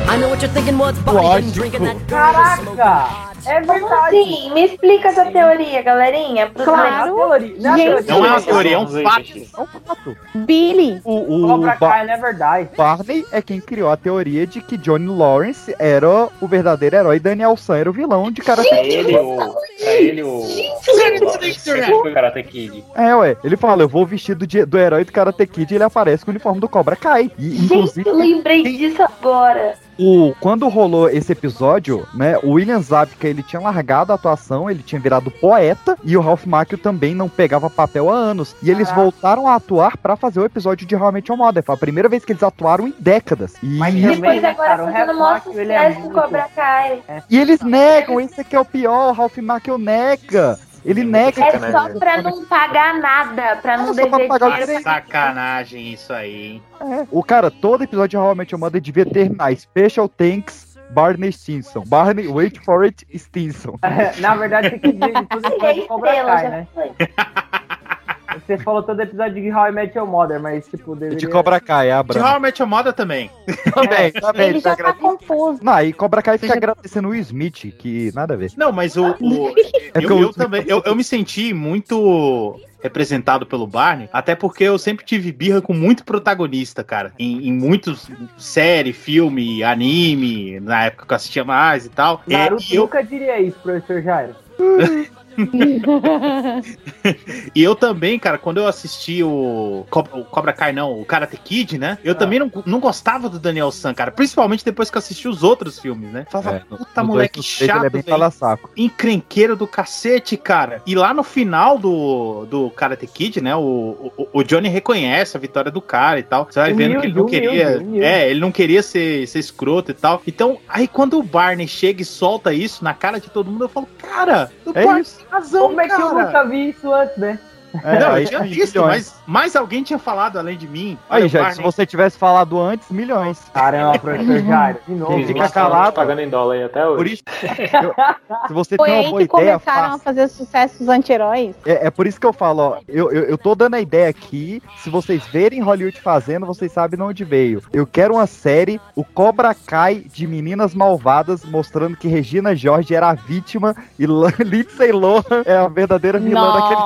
I know what you're thinking, what's Bobby drinking that Caraca! É verdade. Sim, me explica essa teoria, galerinha. Claro. Teoria, não é Gente, teoria. Não é uma teoria, é um fato. É um fato. Billy. O, o Cobra Kai, não é verdade. Barney é quem criou a teoria de que Johnny Lawrence era o verdadeiro herói e Daniel San era o vilão de Karate É Kid. ele o. É ele o. Foi o Karate Kid. É, ué. Ele fala, eu vou vestido de- do herói do Karate Kid e ele aparece com o uniforme do Cobra Kai. E, Gente, inclusive, eu lembrei disso agora. O, quando rolou esse episódio, né, o William Zabka, ele tinha largado a atuação, ele tinha virado poeta, e o Ralph Macchio também não pegava papel há anos. E eles voltaram a atuar pra fazer o episódio de How I Met Your Mother. Foi a primeira vez que eles atuaram em décadas. E, Mas E depois né, agora cara, fazendo maior ele é sucesso com Cobra Kai. e eles negam, esse aqui é o pior, o Ralph Macchio nega. Ele nega É que só pra não pagar nada, pra não só pra dever pagar o dinheiro. Sacanagem isso aí, hein? O cara, todo episódio de Your Mother devia terminar Special Thanks Barney Stinson. Barney, wait for it, Stinson. <laughs> Na verdade, tem que dizer episódio de Cobra Kai, né? <laughs> Você falou todo episódio de How I Met Your Mother, mas tipo, deveria... De Cobra Kai, é a De. How I Met Your Mother também. <laughs> Também, também. Ele já tá confuso. Não, aí Cobra Kai fica agradecendo o Smith, que nada a ver. Não, mas o. o- É <laughs> eu, eu eu- também. Eu, eu me senti muito representado pelo Barney, até porque eu sempre tive birra com muito protagonista, cara. Em, em muitos série, filme, anime, na época que eu assistia mais e tal. É, Naruto e eu, nunca diria isso, professor Jairo. <laughs> E eu também, cara, quando eu assisti o, Co- o Cobra Kai, não, o Karate Kid, né? Eu também não, não gostava do Daniel San, cara. Principalmente depois que eu assisti os outros filmes, né? Falava, É, puta moleque três, chato, é velho. fala-saco. Encrenqueiro do cacete, cara. E lá no final do, do Karate Kid, né? O, o, o Johnny reconhece a vitória do cara e tal. Você vai vendo que ele não queria. É, ele não queria ser, ser escroto e tal. Então, aí quando o Barney chega e solta isso na cara de todo mundo, eu falo, cara, o É Barney razão, Como é que eu nunca vi isso antes, né? É, não, aí, eu tinha visto, milhões. mas mais alguém tinha falado além de mim. Aí, já, se você tivesse falado antes, milhões. Caramba, <laughs> professor Jairo, de novo. Fica Fica calado. pagando em dólar aí até hoje. Por isso, eu- se você Foi tem uma aí boa que ideia, começaram faça. a fazer sucesso os anti-heróis. É, é por isso que eu falo, ó, eu, eu, eu tô dando a ideia aqui, se vocês verem Hollywood fazendo, vocês sabem de onde veio. Eu quero uma série, o Cobra Kai de meninas malvadas, mostrando que Regina George era a vítima e <laughs> Lindsay Lohan é a verdadeira vilã daquele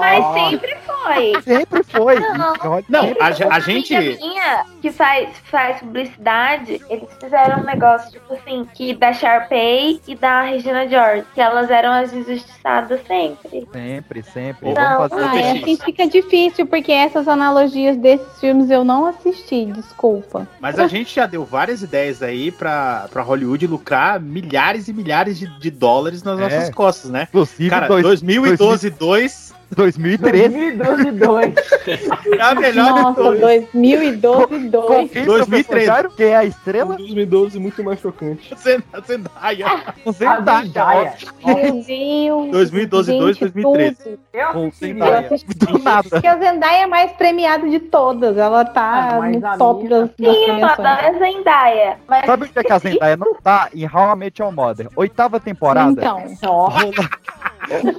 Mas sempre foi. Sempre foi. Não. Não, a, a gente. minha que faz, faz publicidade, eles fizeram um negócio, tipo assim, que da Sharpay e da Regina George, que elas eram as injustiçadas sempre. Sempre, sempre. Não, Vamos fazer Ah, Ô, é assim fica difícil, porque essas analogias desses filmes eu não assisti, desculpa. Mas a gente já deu várias ideias aí pra, pra Hollywood lucrar milhares e milhares de, de dólares nas É. nossas costas, né? Inclusive, Cara, dois- 2012 2 2013. 2012 2. é a melhor de Nossa, todas. 2012 2. Confirma, 2013. professor Jairo, Quem é a estrela? 2012 muito mais chocante. Zendaya. <laughs> Com A Zendaya. Zendaya. Meu Deus. 2012, gente, 2, 2013. tudo. Eu Com Zendaya. Do nada. Porque a Zendaya é a mais premiada de todas. Ela tá Ah, no top das, das Sim, eu premiações. adoro a Zendaya. Mas Sabe onde é que a Zendaya não tá? Em How I Met Your Mother. Oitava temporada. Então, Rola,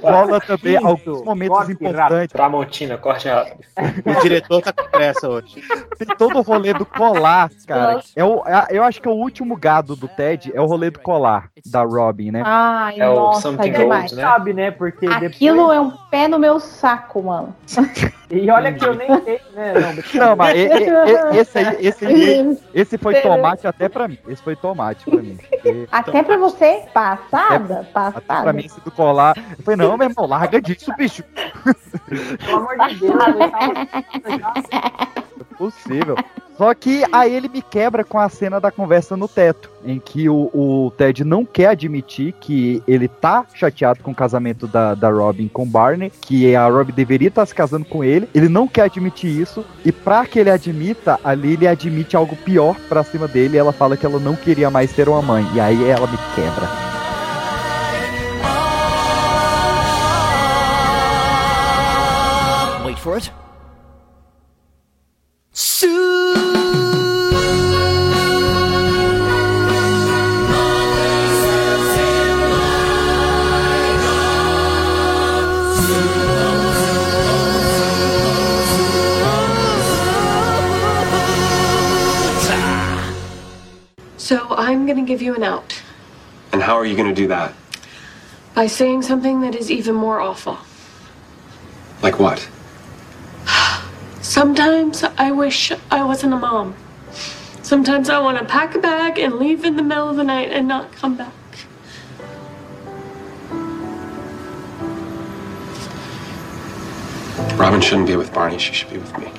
rola também alguns momentos Corte importantes. Tramontina, corte rápido. O diretor tá com pressa hoje. Tem todo o rolê do colar, cara. É o, é- eu acho que é o último gado do Ted, é o rolê do colar da Robin, né? ai, É o nossa, Something demais. Gold, né? sabe, né? Porque Aquilo depois... é um pé no meu saco, mano. <laughs> E olha que eu nem sei, né? Não, mas- Não, mas e- e- e- esse aí, esse aí, esse foi tomate até pra mim. Esse foi tomate pra mim. Até pra você, passada, Até pra passada. mim, esse do colar. Eu falei, não, meu irmão, larga disso, bicho. Pelo amor de Deus, É <laughs> possível. Só que aí ele me quebra com a cena da conversa no teto, em que o, o Ted não quer admitir que ele tá chateado com o casamento da, da Robin com o Barney, que a Robin deveria estar se casando com ele. Ele não quer admitir isso, e pra que ele admita, ali ele admite algo pior pra cima dele, e ela fala que ela não queria mais ter uma mãe. E aí ela me quebra. Wait for it. So I'm gonna give you an out And how are you going to do that? by saying something that is even more awful. Like what? Sometimes I wish I wasn't a mom. Sometimes I want to pack a bag and leave in the middle of the night and not come back. Robin shouldn't be with Barney. She should be with me.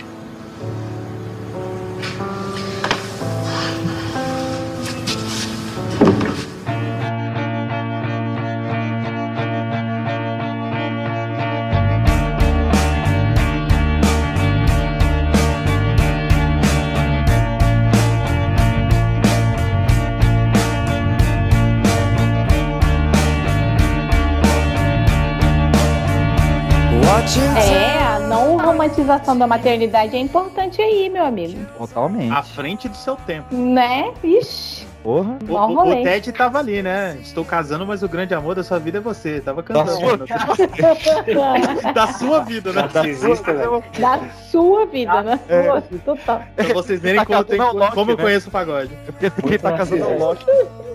Romantização da maternidade é importante aí, meu amigo. Totalmente. À frente do seu tempo. Né? Ixi. Porra. O, o- rolê. o Ted tava ali, né? Estou casando, mas o grande amor da sua vida é você. Tava cantando. sua <laughs> né? da sua vida, né? Narcisista, velho. Da sua vida, né? É. Sua, total. Pra vocês verem Tá como, tem- Loki, como eu né? conheço o pagode. É porque esse aqui tá casando ao Loki.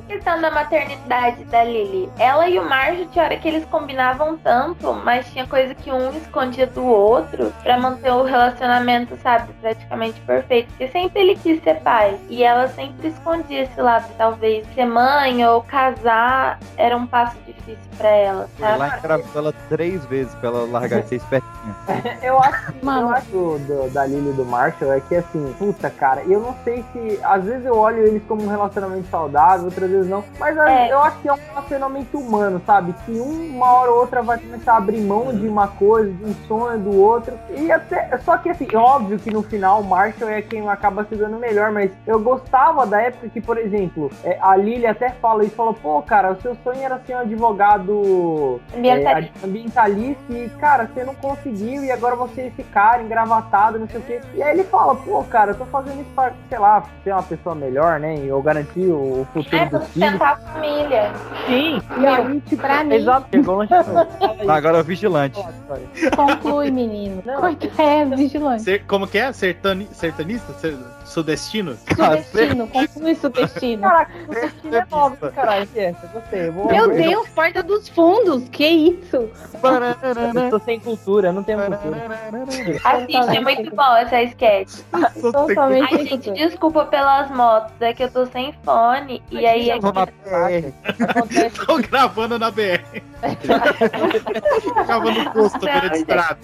Questão da maternidade da Lily. Ela e o Marjo tinha hora que eles combinavam tanto, mas tinha coisa que um escondia do outro pra manter o relacionamento, sabe, praticamente perfeito. Porque sempre ele quis ser pai. E ela sempre escondia esse lado. Talvez ser mãe ou casar era um passo difícil pra ela, sabe? engravidou ela três vezes pra ela largar de ser espertinha. <laughs> Eu acho, eu acho do, da Lily e do Marshall é que assim, puta cara, eu não sei se. Às vezes eu olho eles como um relacionamento saudável, outras vezes não. Mas É. eu acho que é um relacionamento humano, sabe? Que uma hora ou outra vai começar a abrir mão de uma coisa, de um sonho do outro. E até. Só que assim, óbvio que no final o Marshall é quem acaba se dando melhor, mas eu gostava da época que, por exemplo, é, a Lily até fala isso, falou, pô, cara, o seu sonho era ser um advogado Ambientalista. é, ambientalista e, cara, você não conseguiu e agora você é esse cara engravatado, não sei o quê. E aí ele fala, pô, cara, eu tô fazendo isso pra, sei lá, ser uma pessoa melhor, né? Ou garantir o futuro É. sustentar a família. Sim, e aí, tipo, pra mim- Exato, chegou. Tá, <laughs> agora é o vigilante. Conclui, menino. Corta, é, vigilante. Ser- como que é? Sertani, sertanista? Ser- sudestino? Sudestino, <laughs> conclui sudestino. Caraca, o destino é novo, caralho. é essa? Gostei. Vou, Meu eu- Deus, porta dos fundos, que isso? Eu tô sem cultura, não tenho cultura. Assiste, é muito bom essa sketch. <laughs> Totalmente Ai, gente, desculpa pelas motos, é que eu tô sem fone e aí é Tô na que PR. Tô gravando na BR. <laughs> gravando no posto, beira de estrada.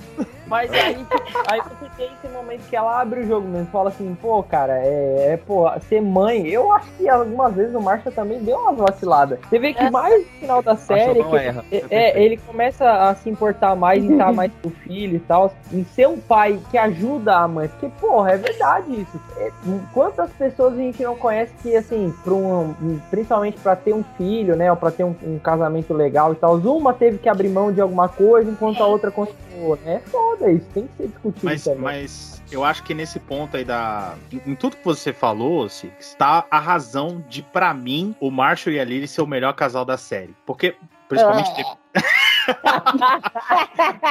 Mas aí, aí você tem esse momento que ela abre o jogo mesmo, fala assim, pô, cara, é, é, pô, ser mãe, eu acho que algumas vezes o Marshall também deu umas vaciladas. Você vê que mais no final da série, que- erra. é, é, ele começa a se importar mais em estar mais com o filho e tal, em ser um pai que ajuda a mãe, porque, porra, é verdade isso. É, quantas pessoas a gente não conhece que, assim, pra um, principalmente pra ter um filho, né, ou pra ter um, um casamento legal e tal, uma teve que abrir mão de alguma coisa, enquanto a outra continuou, É foda isso, tem que ser discutido Mas, também. mas eu acho que nesse ponto aí da. Em, em tudo que você falou, Six, tá a razão de, pra mim, o Marshall e a Lily ser o melhor casal da série. Porque, principalmente, de- <laughs>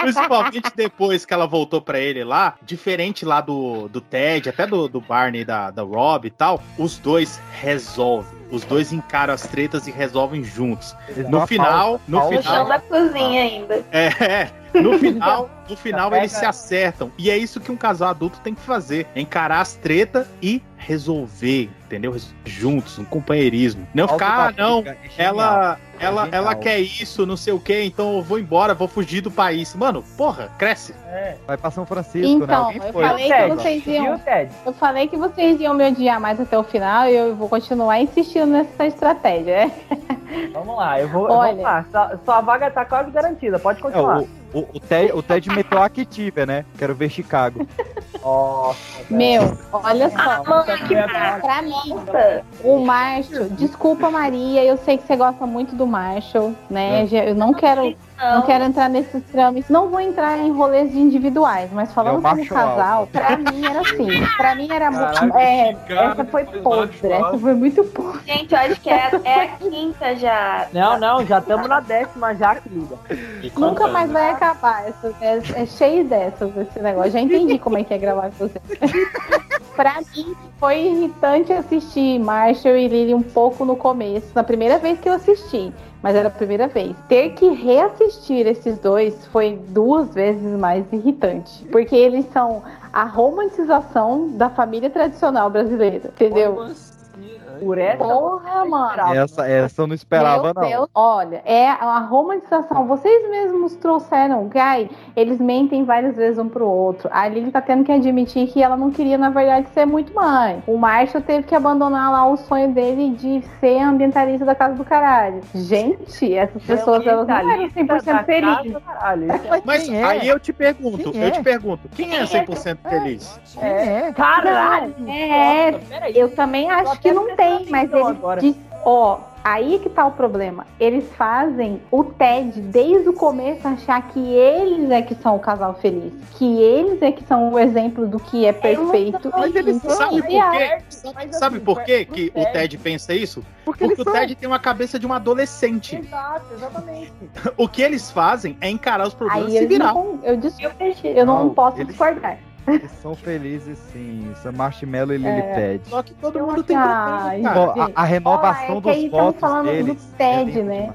principalmente depois que ela voltou pra ele lá, diferente lá do, do Ted, até do, do Barney, da, da Rob e tal, os dois resolvem. Os dois encaram as tretas e resolvem juntos. No final, no pausa. no chão final, da cozinha ainda. é, no final, no final eles se acertam. E é isso que um casal adulto tem que fazer: é encarar as tretas e resolver, entendeu? Juntos, um companheirismo. Não ficar, ah, não, ela, ela, genial. ela quer isso, não sei o que, então eu vou embora, vou fugir do país. Mano, porra, cresce. Vai pra São Francisco, né? Então, Alguém eu foi. falei que vocês iam. Eu falei que vocês iam me odiar mais até o final e eu vou continuar insistindo nessa estratégia. é? Vamos lá, eu vou. Olha. Vamos lá, sua, sua vaga tá quase garantida, pode É, continuar. o, o, o, Ted, o Ted meteu a Activia, né? Quero ver Chicago. <laughs> Nossa, Meu, olha só. Ah, mano, que Pra mim, o Marshall, desculpa Maria, eu sei que você gosta muito do Marshall, né? Eu não quero, não quero entrar nesses trâmites, não vou entrar em rolês individuais, mas falando como casal, alto. pra mim era assim. Pra mim era muito. É, cara, essa foi podre, essa foi muito podre. Gente, eu acho que é, é a quinta já. Não, não, já estamos na décima já, querida. Nunca mais vai acabar. Essa, é, é cheio dessas, esse negócio. Já entendi como é que é gravar com você. <laughs> pra mim, foi irritante assistir Marshall e Lily um pouco no começo, na primeira vez que eu assisti. Mas era a primeira vez. Ter que reassistir esses dois foi duas vezes mais irritante. Porque eles são a romantização da família tradicional brasileira. Entendeu? Por essa. Porra, mano. Essa, essa eu não esperava, Meu não. Deus, olha, é a romantização. Vocês mesmos trouxeram, Guy, eles mentem várias vezes um pro outro. A Lily tá tendo que admitir que ela não queria, na verdade, ser muito mãe. O Marshall teve que abandonar lá o sonho dele de ser ambientalista da casa do caralho. Gente, essas pessoas, elas não eram 100% felizes. Mas Quem é? aí eu te pergunto, Quem eu é? te pergunto, quem é 100% feliz? É, Caralho! É, Nossa, eu também acho que não prestando tem, mas atenção ele agora. diz, ó, aí que tá o problema. Eles fazem o Ted desde o começo achar que eles é que são o casal feliz, que eles é que são o exemplo do que é perfeito. Mas eles Então, sabe por quê? Sabe, sabe por quê que o Ted pensa isso? Porque, eles o são. Ted tem uma cabeça de um adolescente. Exato, exatamente. <laughs> O que eles fazem é encarar os problemas Aí e se eu, virar. não, eu, eu não Não, posso eles- discordar. Eles são felizes sim. Isso é Marshmallow e Lillipad. Só que todo mundo tem problema, Ó, a, a renovação Ó, é dos votos deles. do Ted, né?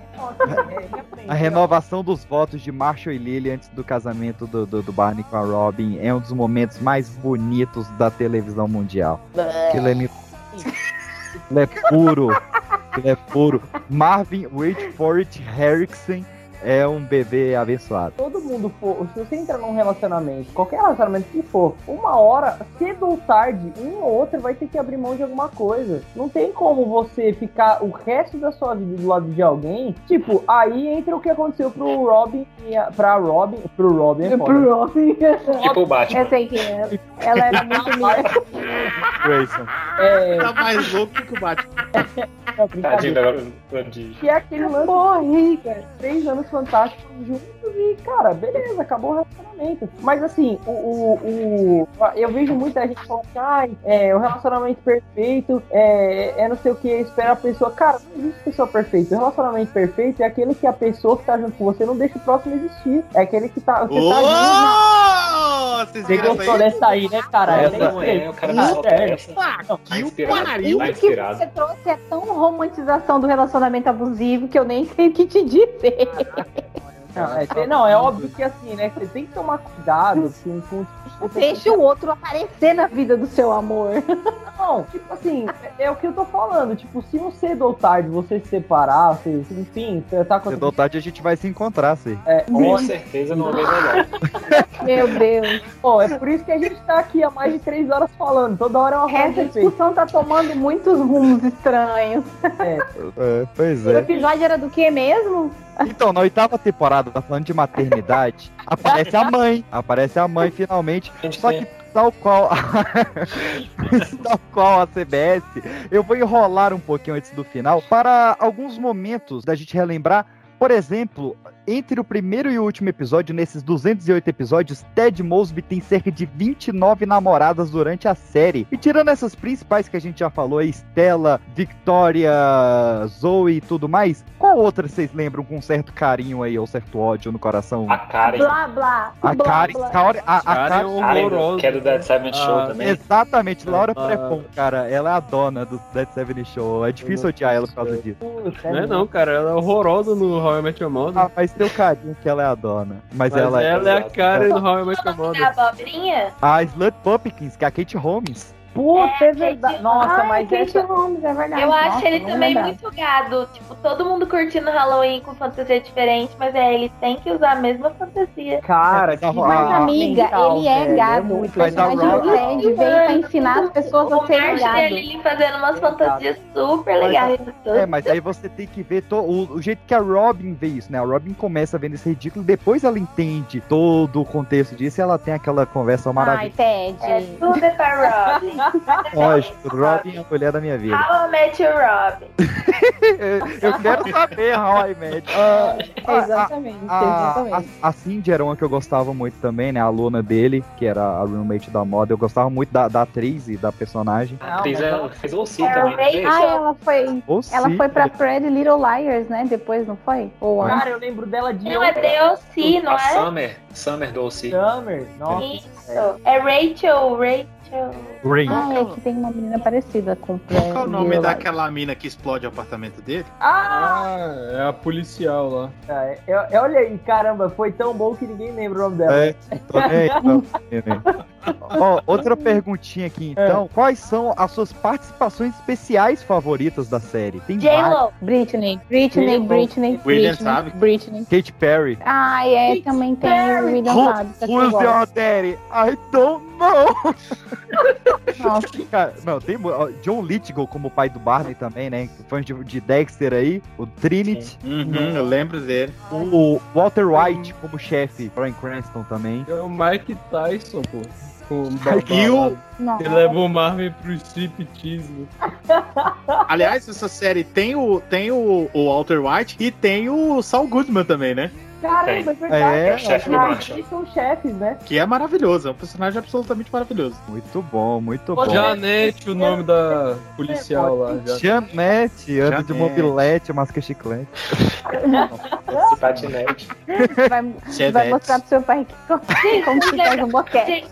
A renovação dos votos de Marshall e Lily antes do casamento do, do, do Barney com a Robin é um dos momentos mais bonitos da televisão mundial. Aquilo é, Aquilo é puro. Aquilo é puro. Marvin Wait for it Harrison é um bebê abençoado. todo mundo for, se você entra num relacionamento, qualquer relacionamento que for, uma hora, cedo ou tarde, um ou outro vai ter que abrir mão de alguma coisa. Não tem como você ficar o resto da sua vida do lado de alguém. Tipo, aí entra o que aconteceu pro Robin e a, pra Robin, pro Robin, é foda. Pro Robin. Tipo o Batman. Eu sei que é. Ela era muito <laughs> minha. Grayson. É, Tá mais louco que o Batman. <laughs> não, Tadinho da. Que é aquele lance cara. Três anos fantásticos juntos e, cara, beleza, acabou o relacionamento. Mas assim, o, o, o- eu vejo muita gente falando que ai, é, o relacionamento perfeito é, é não sei o que, espera a pessoa. Cara, não existe pessoa perfeita. O relacionamento perfeito é aquele que a pessoa que tá junto com você não deixa o próximo existir. É aquele que tá. Você tá junto. Vocês Você viram gostou isso aí? dessa aí, né, cara? Essa Eu nem não sei. é, o cara Ah, solta é. essa. Ah, Tá inspirado. pariu. Tá O que você trouxe é tão romantização do relacionamento abusivo que eu nem sei o que te dizer. Não, é, tem- não, é óbvio que assim, né? Você tem que tomar cuidado com, com Deixa o outro aparecer na vida do seu amor. <laughs> Não, tipo assim, é, é o que eu tô falando. Tipo, se um cedo ou tarde você se separar, você, enfim, você tá com. Cedo ou tarde a gente vai se encontrar, sim. É, Com certeza não é melhor. <laughs> Meu Deus. Pô, é por isso que a gente tá aqui há mais de três horas falando. Toda hora é uma frase Essa discussão tá tomando muitos rumos estranhos. É, pois O é. episódio era do que mesmo? Então, na oitava temporada, tá falando de maternidade, aparece a mãe. Aparece a mãe finalmente. Só que tal qual. <laughs> tal qual a CBS, eu vou enrolar um pouquinho antes do final para alguns momentos da gente relembrar. Por exemplo, entre o primeiro e o último episódio, nesses 208 episódios, Ted Mosby tem cerca de 29 namoradas durante a série. E tirando essas principais que a gente já falou, aí, Stella, Victoria, Zoe e tudo mais, qual outra vocês lembram com certo carinho aí, ou certo ódio no coração? A Karen. Blá, blá. A blá, Karen, blá. Karen- a, a Karen é Karen- horrorosa. que é do Dead Seven Show Ah, também. Exatamente, Laura Ah. Prepon, cara, ela é a dona do Dead Seven Show. É difícil odiar ela por causa disso. Não é não, cara. Ela é horrorosa no How I Met Your Mother. Ah, mas o carinho que ela é a dona. Mas, Mas ela, ela, é a cara do How I Met Your Da Mother. abobrinha? A Slut Pumpkins, que é a Kate Holmes. Puta, é verdade. Nossa, Ai, mas Kate essa. Holmes, é verdade. Eu acho Nossa, ele não também muito gado. Tipo, todo mundo curtindo Halloween com fantasia diferente, mas é, ele tem que usar a mesma fantasia. Cara, Mas a- que a- Mas, amiga, mental, ele é velho, gado. muito o personagem legal. do Ted veio pra ensinar as pessoas a O serem Marge gado. dele fazendo umas fantasias super Mas- legais. É, mas aí você tem que ver to- o, o jeito que a Robin vê isso, né? A Robin começa vendo esse ridículo, depois ela entende todo o contexto disso e ela tem aquela conversa Ai, maravilhosa. Ted. É tudo pra Robin. <laughs> Lógico, Robin é a mulher da minha vida. How I Met Your Robin. <laughs> Eu quero saber How I Met. Ah, <laughs> ah, Exatamente, A, exatamente. a, a Cindy era uma que eu gostava muito também, né? A aluna dele, que era a roommate da moda. Eu gostava muito da, da atriz e da personagem. A atriz mas ela fez o C É, também? Ah, ela foi. Ela foi pra Fred Little Liars, né? Depois, não foi? Ou? Cara, eu lembro dela de Não, é DLC, não A é? Summer. Summer do C. Summer. Nossa. Isso. É Rachel, Rachel. Ray. Ah, é que tem uma menina parecida com Fred Qual é o nome daquela mina que explode o apartamento dele? Ah! Ah, é a policial lá. É, eu- eu- olha aí, caramba, foi tão bom que ninguém lembra o nome dela. É, tô nem aí, não. Ó, outra perguntinha aqui, então. Quais são as suas participações especiais favoritas da série? Tem. J-Lo. Britney, Britney. Britney, William Britney, sabe? Britney. Katy Perry. Ai, é, também tem o William Who, Sabe, eu who's your daddy? I don't know. Nossa. <laughs> Cara, não, tem ó, John Lithgow como pai do Barney também, né? Fãs de, de Dexter aí, o Trinity. Uhum, eu lembro dele. O Walter White como chefe, Brian Cranston também. É o Mike Tyson, pô. Com E leva o Marvin pro striptease. <laughs> Aliás, essa série tem o, tem o, o Walter White e tem o Saul Goodman também, né? Caramba, é verdade. É, o chefe do Marshall. Eles são chefes, né? Que é maravilhoso, é um personagem absolutamente maravilhoso. Muito bom, muito bom. Janete, o nome da policial lá. Janete, anda de mobilete, masca chiclete. Patinete. Vai, vai mostrar pro seu pai que, como, como se faz um boquete.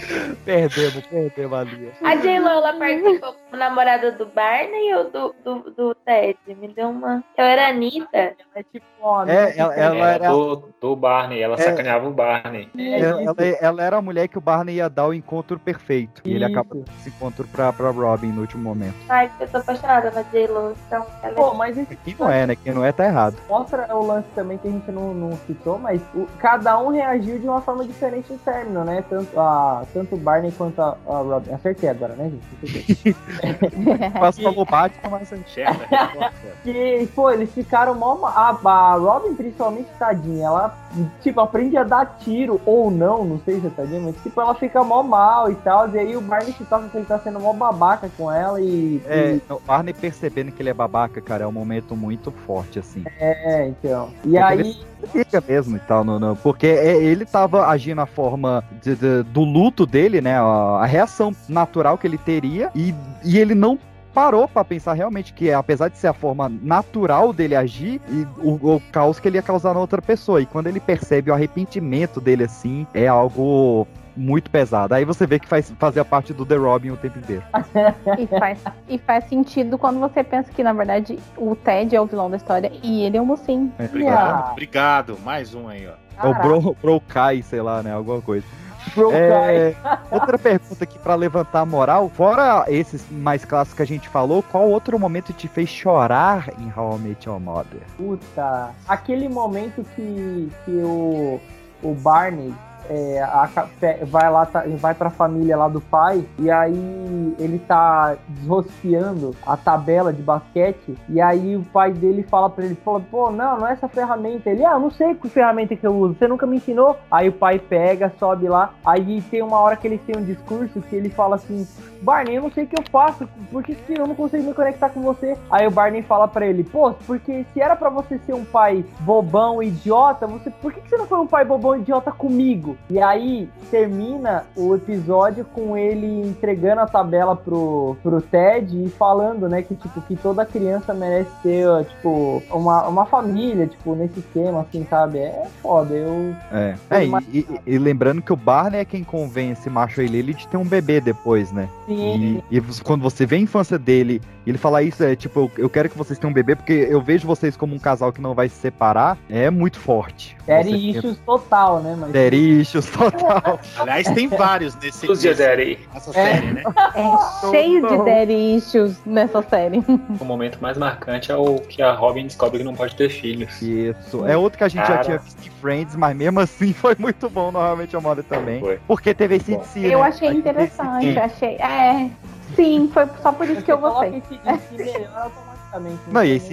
<laughs> Perdemos, perdemos a linha. A J-Lo, ela participou como namorada do Barney ou do, do, do Ted? Me deu uma. Eu era a Anitta. É tipo uma É, ela, ela era. do, do Barney, ela É. sacaneava o Barney. Ela, ela- ela era a mulher que o Barney ia dar o encontro perfeito. E ele Isso. acaba dando esse encontro pra, pra Robin no último momento. Ai, eu tô apaixonada na J-Lo. Então, ela Pô, mas esse Quem não é, né? Quem não é, tá errado. mostra o lance também que a gente não, não citou, mas o- cada um reagiu de uma forma diferente no término, né? Tanto, a, tanto o Barney quanto a, a Robin. Acertei agora, né, gente? Faço <laughs> como Batman, mas enxerga. <laughs> Que, pô, eles ficaram mó. A, a Robin, principalmente, tadinha, ela, tipo, aprende a dar tiro ou não, não sei se é tadinha, mas, tipo, ela fica mó mal e tal. E aí o Barney se toca que ele tá sendo mó babaca com ela e. É, e- o Barney percebendo que ele é babaca, cara, é um momento muito forte, assim. é, então. E Porque aí. ele Fica mesmo e tal, no, no- porque é- ele tava agindo a forma de- de- do luto dele, né? A, a reação natural que ele teria, e, e ele não parou pra pensar realmente que, apesar de ser a forma natural dele agir, e o, o caos que ele ia causar na outra pessoa. E quando ele percebe o arrependimento dele assim, é algo muito pesado. Aí você vê que faz, fazia parte do The Robin o tempo inteiro. <laughs> E faz, e faz sentido quando você pensa que, na verdade, o Ted é o vilão da história e ele é o mocinho. É, Obrigado, obrigado. Mais um aí, ó. É o Bro, Bro Kai, sei lá, né? Alguma coisa. É, <laughs> outra pergunta aqui pra levantar a moral. Fora esses mais clássicos que a gente falou, qual outro momento te fez chorar em How I Met Your Mother? Puta, aquele momento que, que o, o Barney é, a vai lá, tá, vai pra família lá do pai, e aí ele tá desrosqueando a tabela de basquete, e aí o pai dele fala pra ele, fala, pô, não, não é essa ferramenta. Ele, ah, não sei que ferramenta que eu uso, você nunca me ensinou. Aí o pai pega, sobe lá, aí tem uma hora que eles têm um discurso que ele fala assim, Barney, eu não sei o que eu faço, por que, eu não consigo me conectar com você? Aí o Barney fala pra ele, pô, porque se era pra você ser um pai bobão, idiota, você, por que, que você não foi um pai bobão, idiota comigo? E aí termina o episódio com ele entregando a tabela pro, pro Ted e falando, né, que tipo, que toda criança merece ter, tipo, uma, uma família, tipo, nesse esquema, assim, sabe? É foda, eu... É, é e, e- e lembrando que o Barney é quem convence macho e Lily de ter um bebê depois, né? Sim. E, e quando você vê a infância dele e ele falar isso, é tipo, eu, eu quero que vocês tenham um bebê porque eu vejo vocês como um casal que não vai se separar, é muito forte. Daddy issues total, né? Mas... Daddy issues total. <laughs> Aliás, tem vários nesse, Os de nesse- Daddy. nessa série, né? É cheio de daddy issues nessa série. O momento mais marcante é o que a Robin descobre que não pode ter filhos. Isso. É outro que a gente já Cara. tinha visto em Friends, mas mesmo assim foi muito bom novamente a moda também. Porque teve esse de si, Eu né? achei interessante, achei. É, sim, foi só por isso que eu gostei. E esse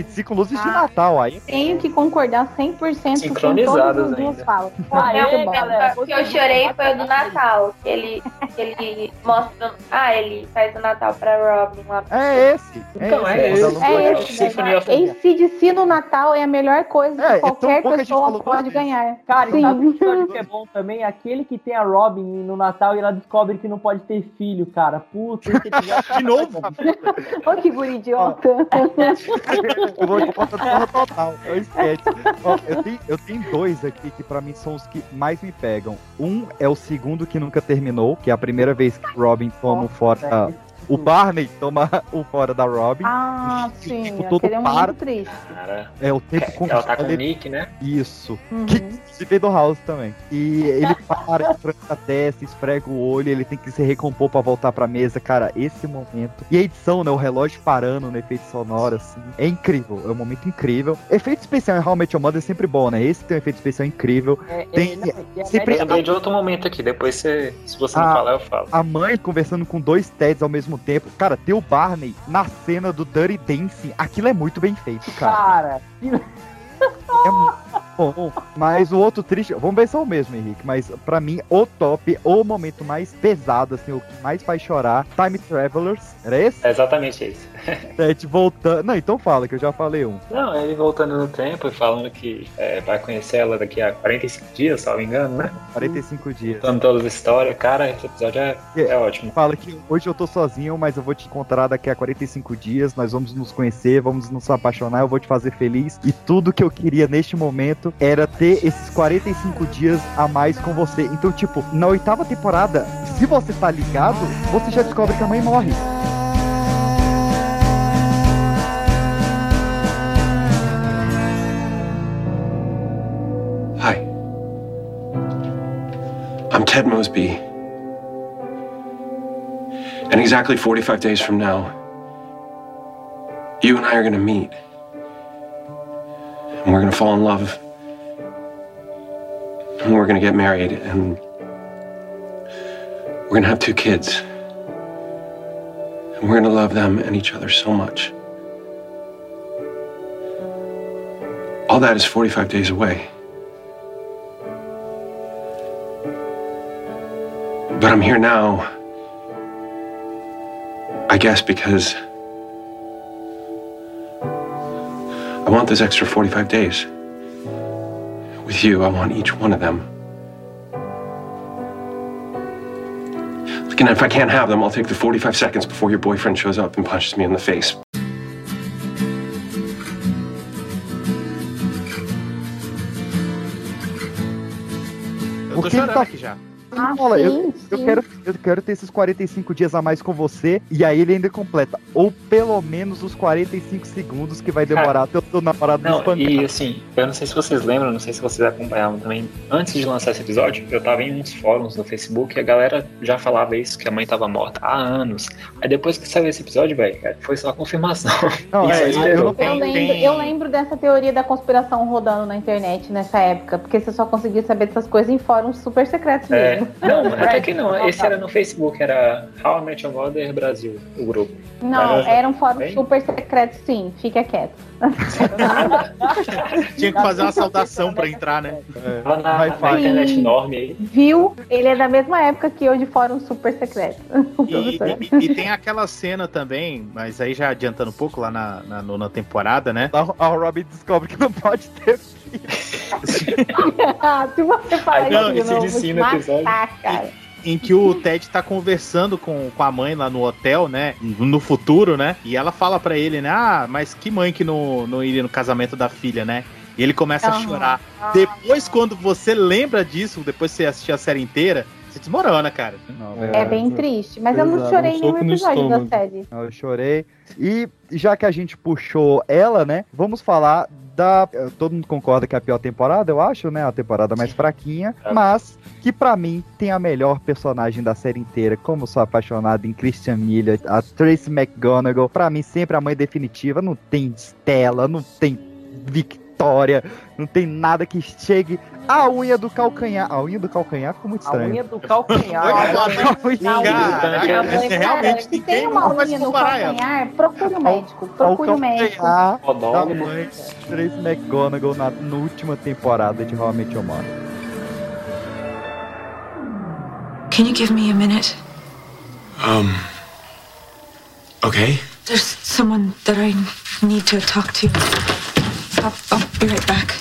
de si com luzes de Natal aí. Tenho que concordar 100% com todas as duas falas. <laughs> Ah, muito bom. galera, o que eu chorei foi o do Natal. que Ele, que ele mostra. Ah, ele faz o Natal pra Robin lá. É esse. Então, esse. é esse. Ela- É esse, né? ACDC no Natal é a melhor coisa que É, é qualquer que pessoa pode ganhar. Cara, e Sim. sabe que episódio que é <laughs> bom também? Aquele que tem a Robin no Natal e ela descobre que não pode ter filho, cara. Puta, esse episódio- <laughs> De novo? Ô, que guri vou de conta toda total. Esquece. Ó, eu, tenho, eu tenho dois aqui que pra mim são os que mais me pegam. Um é o segundo que nunca terminou, que é a primeira vez que Robin toma um fora o Barney toma <laughs> o fora da Robin. Ah, sim. tipo, todo é para. muito triste. Cara, É o tempo com ela tá com o ele- Nick, né? Isso. Uhum. Que se fez do House também. E ele <laughs> para, esfrega a testa, esfrega o olho, ele tem que se recompor pra voltar pra mesa. Cara, esse momento. E a edição, né? O relógio parando no efeito sonoro, assim. É incrível. É um momento incrível. Efeito especial em How I Met Your Mother é sempre bom, né? Esse tem um efeito especial incrível. É, Tem- é, a sempre- Eu lembrei de outro momento aqui, depois você, se você não Ah. falar, eu falo. A mãe conversando com dois Teds ao mesmo tempo. Cara, ter o Barney na cena do Dirty Dancing, aquilo é muito bem feito, cara. Cara, É muito bom. Mas o outro triste, vamos ver se é o mesmo, Henrique. Mas pra mim, o top, o momento mais pesado, assim, o que mais faz chorar, Time Travelers. Era esse? É exatamente esse. <laughs> Ted voltando. Não, então fala, que eu já falei um. Não, ele voltando no tempo e falando que é, vai conhecer ela daqui a 45 dias, se não me engano, né? 45 dias. Contando todas as histórias. Cara, esse episódio é, é ótimo. Fala que hoje eu tô sozinho, mas eu vou te encontrar daqui a 45 dias. Nós vamos nos conhecer, vamos nos apaixonar, eu vou te fazer feliz. E tudo que eu queria neste momento era ter esses 45 dias a mais com você. Então, tipo, na oitava temporada, se você tá ligado, você já descobre que a mãe morre. Mosby. And exactly 45 days from now, you and I are going to meet. And we're going to fall in love. And we're going to get married. And we're going to have two kids. And we're going to love them and each other so much. All that is 45 days away. But I'm here now, I guess, because I want those extra 45 days. With you, I want each one of them. Look, and if I can't have them, I'll take the 45 seconds before your boyfriend shows up and punches me in the face. Eu tô Porque ele aqui já. Ah, Fala, eu, sim, eu sim. quero, eu quero ter esses 45 dias a mais com você. E aí ele ainda completa. Ou pelo menos os 45 segundos que vai demorar até o teu namorado Não, espancar. e assim, eu não sei se vocês lembram, não sei se vocês acompanhavam também. Antes de lançar esse episódio, eu tava em uns fóruns no Facebook e a galera já falava isso, que a mãe tava morta há anos. Aí depois que saiu esse episódio, velho, foi só confirmação. Não, <laughs> é, eu Eu lembro, eu lembro dessa teoria da conspiração rodando na internet nessa época, porque você só conseguia saber dessas coisas em fóruns super secretos É, não, até que não. Esse era no Facebook, era How I Met Your Mother Brasil, o grupo. Não, Era- era um fórum Bem? super secreto, sim. Fica quieto. <laughs> Tinha que fazer uma saudação pra entrar, né? Tava na, na internet enorme aí. Viu? Ele é da mesma época que eu de fórum super secreto. <laughs> E, e- e tem aquela cena também, mas aí já adiantando um pouco lá na, na nona temporada, né? A, a Robin descobre que não pode ter. <laughs> Se você falar Não, isso, de esse novo, te no episódio. matar, cara. Em que o Ted tá conversando com, com a mãe lá no hotel, né? No futuro, né? E ela fala pra ele, né? Ah, mas que mãe que não, não iria no casamento da filha, né? E ele começa a Aham. chorar. Depois, quando você lembra disso, depois que você assistir a série inteira, você desmorona, cara. É bem triste, mas eu não chorei um nenhum episódio da série. Eu chorei. E já que a gente puxou ela, né? Vamos falar da. eh, Todo mundo concorda que é a pior temporada, eu acho, né? A temporada mais fraquinha. Mas que pra mim tem a melhor personagem da série inteira. Como sou apaixonado em Christian Miller, a Tracy McGonagall. Pra mim, sempre a mãe definitiva. Não tem Stella, não tem Victoria, não tem nada que chegue à unha do calcanhar. A unha do calcanhar ficou muito A estranho. unha do calcanhar. <laughs> Cara, se tem uma unha no calcanhar, procure o médico. Procure o médico. da mãe Tracy McGonagall na, na última temporada de How I Met Your Mother. Can you give me a minute? Um. Okay. There's someone that I need to talk to. I'll, I'll be right back.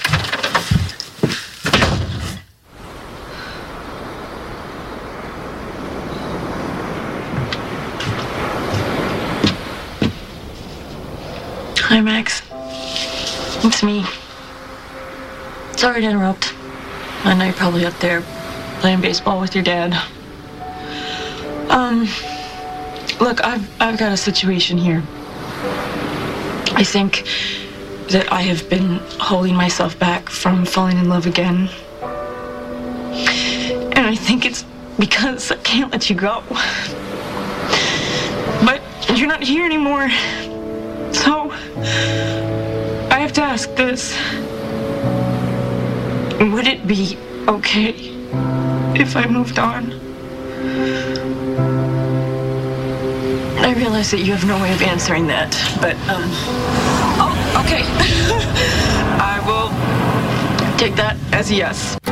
Hi, Max. It's me. Sorry to interrupt. I know you're probably up there playing baseball with your dad. Um, Look, I've, I've got a situation here. I think that I have been holding myself back from falling in love again. And I think it's because I can't let you go. But you're not here anymore. So I have to ask this. Would it be okay if I moved on? I realize that you have no way of answering that, but, um. Okay. <laughs> I will take that as a yes.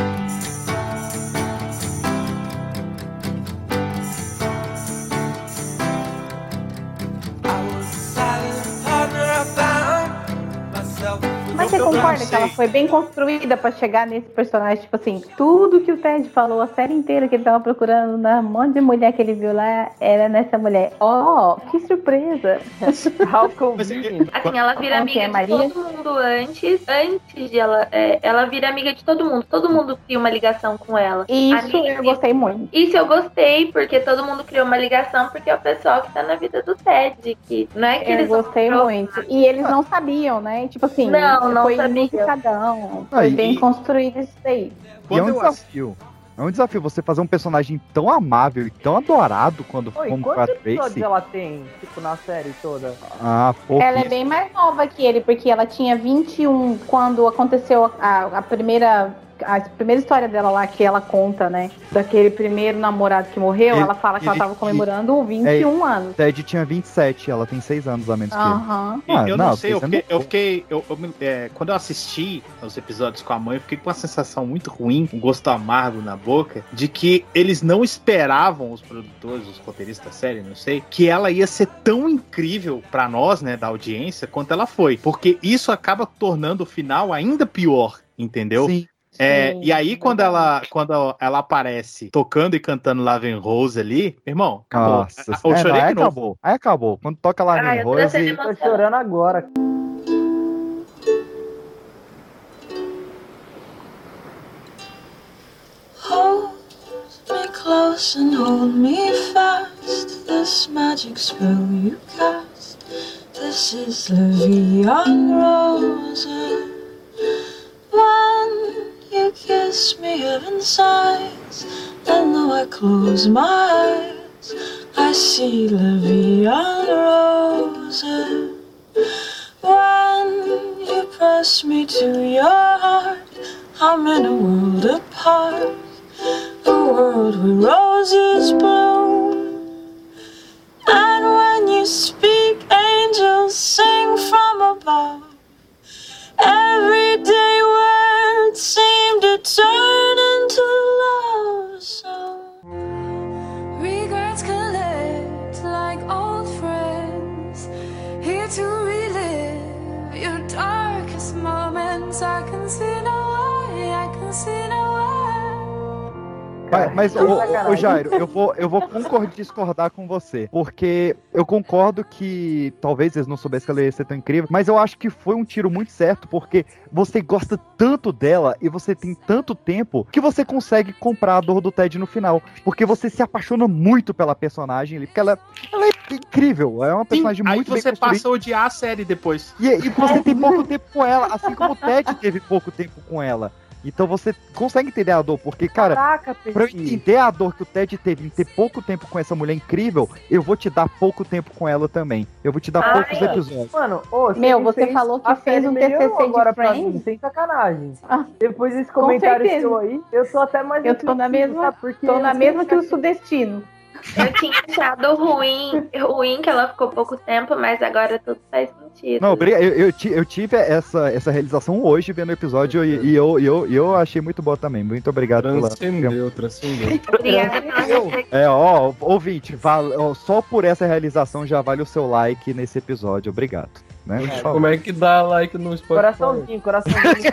Concorda que ela foi bem construída pra chegar nesse personagem? Tipo assim, tudo que o Ted falou, a série inteira que ele tava procurando na monte de mulher que ele viu lá, era nessa mulher. Oh, que surpresa! <laughs> How convenient. Assim, ela vira amiga é, de Maria? todo mundo antes. Antes de ela. é, ela vira amiga de todo mundo. Todo mundo cria uma ligação com ela. Isso Amiga- eu gostei muito. Isso eu gostei, porque todo mundo criou uma ligação, porque é o pessoal que tá na vida do Ted. Que não é que Eu eles gostei vão- muito. E eles não sabiam, né? Tipo assim, Não, não foi sabiam. indicadão. Foi Aí- bem construído isso daí. E é um desafio. É um desafio você fazer um personagem tão amável e tão adorado quando, Oi, como quantos episódios ela tem, tipo, na série toda? Ah, pô. Ela é bem mais nova que ele, porque ela tinha 21 quando aconteceu a, a primeira. A primeira história dela lá que ela conta, né? Daquele primeiro namorado que morreu, Ele- ela fala que ela tava comemorando 21 anos. Ted tinha 27, ela tem 6 anos a menos que ele. Aham. Ah, eu não, não, sei, eu fiquei. não- Eu fiquei eu- eu é, quando eu assisti os episódios com a mãe, eu fiquei com uma sensação muito ruim, um gosto amargo na boca, de que eles não esperavam, os produtores, os roteiristas da série, não sei, que ela ia ser tão incrível pra nós, né, da audiência, quanto ela foi. Porque isso acaba tornando o final ainda pior, entendeu? Sim. É, Sim, e aí, quando ela, quando ela aparece tocando e cantando Love Rose ali, irmão, acabou. Nossa, eu é, chorei não, aí novo. acabou. Aí acabou. Quando toca lá Ai, em eu tô Rose. chorando agora. Hold me close and hold me fast. This magic spell you cast. This is en Rose. When you kiss me, heaven sighs. And though I close my eyes, I see La Vie en Rose. When you press me to your heart, I'm in a world apart. A world where roses bloom. And when you speak, angels sing from above. Everyday seem to turn into love songs. Regrets collect like old friends. Here to relive your darkest moments. I can see no way, I can see no. Mas, mas Tá ô, Jairo, eu vou, eu vou concordar discordar com você. Porque eu concordo que talvez eles não soubessem que ela ia ser tão incrível, mas eu acho que foi um tiro muito certo, porque você gosta tanto dela e você tem tanto tempo que você consegue comprar a dor do Ted no final. Porque você se apaixona muito pela personagem ali, porque ela, ela é incrível. É uma Sim, personagem aí muito bem você passa a odiar a série depois. E, e você tem pouco tempo com ela, assim como o Ted teve pouco tempo com ela. Então você consegue entender a dor, porque, cara, Caraca, pra eu entender a dor que o Ted teve em ter pouco tempo com essa mulher incrível, eu vou te dar pouco tempo com ela também. Eu vou te dar Ai, poucos episódios. Mano, ô, Meu, me você fez- falou que fez um TCC agora pra mim, sem sacanagem. Ah, Depois desse com comentário seu aí, eu tô até mais Eu tô na mesma? Porque tô eu na mesma que o Sudestino. Eu tinha achado ruim, ruim que ela ficou pouco tempo, mas agora tudo faz sentido. Não, briga- eu, eu, eu tive essa, essa realização hoje vendo o episódio e, e eu, eu, eu achei muito boa também. Muito obrigado pela. Transcendeu, transcendeu. Obrigada pela. É, ó, ouvinte, val- ó, só por essa realização já vale o seu like nesse episódio. Obrigado. Né? Favor. Como é que dá like no Spotify? Coraçãozinho, coraçãozinho.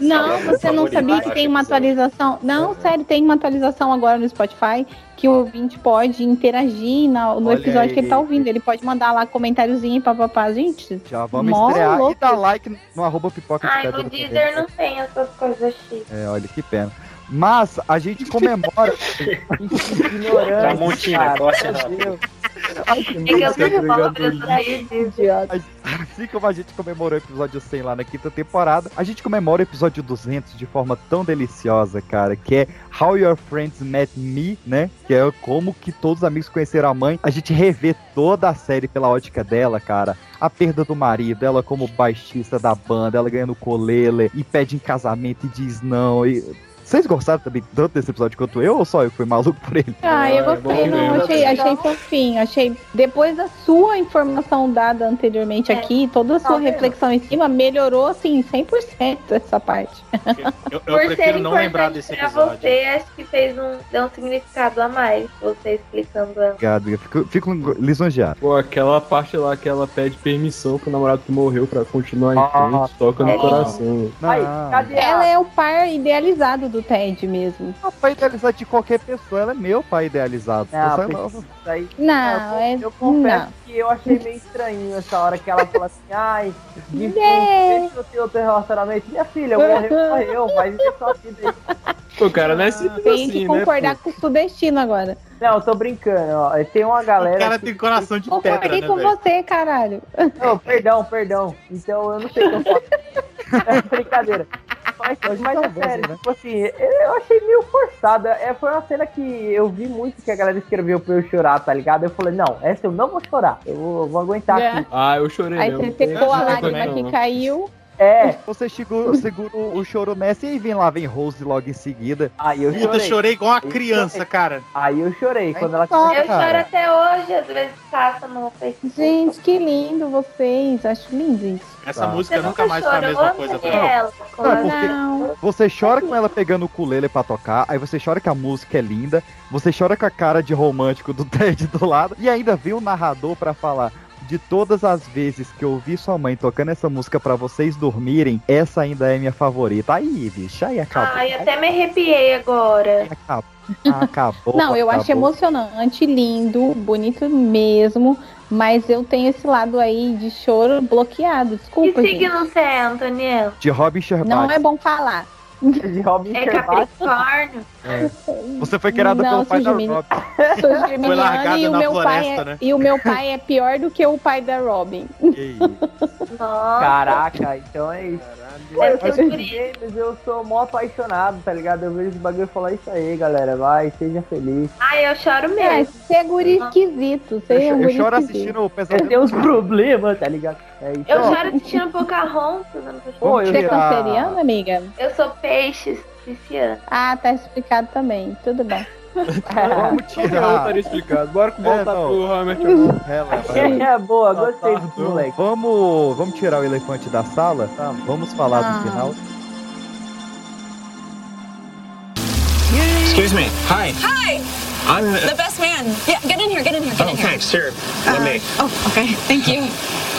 Não, você não sabia que tem uma atualização. Não, sério, tem uma atualização agora no Spotify que o ouvinte pode interagir no Olha episódio que ele tá aí. ouvindo. Ele pode mandar lá comentáriozinho e papapá. Gente, Já vamos estrear louco. e dar like no arroba pipoca Ai, pedra o do Deezer não tem essas coisas chiques. É, olha que pena. Mas a gente comemora. Ignorante. É disso. Assim como a gente comemorou o episódio 100 lá na quinta temporada, a gente comemora o episódio 200 de forma tão deliciosa, cara, que é How Your Friends Met Me, né? Que é como que todos os amigos conheceram a mãe. A gente revê toda a série pela ótica dela, cara. A perda do marido, ela como baixista da banda, ela ganhando colele e pede em casamento e diz não. E... Vocês gostaram também tanto desse episódio quanto eu ou só eu que fui maluco por ele? Ah, eu Ah, é gostei, não, achei, achei fofinho, achei. Depois da sua informação dada anteriormente aqui, toda a sua reflexão em cima, melhorou assim 100% essa parte. Eu, eu Por ser prefiro não lembrar desse pra episódio. você, acho que fez um, deu um significado a mais, você explicando ela. Obrigado, eu fico, fico lisonjeado. Pô, aquela parte lá que ela pede permissão pro namorado que morreu pra continuar em Ah, frente, toca no é. coração. Aí, Ela é o par idealizado do Ted mesmo. Não, pai idealizado de qualquer pessoa, ela é meu pai idealizado. Não, Eu isso aí- Não, eu, é. eu confesso não. que eu achei meio estranho essa hora que ela fala assim, ai, difícil, deixa eu ter outro relacionamento. Minha filha, morreu, morreu, mas é só vida aí. Pô, cara, não é simples Tem assim, que né? concordar com o seu destino agora. Não, eu tô brincando, ó. Tem uma galera. O cara que- tem coração de pedra, Concordei né, com velho? você, caralho. Não, perdão, perdão. Então eu não sei o que eu faço. <laughs> É brincadeira. <laughs> Mas, mas é sério, né? tipo assim, eu achei meio forçada. É, foi uma cena que eu vi muito que a galera escreveu pra eu chorar, tá ligado? Eu falei, não, essa eu não vou chorar. Eu vou, vou aguentar É. aqui. Ah, eu chorei Aí mesmo. você secou a lágrima que caiu. É, Você segura, segura o choro nessa e vem lá, vem Rose logo em seguida. aí eu Puta, eu chorei. chorei igual uma criança, cara. Aí eu chorei. Quando ela Então, Eu cara. choro até hoje, às vezes passa no Facebook. Gente, que lindo vocês. Acho lindo isso. Essa Tá. música Você nunca mais foi a mesma coisa pra mim. Daniela? Não, porque- Não. Você chora com ela pegando o ukulele pra tocar, aí você chora que a música é linda, você chora com a cara de romântico do <laughs> Ted do lado, e ainda vem o narrador pra falar. De todas as vezes que eu ouvi sua mãe tocando essa música pra vocês dormirem, essa ainda é minha favorita. Aí, bicho, aí acabou. Ai, até me arrepiei agora. Acabou. Acabou. Não, eu acho emocionante, lindo, bonito mesmo. Mas eu tenho esse lado aí de choro bloqueado. Que Desculpa, gente. signo você é, Antoniel? De Robin Sherbach. Não é bom falar. <laughs> de Robin É. Capricórnio? Você foi criada pelo pai da Robin. Sou geminiana largada e o na meu pai floresta, é, né? e o meu pai é pior do que o pai da Robin. Caraca, então é isso. Pô, eu Deve sou ser games, eu sou mó apaixonado, tá ligado? Eu vejo esse bagulho e falo, é isso aí, galera, vai, seja feliz. Ai, eu choro É, mesmo. você é guri esquisito. Você Eu, é eu choro esquisito. assistindo o Eu pesadelo. tenho uns problemas, tá ligado? É isso. Eu choro assistindo Pocahontas. eu Pô, eu Você é já- canceriana, amiga? Eu sou peixes, pisciano. Ah, tá explicado também. Tudo bem. Vamos Qualquer um tirar. estaria explicado. Bora voltar É, não. pro Mother. Relaxa. É, boa, gostei Tá, desse tá. moleque. Vamos, vamos tirar o elefante da sala? Vamos falar Ah. do final. Excuse me. Hi. Hi, I'm the the. best man. Yeah, get in here, get in here, get Oh, in here. thanks. Here, let me. Oh, okay. Thank you.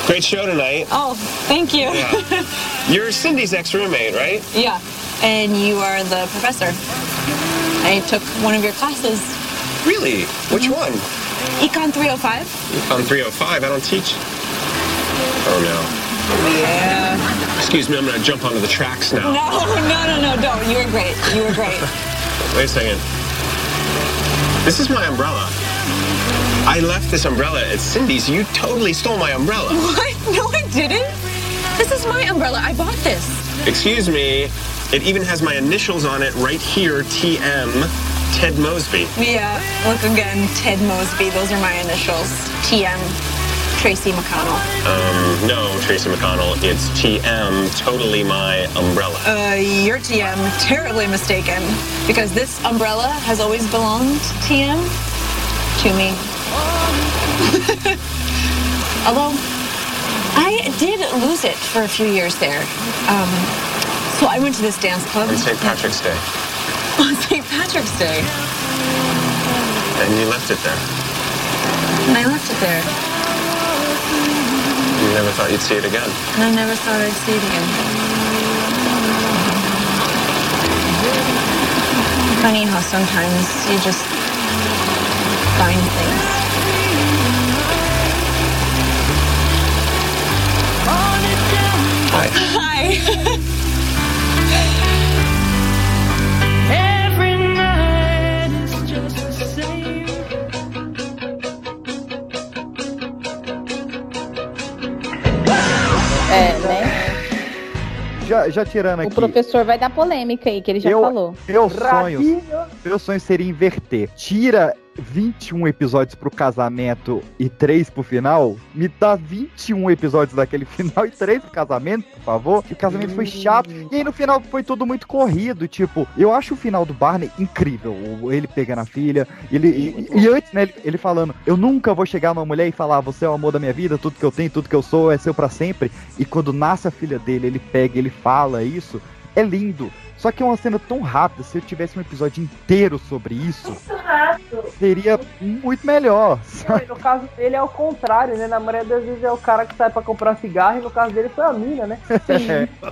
Great show tonight. Oh, thank you. Yeah. <laughs> You're Cindy's ex-roommate, right? Yeah. And you are the professor. I took one of your classes, Really? Which mm-hmm. one? Econ 305. Econ 305. I don't teach. Oh no. Yeah. Excuse me. I'm gonna jump onto the tracks now. No, no, no, no, don't. You were great. You were great. <laughs> Wait a second. This is my umbrella. I left this umbrella at Cindy's. You totally stole my umbrella. What? <laughs> No, I didn't. This is my umbrella. I bought this. Excuse me. It even has my initials on it right here, TM, Ted Mosby. Yeah. Look again, Ted Mosby. Those are my initials. TM. Tracy McConnell. Um, no, Tracy McConnell. It's TM, totally my umbrella. Uh, you're TM. Terribly mistaken. Because this umbrella has always belonged, TM, to me. <laughs> Although, I did lose it for a few years there. Um, so I went to this dance club On St. Patrick's Day. <laughs> on St. Patrick's Day. And you left it there. And I left it there. You never thought you'd see it again. And I never thought I'd see it again. Funny how sometimes you just find things. Hi. <laughs> Hi. <laughs> É, né? Já, já tirando aqui. O professor vai dar polêmica aí, que ele já eu, falou. Meu sonho, meu sonho seria inverter. Tira 21 episódios pro casamento e 3 pro final. Me dá 21 episódios daquele <laughs> final e 3 pro casamento, por favor. O casamento foi chato. E aí no final foi tudo muito corrido. Tipo, eu acho o final do Barney incrível. Ele pegando a filha. Ele, e, e antes, né, ele, ele falando: Eu nunca vou chegar numa mulher e falar, você é o amor da minha vida, tudo que eu tenho, tudo que eu sou é seu pra sempre. E quando nasce a filha dele, ele pega, ele fala isso. É lindo. Só que é uma cena tão rápida, se eu tivesse um episódio inteiro sobre isso, seria muito melhor. Não, no caso dele é o contrário, né? Na maioria das vezes é o cara que sai pra comprar cigarro e no caso dele foi a mina, né? <laughs>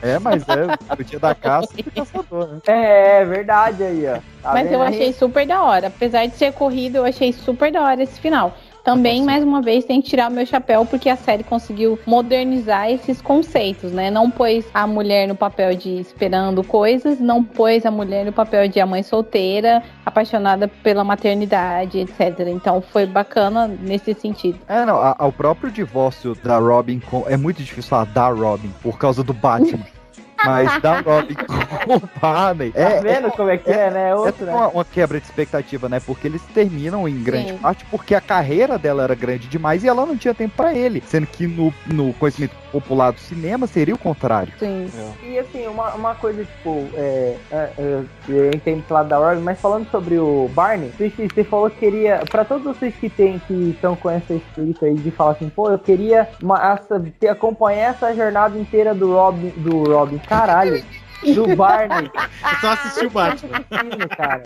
É, é, mas é o dia da caça e caçador, né? É, é verdade aí, ó. Tá Mas eu aí? achei super da hora. Apesar de ser corrido, eu achei super da hora esse final. Também, mais uma vez, tem que tirar o meu chapéu, porque a série conseguiu modernizar esses conceitos, né? Não pôs a mulher no papel de esperando coisas, não pôs a mulher no papel de a mãe solteira, apaixonada pela maternidade, etc. Então foi bacana nesse sentido. É, não, a- o próprio divórcio da Robin com. É muito difícil falar da Robin por causa do Batman. <laughs> Mas da Robin com o Barney. Tá vendo como é que é, né? É É outro, né? uma, uma quebra de expectativa, né? Porque eles terminam em grande Sim. parte porque a carreira dela era grande demais e ela não tinha tempo pra ele. Sendo que no, no conhecimento popular do cinema seria o contrário. Sim. E assim, uma, uma coisa, tipo, é, é, é, eu entendo lado da Robin, mas falando sobre o Barney, você falou que queria, pra todos vocês que tem, que estão com essa espírito aí de falar assim, pô, eu queria uma, essa, ter, acompanhar essa jornada inteira do Robin, do Robin, caralho, do Barney. Só assistiu o Batman. cara.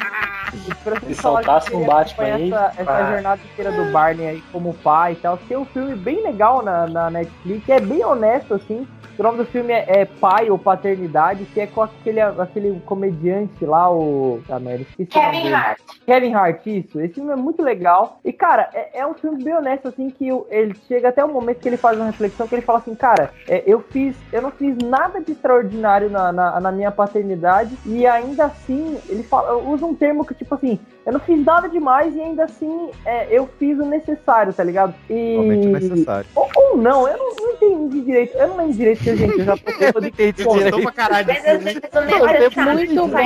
E pra vocês Se falarem soltasse que um Batman aí, Essa, essa jornada inteira do Barney aí como pai e tal. Tem um filme bem legal na, na Netflix, é bem honesto, assim. O nome do filme é, é Pai ou Paternidade, que é com aquele, aquele comediante lá, o. Ah, merda, esqueci Kevin. Hart. Kevin Hart, isso. Esse filme é muito legal. E, cara, é, é um filme bem honesto, assim, que ele chega até o momento que ele faz uma reflexão, que ele fala assim, cara, é, eu fiz, eu não fiz nada de extraordinário na, na, na minha paternidade, e ainda assim, ele fala, usa um termo que, tipo assim, eu não fiz nada demais e ainda assim é, eu fiz o necessário, tá ligado? E... Realmente o necessário. Ou, ou não, eu não, não entendi direito. Eu não lembro direito, gente. <laughs> Eu já não entendi direito. pra caralho. Teve sabe, muito bom,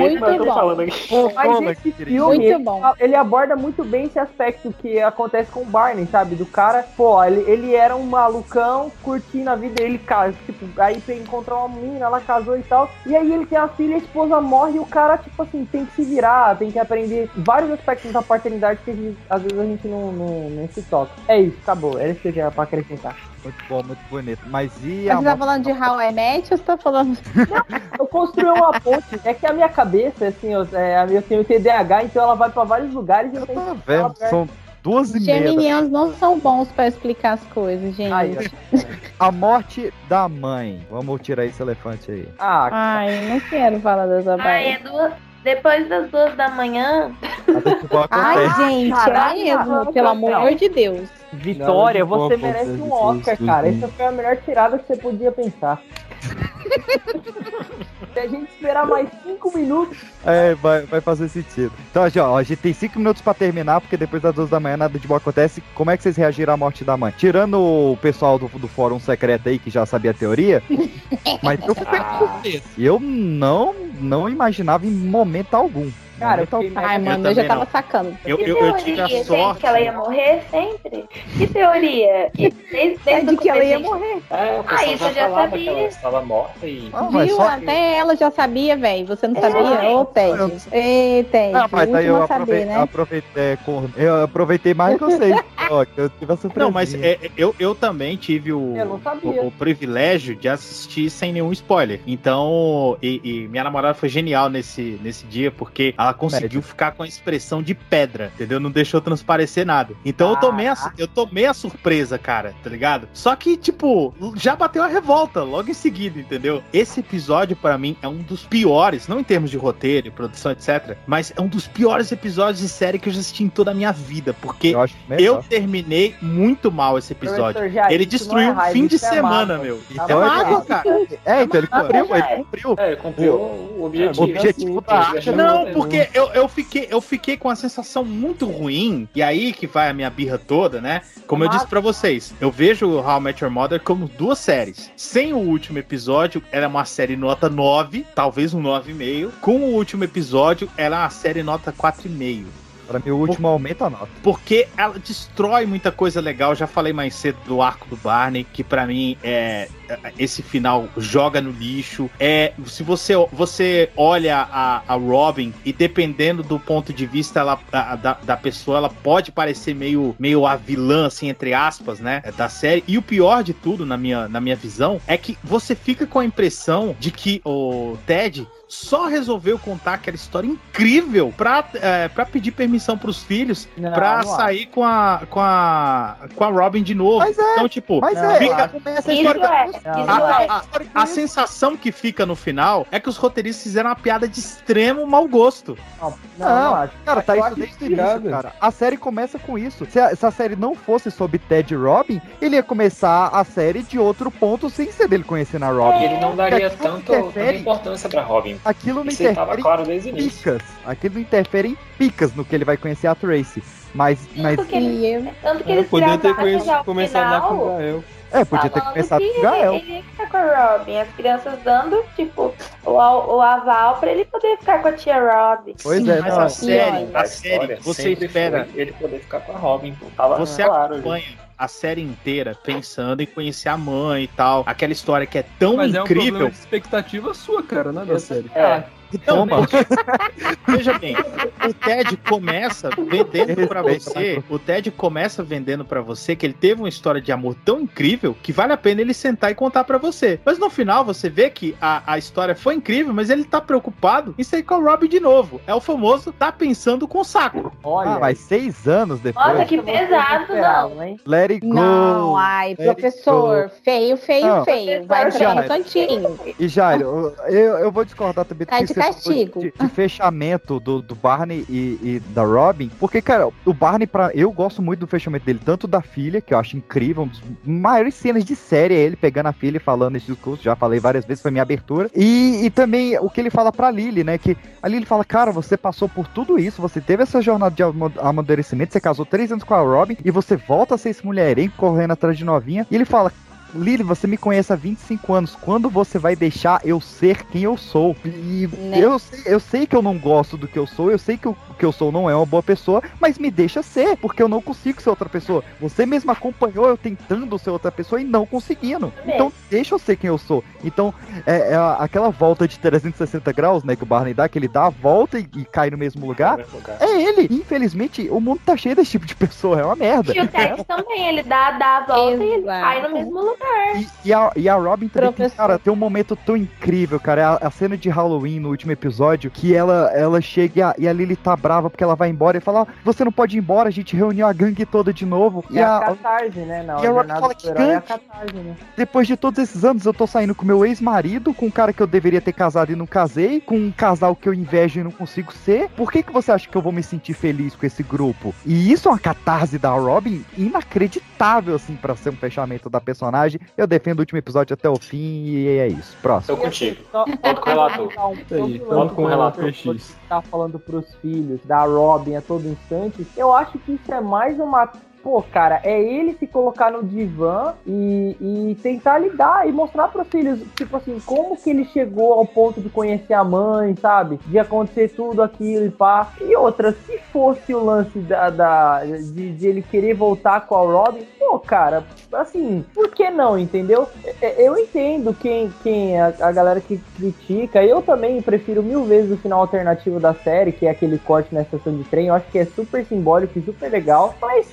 muito mas eu tô bom. falando aqui. Mas esse filme, ele, bom. ele aborda muito bem esse aspecto que acontece com o Barney, sabe? Do cara, pô, ele, ele era um malucão curtindo a vida dele, cara, tipo, aí pra encontrar uma menina, ela casou e tal, e aí ele tem a filha, a esposa morre e o cara, tipo assim, tem que se virar, tem que aprender vários aspectos da paternidade que a gente- às vezes a gente não, não, não se toca. É isso, acabou, era isso que eu tinha pra acrescentar. Muito bom, muito bonito. Mas e Mas a você tá falando de How I Met ou você tá falando. <laughs> Eu construí uma ponte, é que a minha cabeça, assim, eu, é, eu tenho TDAH, então ela vai pra vários lugares e eu tenho que Velho, são duas e meia. Geminianos não são bons pra explicar as coisas, gente. A morte da mãe. Vamos tirar esse elefante aí. Ah, Ai, não quero falar dessa Ai, é parte. duas, depois das duas da manhã. Ai, gente, é mesmo, pelo amor de Deus. Vitória, você merece um Oscar, cara. Essa foi a melhor tirada que você podia pensar. <laughs> Se a gente esperar mais cinco minutos, É, vai, vai fazer sentido. Então, assim, ó, a gente tem cinco minutos pra terminar, porque depois das duas da manhã nada de bom acontece. Como é que vocês reagiram à morte da mãe? Tirando o pessoal do, do fórum secreto aí, que já sabia a teoria, <laughs> mas eu surpreso. Eu não, não imaginava em momento algum. Cara, eu algum. Ai, Eu mano, eu, já também tava não. sacando. Eu, Que eu, eu tive a teoria, sorte. gente, que ela ia morrer sempre? Que teoria? E desde, É desde de que ela ia morrer. É, Ah, isso já eu já que ela sabia. estava morta e. Ah, Viu? só- Até ela já sabia, velho. Você não É. sabia? Ô, Ted. Ei, Ted. Ah, mas aí último eu a saber, aproveitei, né? aproveitei, é, eu aproveitei mais que vocês. ó, que eu tive a surpresa. Não, mas é, eu, eu também tive o, Eu não sabia. o, o privilégio de assistir sem nenhum spoiler. Então, e, e minha namorada foi genial nesse, nesse dia, porque ela conseguiu ficar com a expressão de pedra, entendeu? Não deixou transparecer nada. Então eu tomei, a, su- eu tomei a surpresa, cara, tá ligado? Só que, tipo, já bateu a revolta logo em seguida, entendeu? Esse episódio, pra mim, é um dos piores, não em termos de roteiro, produção, etc., mas é um dos piores episódios de série que eu já assisti em toda a minha vida, porque Eu acho eu terminei muito mal esse episódio. Professor ele não destruiu é um raiva, fim de é semana, mágoa. meu. Tá é mágoa, gente. cara. É, então ele mágoa, cumpriu, ele cumpriu. É, cumpriu o objetivo. O objetivo da arte. Não, porque eu, eu, fiquei, eu fiquei com a sensação muito ruim, e aí que vai a minha birra toda, né? Como eu disse pra vocês, eu vejo o How I Met Your Mother como duas séries. Sem o último episódio, era uma série nota 9, talvez um 9,5. Com o último episódio, era uma série nota 4,5. Pra mim, o último aumenta a nota. Porque ela destrói muita coisa legal. Já falei mais cedo do arco do Barney, que pra mim é esse final joga no lixo. É se você você olha a, a Robin e dependendo do ponto de vista ela, a- da, da pessoa, ela pode parecer meio meio a vilã assim entre aspas, né, da série. E o pior de tudo na minha na minha visão é que você fica com a impressão de que o Ted só resolveu contar aquela história incrível pra, é, pra pedir permissão pros filhos Não, pra não sair com a, com a com a Robin de novo. Mas é, então, tipo, mas Não, é, fica- começa a Isso história é, isso a, é. a- sensação que fica no final é que os roteiristas fizeram uma piada de extremo mau gosto. Não, Não, não acho. cara, tá Eu isso desde o piada. início, cara. A série começa com isso. Se a, se a série não fosse sobre Ted e Robin, ele ia começar a série de outro ponto sem ser dele conhecendo a Robin. Ele não daria tanto, tanta importância pra Robin. Aquilo não Isso interfere claro em início. picas. Aquilo não interfere em picas no que ele vai conhecer a Tracy. Mas, mas Tanto que eles, tanto que Eu eles podia ter conhecido- começado lá com o final, Gael. é, podia ter falando começado com o Gael. Ele ia ficar com a Robin, as crianças dando, tipo, o, o aval pra ele poder ficar com a tia Robin. Pois é, Mas não, a série, olha, a a série, série, você espera- ele poder ficar com a Robin. Pô. Tava Você claro. acompanha a série inteira pensando em conhecer a mãe e tal. Aquela história que é tão Mas é um incrível. problema de expectativa sua, cara, né, da série. É, Então, Toma. <laughs> veja bem, o Ted começa vendendo pra Respeita, você, o Ted começa vendendo pra você que ele teve uma história de amor tão incrível que vale a pena ele sentar e contar pra você. Mas no final você vê que a, a história foi incrível, mas ele tá preocupado em sair com o Robbie de novo. É o famoso tá pensando com o saco. Olha, Ah, mas seis anos depois. Nossa, que pesado, não. hein? Let it go. Não, ai, Let professor, feio, feio, Não. feio. Vai já. cantinho. E Jairo, eu, eu vou discordar também do Tá que você castigo. de, de fechamento do, do Barney e, e da Robin. Porque, cara, o Barney, pra, eu gosto muito do fechamento dele, tanto da filha, que eu acho incrível, uma das maiores cenas de série é ele pegando a filha e falando esse discurso, já falei várias vezes, foi minha abertura. E, e também o que ele fala pra Lily, né? Que a Lily fala, cara, você passou por tudo isso, você teve essa jornada de ama- amadurecimento, você casou três anos com a Robin e você volta a ser esse mulherengo correndo atrás de novinha. E ele fala, Lily, você me conhece há 25 anos. Quando você vai deixar eu ser quem eu sou? E Né? eu, sei, eu sei que eu não gosto do que eu sou, eu sei que o que eu sou não é uma boa pessoa, mas me deixa ser, porque eu não consigo ser outra pessoa. Você mesmo acompanhou eu tentando ser outra pessoa e não conseguindo. Então deixa eu ser quem eu sou. Então, é, é aquela volta de 360 graus, né, que o Barney dá, que ele dá a volta e, e cai no mesmo lugar. É ele. Infelizmente, o mundo tá cheio desse tipo de pessoa, é uma merda. E o Ted também, ele dá, dá a volta e ele cai no mesmo lugar. E, e a, e a Robin também tem, cara, tem um momento tão incrível, cara. É a, a cena de Halloween no último episódio, que ela, ela chega e a, e a Lily tá brava porque ela vai embora e fala: "Ah, Você não pode ir embora, a gente reuniu a gangue toda de novo. É e a a, catarse, né? Na e a Robin fala que é a gangue. catarse, né? depois de todos esses anos, eu tô saindo com meu ex-marido, com um cara que eu deveria ter casado e não casei, com um casal que eu invejo e não consigo ser. Por que, que você acha que eu vou me sentir feliz com esse grupo? E isso é uma catarse da Robin inacreditável, assim, pra ser um fechamento da personagem. Eu defendo o último episódio até o fim e é isso. Próximo. Tô contigo. Volto com o relator. Lance com o relator você X. Tá falando pros filhos da Robin a todo instante. Eu acho que isso é mais uma. Pô, cara, é ele se colocar no divã e, e tentar lidar e mostrar pros filhos, tipo assim, como que ele chegou ao ponto de conhecer a mãe, sabe? De acontecer tudo aquilo e pá. E outra, se fosse o lance da, da- de, de ele querer voltar com a Robin, pô, cara, assim, por que não, entendeu? É, Eu entendo quem, quem a, a galera que critica. Eu também prefiro mil vezes o final alternativo da série, que é aquele corte na estação de trem. Eu acho que é super simbólico e super legal. Mas,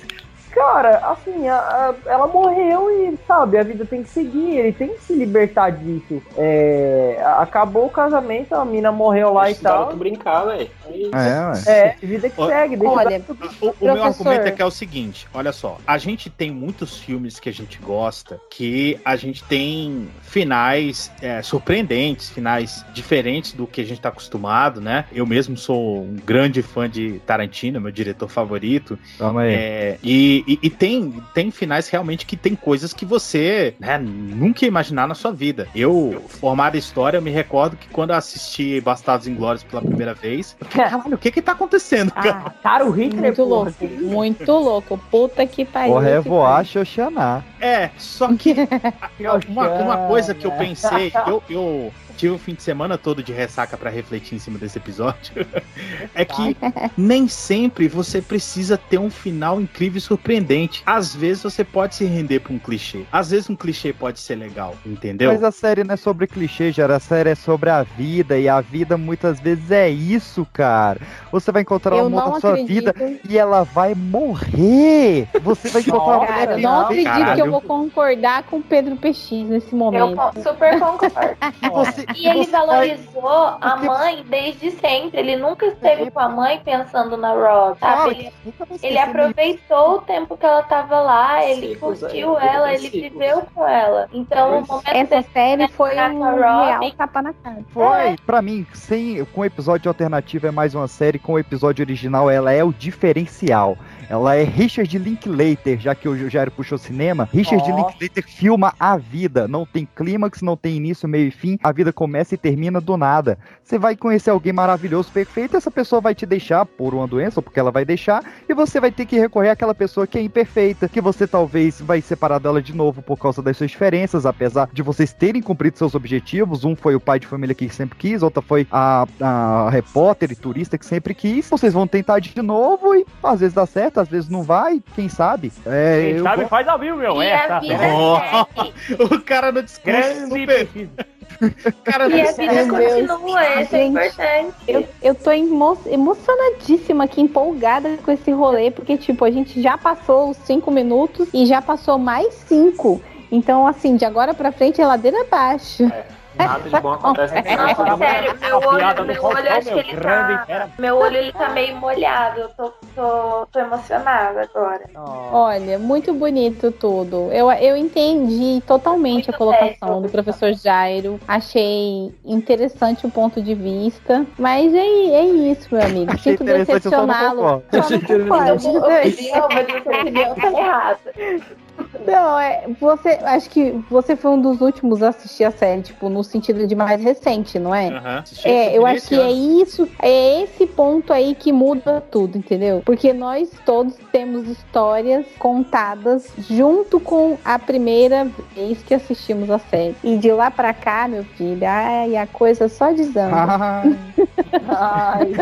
cara, assim, a- a- ela morreu e, sabe, a vida tem que seguir. Ele tem que se libertar disso. É, acabou o casamento, a mina morreu lá e tal. tu brincar, velho. É, É, vida que segue. Deixa Olha, dar O, o meu argumento é que é o seguinte, olha só, a gente tem muitos filmes que a gente gosta, que a gente tem finais é, surpreendentes, finais diferentes do que a gente tá acostumado, né? Eu mesmo sou um grande fã de Tarantino, meu diretor favorito, Toma aí. é, e, E, e- e tem, tem finais realmente que tem coisas que você né, nunca ia imaginar na sua vida. Eu, formado em história, eu me recordo que quando eu assisti Bastardos Inglórios pela primeira vez, eu fiquei, caralho, o que que tá acontecendo, cara? Cara, o Hitler, Muito louco, muito louco. Puta que pariu. O Revoar Xoxaná. É, só que <laughs> uma, uma coisa que eu pensei, eu, eu tive o fim de semana todo de ressaca pra refletir em cima desse episódio, <laughs> é que <laughs> nem sempre você precisa ter um final incrível e surpreendente. Às vezes você pode se render pra um clichê. Às vezes um clichê pode ser legal, entendeu? Mas a série não é sobre clichê, Jara. A série é sobre a vida. E a vida muitas vezes é isso, cara. Você vai encontrar Eu o amor não da sua vida e ela vai morrer. Você vai encontrar uma mulher eu não acredito que eu vou concordar com o Pedro PX nesse momento. Eu super concordo. <laughs> você- e ele valorizou a mãe desde sempre. Ele nunca esteve com a mãe pensando na Rob, Claro? Ele, ele aproveitou o tempo que ela tava lá, ele curtiu ela, ele viveu com ela. Então, o momento Essa série foi um com a Robin- real tapa na cara. Foi. Pra mim, sem, com episódio alternativo é mais uma série, com o episódio original ela é o diferencial. Ela é Richard Linklater, já que o Jairo puxou cinema. Richard Ó. Linklater filma a vida. Não tem clímax, não tem início, meio e fim. A vida começa e termina do nada. Você vai conhecer alguém maravilhoso, perfeito, essa pessoa vai te deixar por uma doença, ou porque ela vai deixar, e você vai ter que recorrer àquela pessoa que é imperfeita, que você talvez vai separar dela de novo por causa das suas diferenças, apesar de vocês terem cumprido seus objetivos. Um foi o pai de família que sempre quis, outra foi a, a repórter e turista que sempre quis. Vocês vão tentar de novo e às vezes dá certo, às vezes não vai, quem sabe? É, Quem eu sabe go- faz ao vivo, meu. E é, a tá vida certo. <laughs> o cara no discurso Grande super... <laughs> cara E a vida continua, isso é importante. Eu, eu tô emo- emocionadíssima aqui, empolgada com esse rolê, porque, tipo, a gente já passou os cinco minutos e já passou mais cinco. Então, assim, de agora pra frente é ladeira abaixo. Nada de bom acontece no final. Não, sério, meu olho, meu olho acho que ele grande tá. Meu olho ele tá meio molhado. Eu tô, tô, tô emocionada agora. Olha, muito bonito tudo. Eu, eu entendi totalmente a colocação do professor Jairo. Achei interessante o ponto de vista. Mas é, é isso, meu amigo. Achei Sinto eu decepcioná-lo. concordo. Eu vou ouvir, eu vou dizer que a opinião tá errada. Não, é. Você. Acho que você foi um dos últimos a assistir a série, tipo, no sentido de mais recente, não é? Aham, assisti É, eu acho que é isso, é esse ponto aí que muda tudo, entendeu? Porque nós todos temos histórias contadas junto com a primeira vez que assistimos a série. E de lá pra cá, meu filho, ai, a coisa só desanda. <laughs> Ai.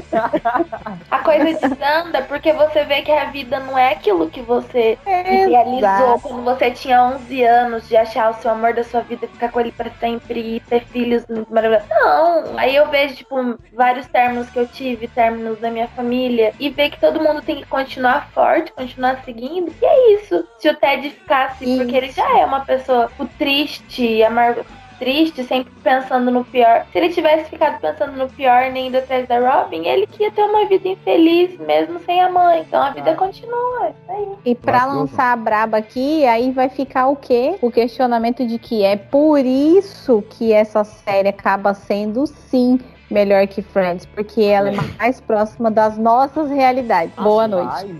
A coisa desanda porque você vê que a vida não é aquilo que você Exato. idealizou quando você tinha 11 anos de achar o seu amor da sua vida, ficar com ele pra sempre e ter filhos muito maravilhosos. Não, aí eu vejo, tipo, vários términos que eu tive, términos da minha família, e ver que todo mundo tem que continuar forte, continuar seguindo. E é isso. Se o Ted ficasse, porque ele já é uma pessoa tipo, triste, amargo. Triste, sempre pensando no pior. Se ele tivesse ficado pensando no pior, nem indo atrás da Robin, ele que ia ter uma vida infeliz, mesmo sem a mãe. Então a vida continua, é isso aí. E pra lançar a braba aqui, aí vai ficar o quê? O questionamento de que é por isso que essa série acaba sendo, sim, melhor que Friends, porque ela é mais próxima das nossas realidades. Boa noite.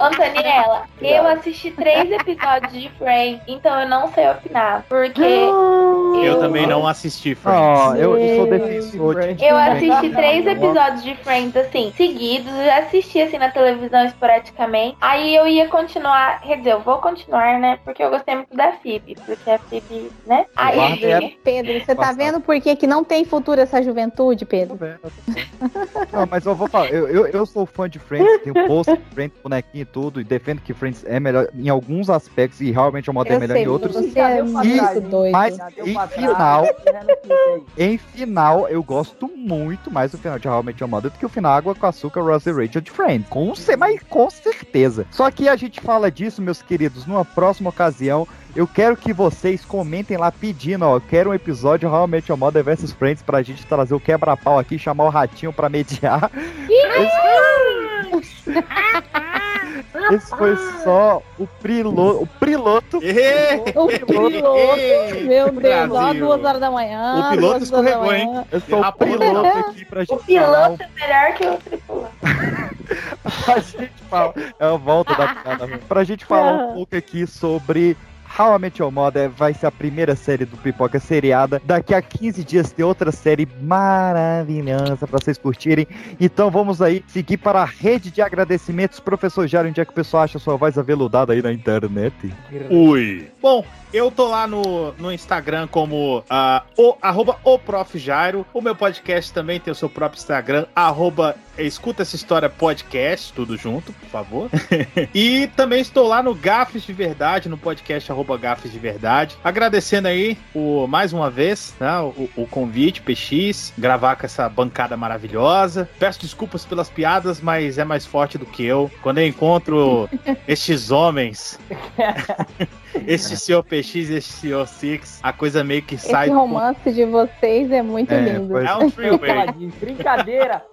Antoniela, <laughs> eu assisti três episódios de Friends, então eu não sei opinar. Porque Eu também não assisti Friends. Ó, eu, eu sou defensor de eu assisti três episódios de Friends, assim, seguidos. Eu já assisti, assim, na televisão esporadicamente. Aí eu ia continuar, quer dizer, eu vou continuar, né? Porque eu gostei muito da Phoebe. Porque a Phoebe, né? Aí, Pedro, você tá vendo por que, que não tem futuro essa juventude, Pedro? Não, mas eu vou falar, eu, eu, eu sou fã de Friends, tenho post de Friends, bonequinho e tudo, e defendo que Friends é melhor em alguns aspectos e realmente é Eu melhor sei, em outros. você é muito doido. Mas em final, em final, eu gosto muito mais do final de Your Mother do que o final Água com Açúcar, Ross e Rachel de Friends. Com, mas com certeza. Só que a gente fala disso, meus queridos, numa próxima ocasião. Eu quero que vocês comentem lá pedindo, ó. Eu quero um episódio Met Your Mother vs Friends pra gente trazer o quebra-pau aqui, chamar o ratinho pra mediar. Esse foi só o, prilo, o piloto. O piloto, meu Deus, ó, duas horas da manhã. O piloto escorregou, hein? Eu sou o piloto aqui pra o gente falar piloto é melhor que o tripulante. <laughs> pra gente falar. É a volta da piada. Pra gente falar um pouco aqui sobre. How I Met Your Mother vai ser a primeira série do Pipoca seriada. Daqui a 15 dias tem outra série maravilhosa pra vocês curtirem. Então vamos aí seguir para a rede de agradecimentos. Professor Jário, onde é que o pessoal acha sua voz aveludada aí na internet? Ui. Bom, eu tô lá no, no Instagram como ah, o, arroba o Prof. Jairo. O meu podcast também tem o seu próprio Instagram, arroba Escuta essa história podcast, tudo junto, por favor. <laughs> e também estou lá no Gafes de Verdade, no podcast arroba Gafes de Verdade. Agradecendo aí o, mais uma vez né, o, o convite, PX, gravar com essa bancada maravilhosa. Peço desculpas pelas piadas, mas é mais forte do que eu. Quando eu encontro <laughs> estes homens, <laughs> este senhor PX e este senhor Six, a coisa meio que sai Esse do romance de vocês é muito É, lindo. É um freeway. Brincadeira. <laughs>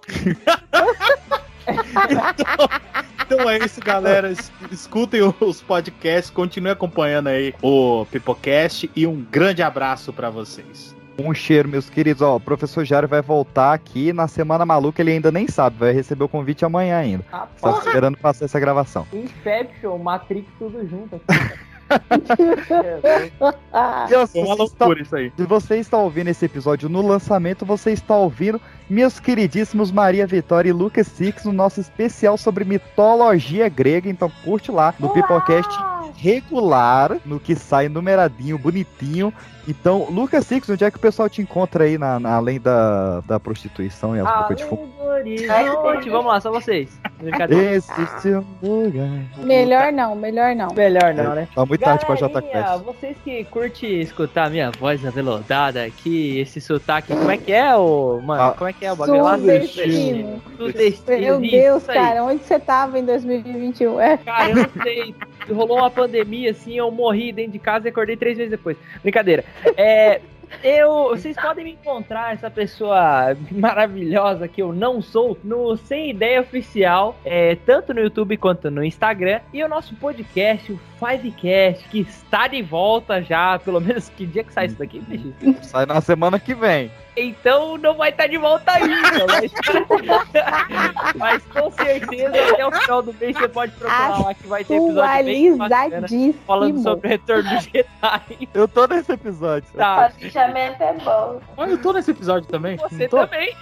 Então é isso, galera. Es- Escutem os podcasts, continuem acompanhando aí o Pipocast e um grande abraço pra vocês. Um cheiro, meus queridos. Ó, o professor Jário vai voltar aqui na Semana Maluca. Ele ainda nem sabe, vai receber o convite amanhã ainda. Só esperando passar essa gravação. Inception, Matrix, tudo junto. aqui. <laughs> <laughs> E eu- Foi uma você está- loucura isso aí. Se você está ouvindo esse episódio no lançamento, você está ouvindo meus queridíssimos Maria Vitória e Lucas Six no nosso especial sobre mitologia grega. Então curte lá no Pipocast regular, no que sai numeradinho, bonitinho. Então, Lucas Six, onde é que o pessoal te encontra aí, na, na- além da, da prostituição e as bocas de fumo? Horizonte, vamos lá, só vocês. Brincadeira. Esse seu lugar. Melhor não, melhor não. Melhor não, né? Tá muito tarde pra JQuest. vocês que curtem escutar a minha voz aveludada aqui, esse sotaque, como é que é, o mano? Ah, Como é que é o bagulho? Sudestino. Sudestino. Meu isso Deus, aí. cara, onde você tava em 2021? É. Cara, eu não sei. Rolou uma pandemia, assim, eu morri dentro de casa e acordei três vezes depois. Brincadeira. É. Eu, vocês podem me encontrar essa pessoa maravilhosa que eu não sou no Sem Ideia Oficial, é, tanto no YouTube quanto no Instagram, e o nosso podcast, o Fivecast, que está de volta já, pelo menos que dia que sai isso daqui, bicho? Sai na semana que vem. Então não vai estar de volta ainda, mas, <laughs> mas com certeza até o final do mês você pode procurar lá que vai ter episódio bem bacana falando sobre o retorno do Jedi. Eu tô nesse episódio. Tá. Planejamento é bom. Olha, eu tô nesse episódio também. Você também.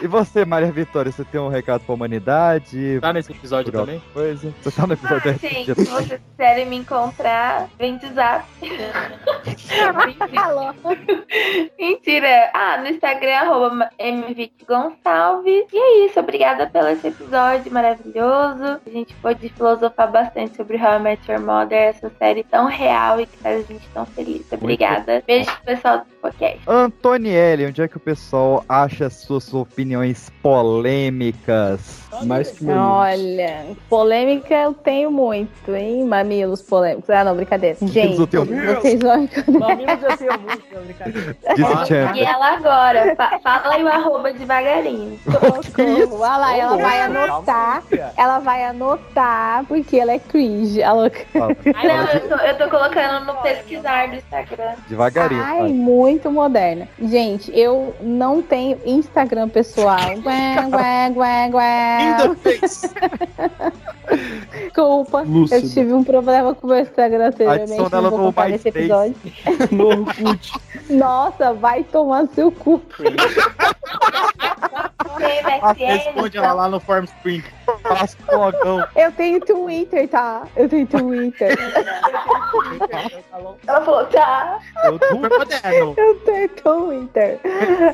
E você, Maria Vitória, você tem um recado pra humanidade? Tá nesse episódio também? Coisa? Você tá no episódio Ah, Sim, se vocês quiserem me encontrar, vem de zap. <laughs> Mentira. Ah, no Instagram, arroba. E é isso, obrigada pelo esse episódio maravilhoso. A gente pôde filosofar bastante sobre How I Met Your Mother, essa série tão real e que faz a gente tão feliz. Obrigada. Beijo pro pessoal do podcast. Antonielli, onde é que o pessoal acha suas opiniões polêmicas? Mais que Olha, polêmica eu tenho muito, hein? Mamilos polêmicos. Ah, não, brincadeira. Gente, vocês vão. Mamilos eu tenho muito, não, brincadeira. Disse Champ. E ela agora, fa- fala aí o arroba devagarinho. <laughs> Socorro. Olha lá, ela vai anotar. Ela vai anotar porque ela é cringe. A louca. Ai, não, eu tô, eu tô colocando no pesquisar do Instagram. Devagarinho. Ai, vai. muito moderna. Gente, eu não tenho Instagram pessoal. <laughs> Gué, gué, gué, gué. Desculpa, <laughs> Lúcido. eu tive um problema com o meu Instagram anteriormente. Adiciona Não ela vou no contar nesse MySpace. episódio. No Orkut. Nossa, vai tomar seu cu. Responde ela lá no Form Spring. Eu tenho Twitter, tá? Eu tenho Twitter. Ela falou, tá. Eu tenho Twitter.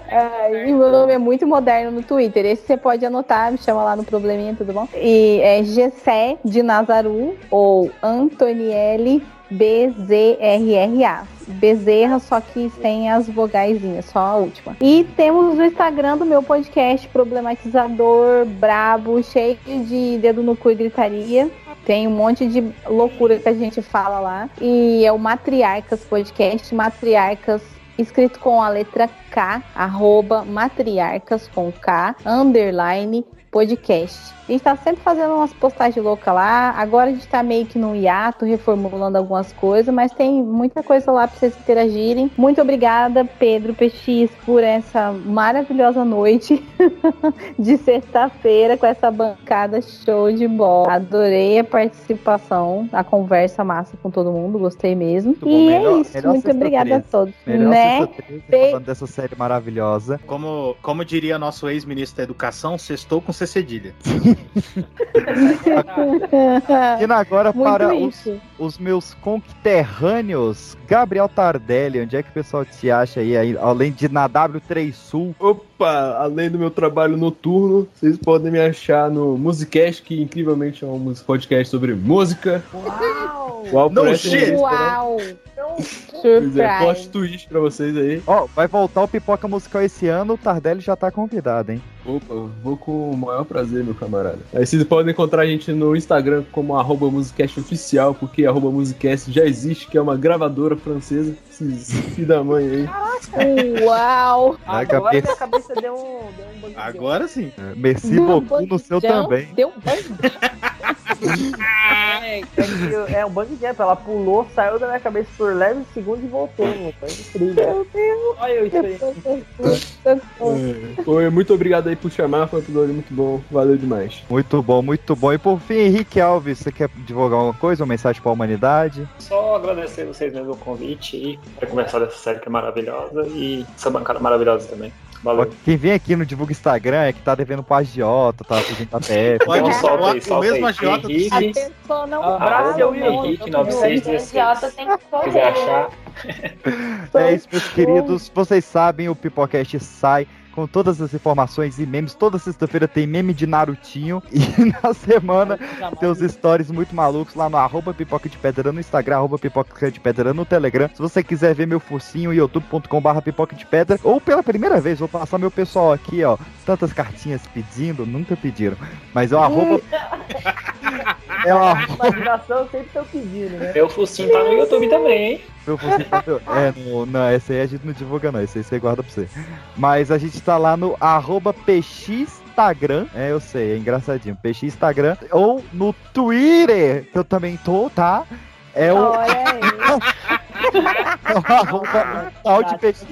É, e meu nome é muito moderno no Twitter. Esse você pode anotar, me chama lá no probleminha, tudo bom? E é Gessé de Nazaru ou Antonielle BZRRA. Bezerra, só que sem as vogaisinhas, só a última. E temos o Instagram do meu podcast, problematizador, brabo, cheio de dedo no cu e gritaria. Tem um monte de loucura que a gente fala lá. E é o Matriarcas Podcast, Matriarcas escrito com a letra K, arroba matriarcas com K, underline podcast. A gente tá sempre fazendo umas postagens loucas lá. Agora a gente tá meio que num hiato, reformulando algumas coisas, mas tem muita coisa lá pra vocês interagirem. Muito obrigada, Pedro PX, por essa maravilhosa noite <laughs> de sexta-feira com essa bancada show de bola. Adorei a participação, a conversa massa com todo mundo, gostei mesmo. bom, e melhor- é isso, melhor muito obrigada a todos. Melhor né? sexta-treze, falando dessa série maravilhosa. Como, como diria nosso ex-ministro da Educação, sextou com C cedilha. <laughs> E agora Muito para os, os meus conterrâneos, Gabriel Tardelli, onde é que o pessoal te acha aí, aí, além de na W3 Sul? Opa, além do meu trabalho noturno, vocês podem me achar no Musicast, que incrivelmente é um podcast sobre música. Uau! No parece shit! um- Uau! Pois é, plot twist pra vocês aí. Ó, vai voltar o Pipoca Musical esse ano, o Tardelli já tá convidado, hein? Opa, vou com o maior prazer, meu camarada. Aí vocês podem encontrar a gente no Instagram como arroba Musicast Oficial, porque arroba Musicast já existe, que é uma gravadora francesa. Esses filhos da mãe aí. Uau! <laughs> Vai, Agora cabeça. minha cabeça deu um, deu um. Agora sim. Merci beaucoup no seu também. Deu um bug. É, é, que- é um bug jump. Ela pulou, saiu da minha cabeça por leves segundos e voltou. Foi incrível. Meu Deus. Olha eu isso aí. É. Oi, muito obrigado aí por chamar, foi um episódio muito bom, valeu demais. Muito bom, muito bom. E por fim, Henrique Alves, você quer divulgar alguma coisa, uma mensagem pra humanidade? Só agradecer vocês mesmo o convite e para conversar dessa série que é maravilhosa e essa bancada maravilhosa também. Valeu. Quem vem aqui no Divulga Instagram é que tá devendo pro agiota, tá pedindo ATF. Então solta aí, solta aí. A Henrique, pessoa não para, eu não. Henrique, 916. Idiota tem que Se quiser achar, É isso, meus queridos. Vocês sabem, o Pipocast sai com todas as informações e memes. Toda sexta-feira tem meme de Narutinho. <laughs> E na semana tem os stories muito malucos lá no arroba pipoca de pedra no Instagram, arroba pipoca de pedra no Telegram. Se você quiser ver meu focinho, youtube.com barra pipoca de pedra. Ou pela primeira vez, vou passar meu pessoal aqui, ó. Tantas cartinhas pedindo, nunca pediram. Mas é o arroba... <laughs> É o arroba... Imaginação sempre estão pedindo, né? meu focinho tá no YouTube também, hein? Meu focinho tá- É, no, não, esse aí a gente não divulga não, esse aí você guarda pra você. Mas a gente tá lá no arroba pxinstagram, é, eu sei, é engraçadinho, pxinstagram, ou no Twitter, que eu também tô, tá? É o... Olha aí. <laughs> é de px.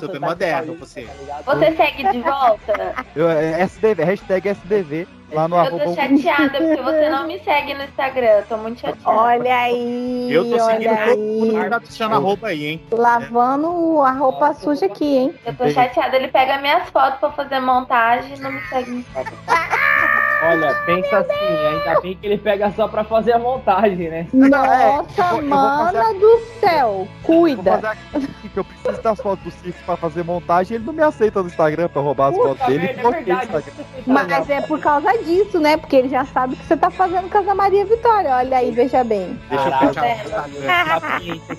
Super moderno você. Você segue de volta? Eu- é SDV, hashtag SDV, lá no Eu arroba... tô chateada porque você não me segue no Instagram. Eu tô muito chateada. Olha aí. Eu tô seguindo todo mundo que tá puxando a roupa aí, hein? Lavando a roupa suja aqui, hein? Eu tô chateada. Ele pega minhas fotos pra fazer montagem e não me segue no Instagram. <laughs> Olha, pensa assim, ainda bem que ele pega só pra fazer a montagem, né? Nossa, vou mana fazer- do céu. Cuida. aqui, que eu preciso das fotos do Cif pra fazer montagem, ele não me aceita no Instagram pra roubar as fotos dele. merda, é verdade. Mas é por causa disso, né? Porque ele já sabe que você tá fazendo com a Maria Vitória. Olha aí, veja bem. Deixa eu fechar.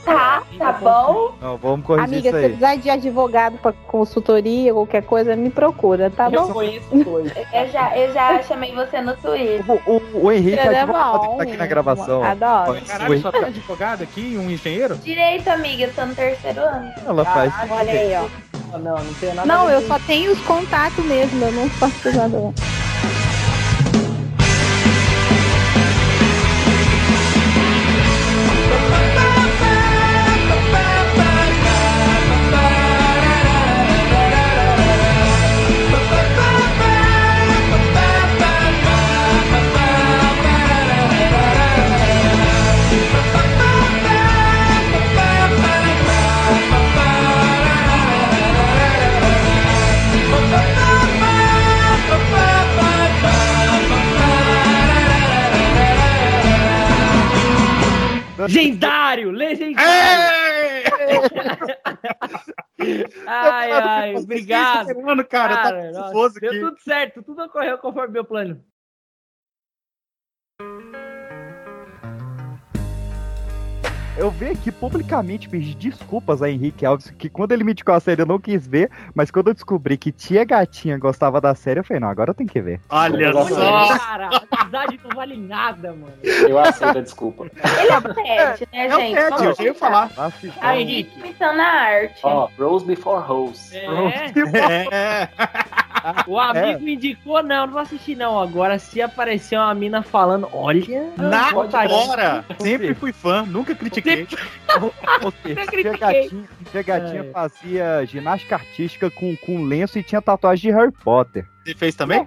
Tá, tá bom? Não, vamos corrigir Amiga, isso se aí. precisar de advogado pra consultoria, qualquer coisa, me procura, tá Eu bom? conheço. Eu já, eu já chamei você no Twitter. O, o, o Henrique é advogado que tá aqui na gravação. adoro. Caralho, só tem advogado aqui, um engenheiro? Direito, amiga. Eu tô no terceiro ano. ela faz. Olha aí, ó. Não, não tem nada Não, eu só tenho os contatos mesmo, eu não faço pesado. Legendário! Legendário! <laughs> ai, ai, obrigado. Mano, cara, Cara, tô nossa, deu aqui. tudo certo, tudo ocorreu conforme meu plano. Eu venho aqui publicamente pedir desculpas a Henrique Alves, que quando ele me indicou a série eu não quis ver, mas quando eu descobri que tia Gatinha gostava da série, eu falei, não, agora eu tenho que ver. Olha só! Cara, a amizade não vale nada, mano. Eu aceito a desculpa. Ele é o Ted, né, É gente? Ted, Vamos eu já ia falar. Nossa, A Henrique. Henrique imitando a arte. Ó, Rose Before Rose. É, É. <laughs> O amigo indicou, não, não vou assistir não. Agora, se aparecer uma mina falando, olha... Na hora! Sempre fui fã, nunca critiquei. Gatinha, tia gatinha É. fazia ginástica artística com, com lenço e tinha tatuagem de Harry Potter. Você fez também?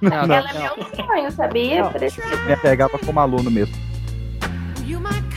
Não, <laughs> Ela é meu sonho, sabia? Não. Me pegava como aluno mesmo. You might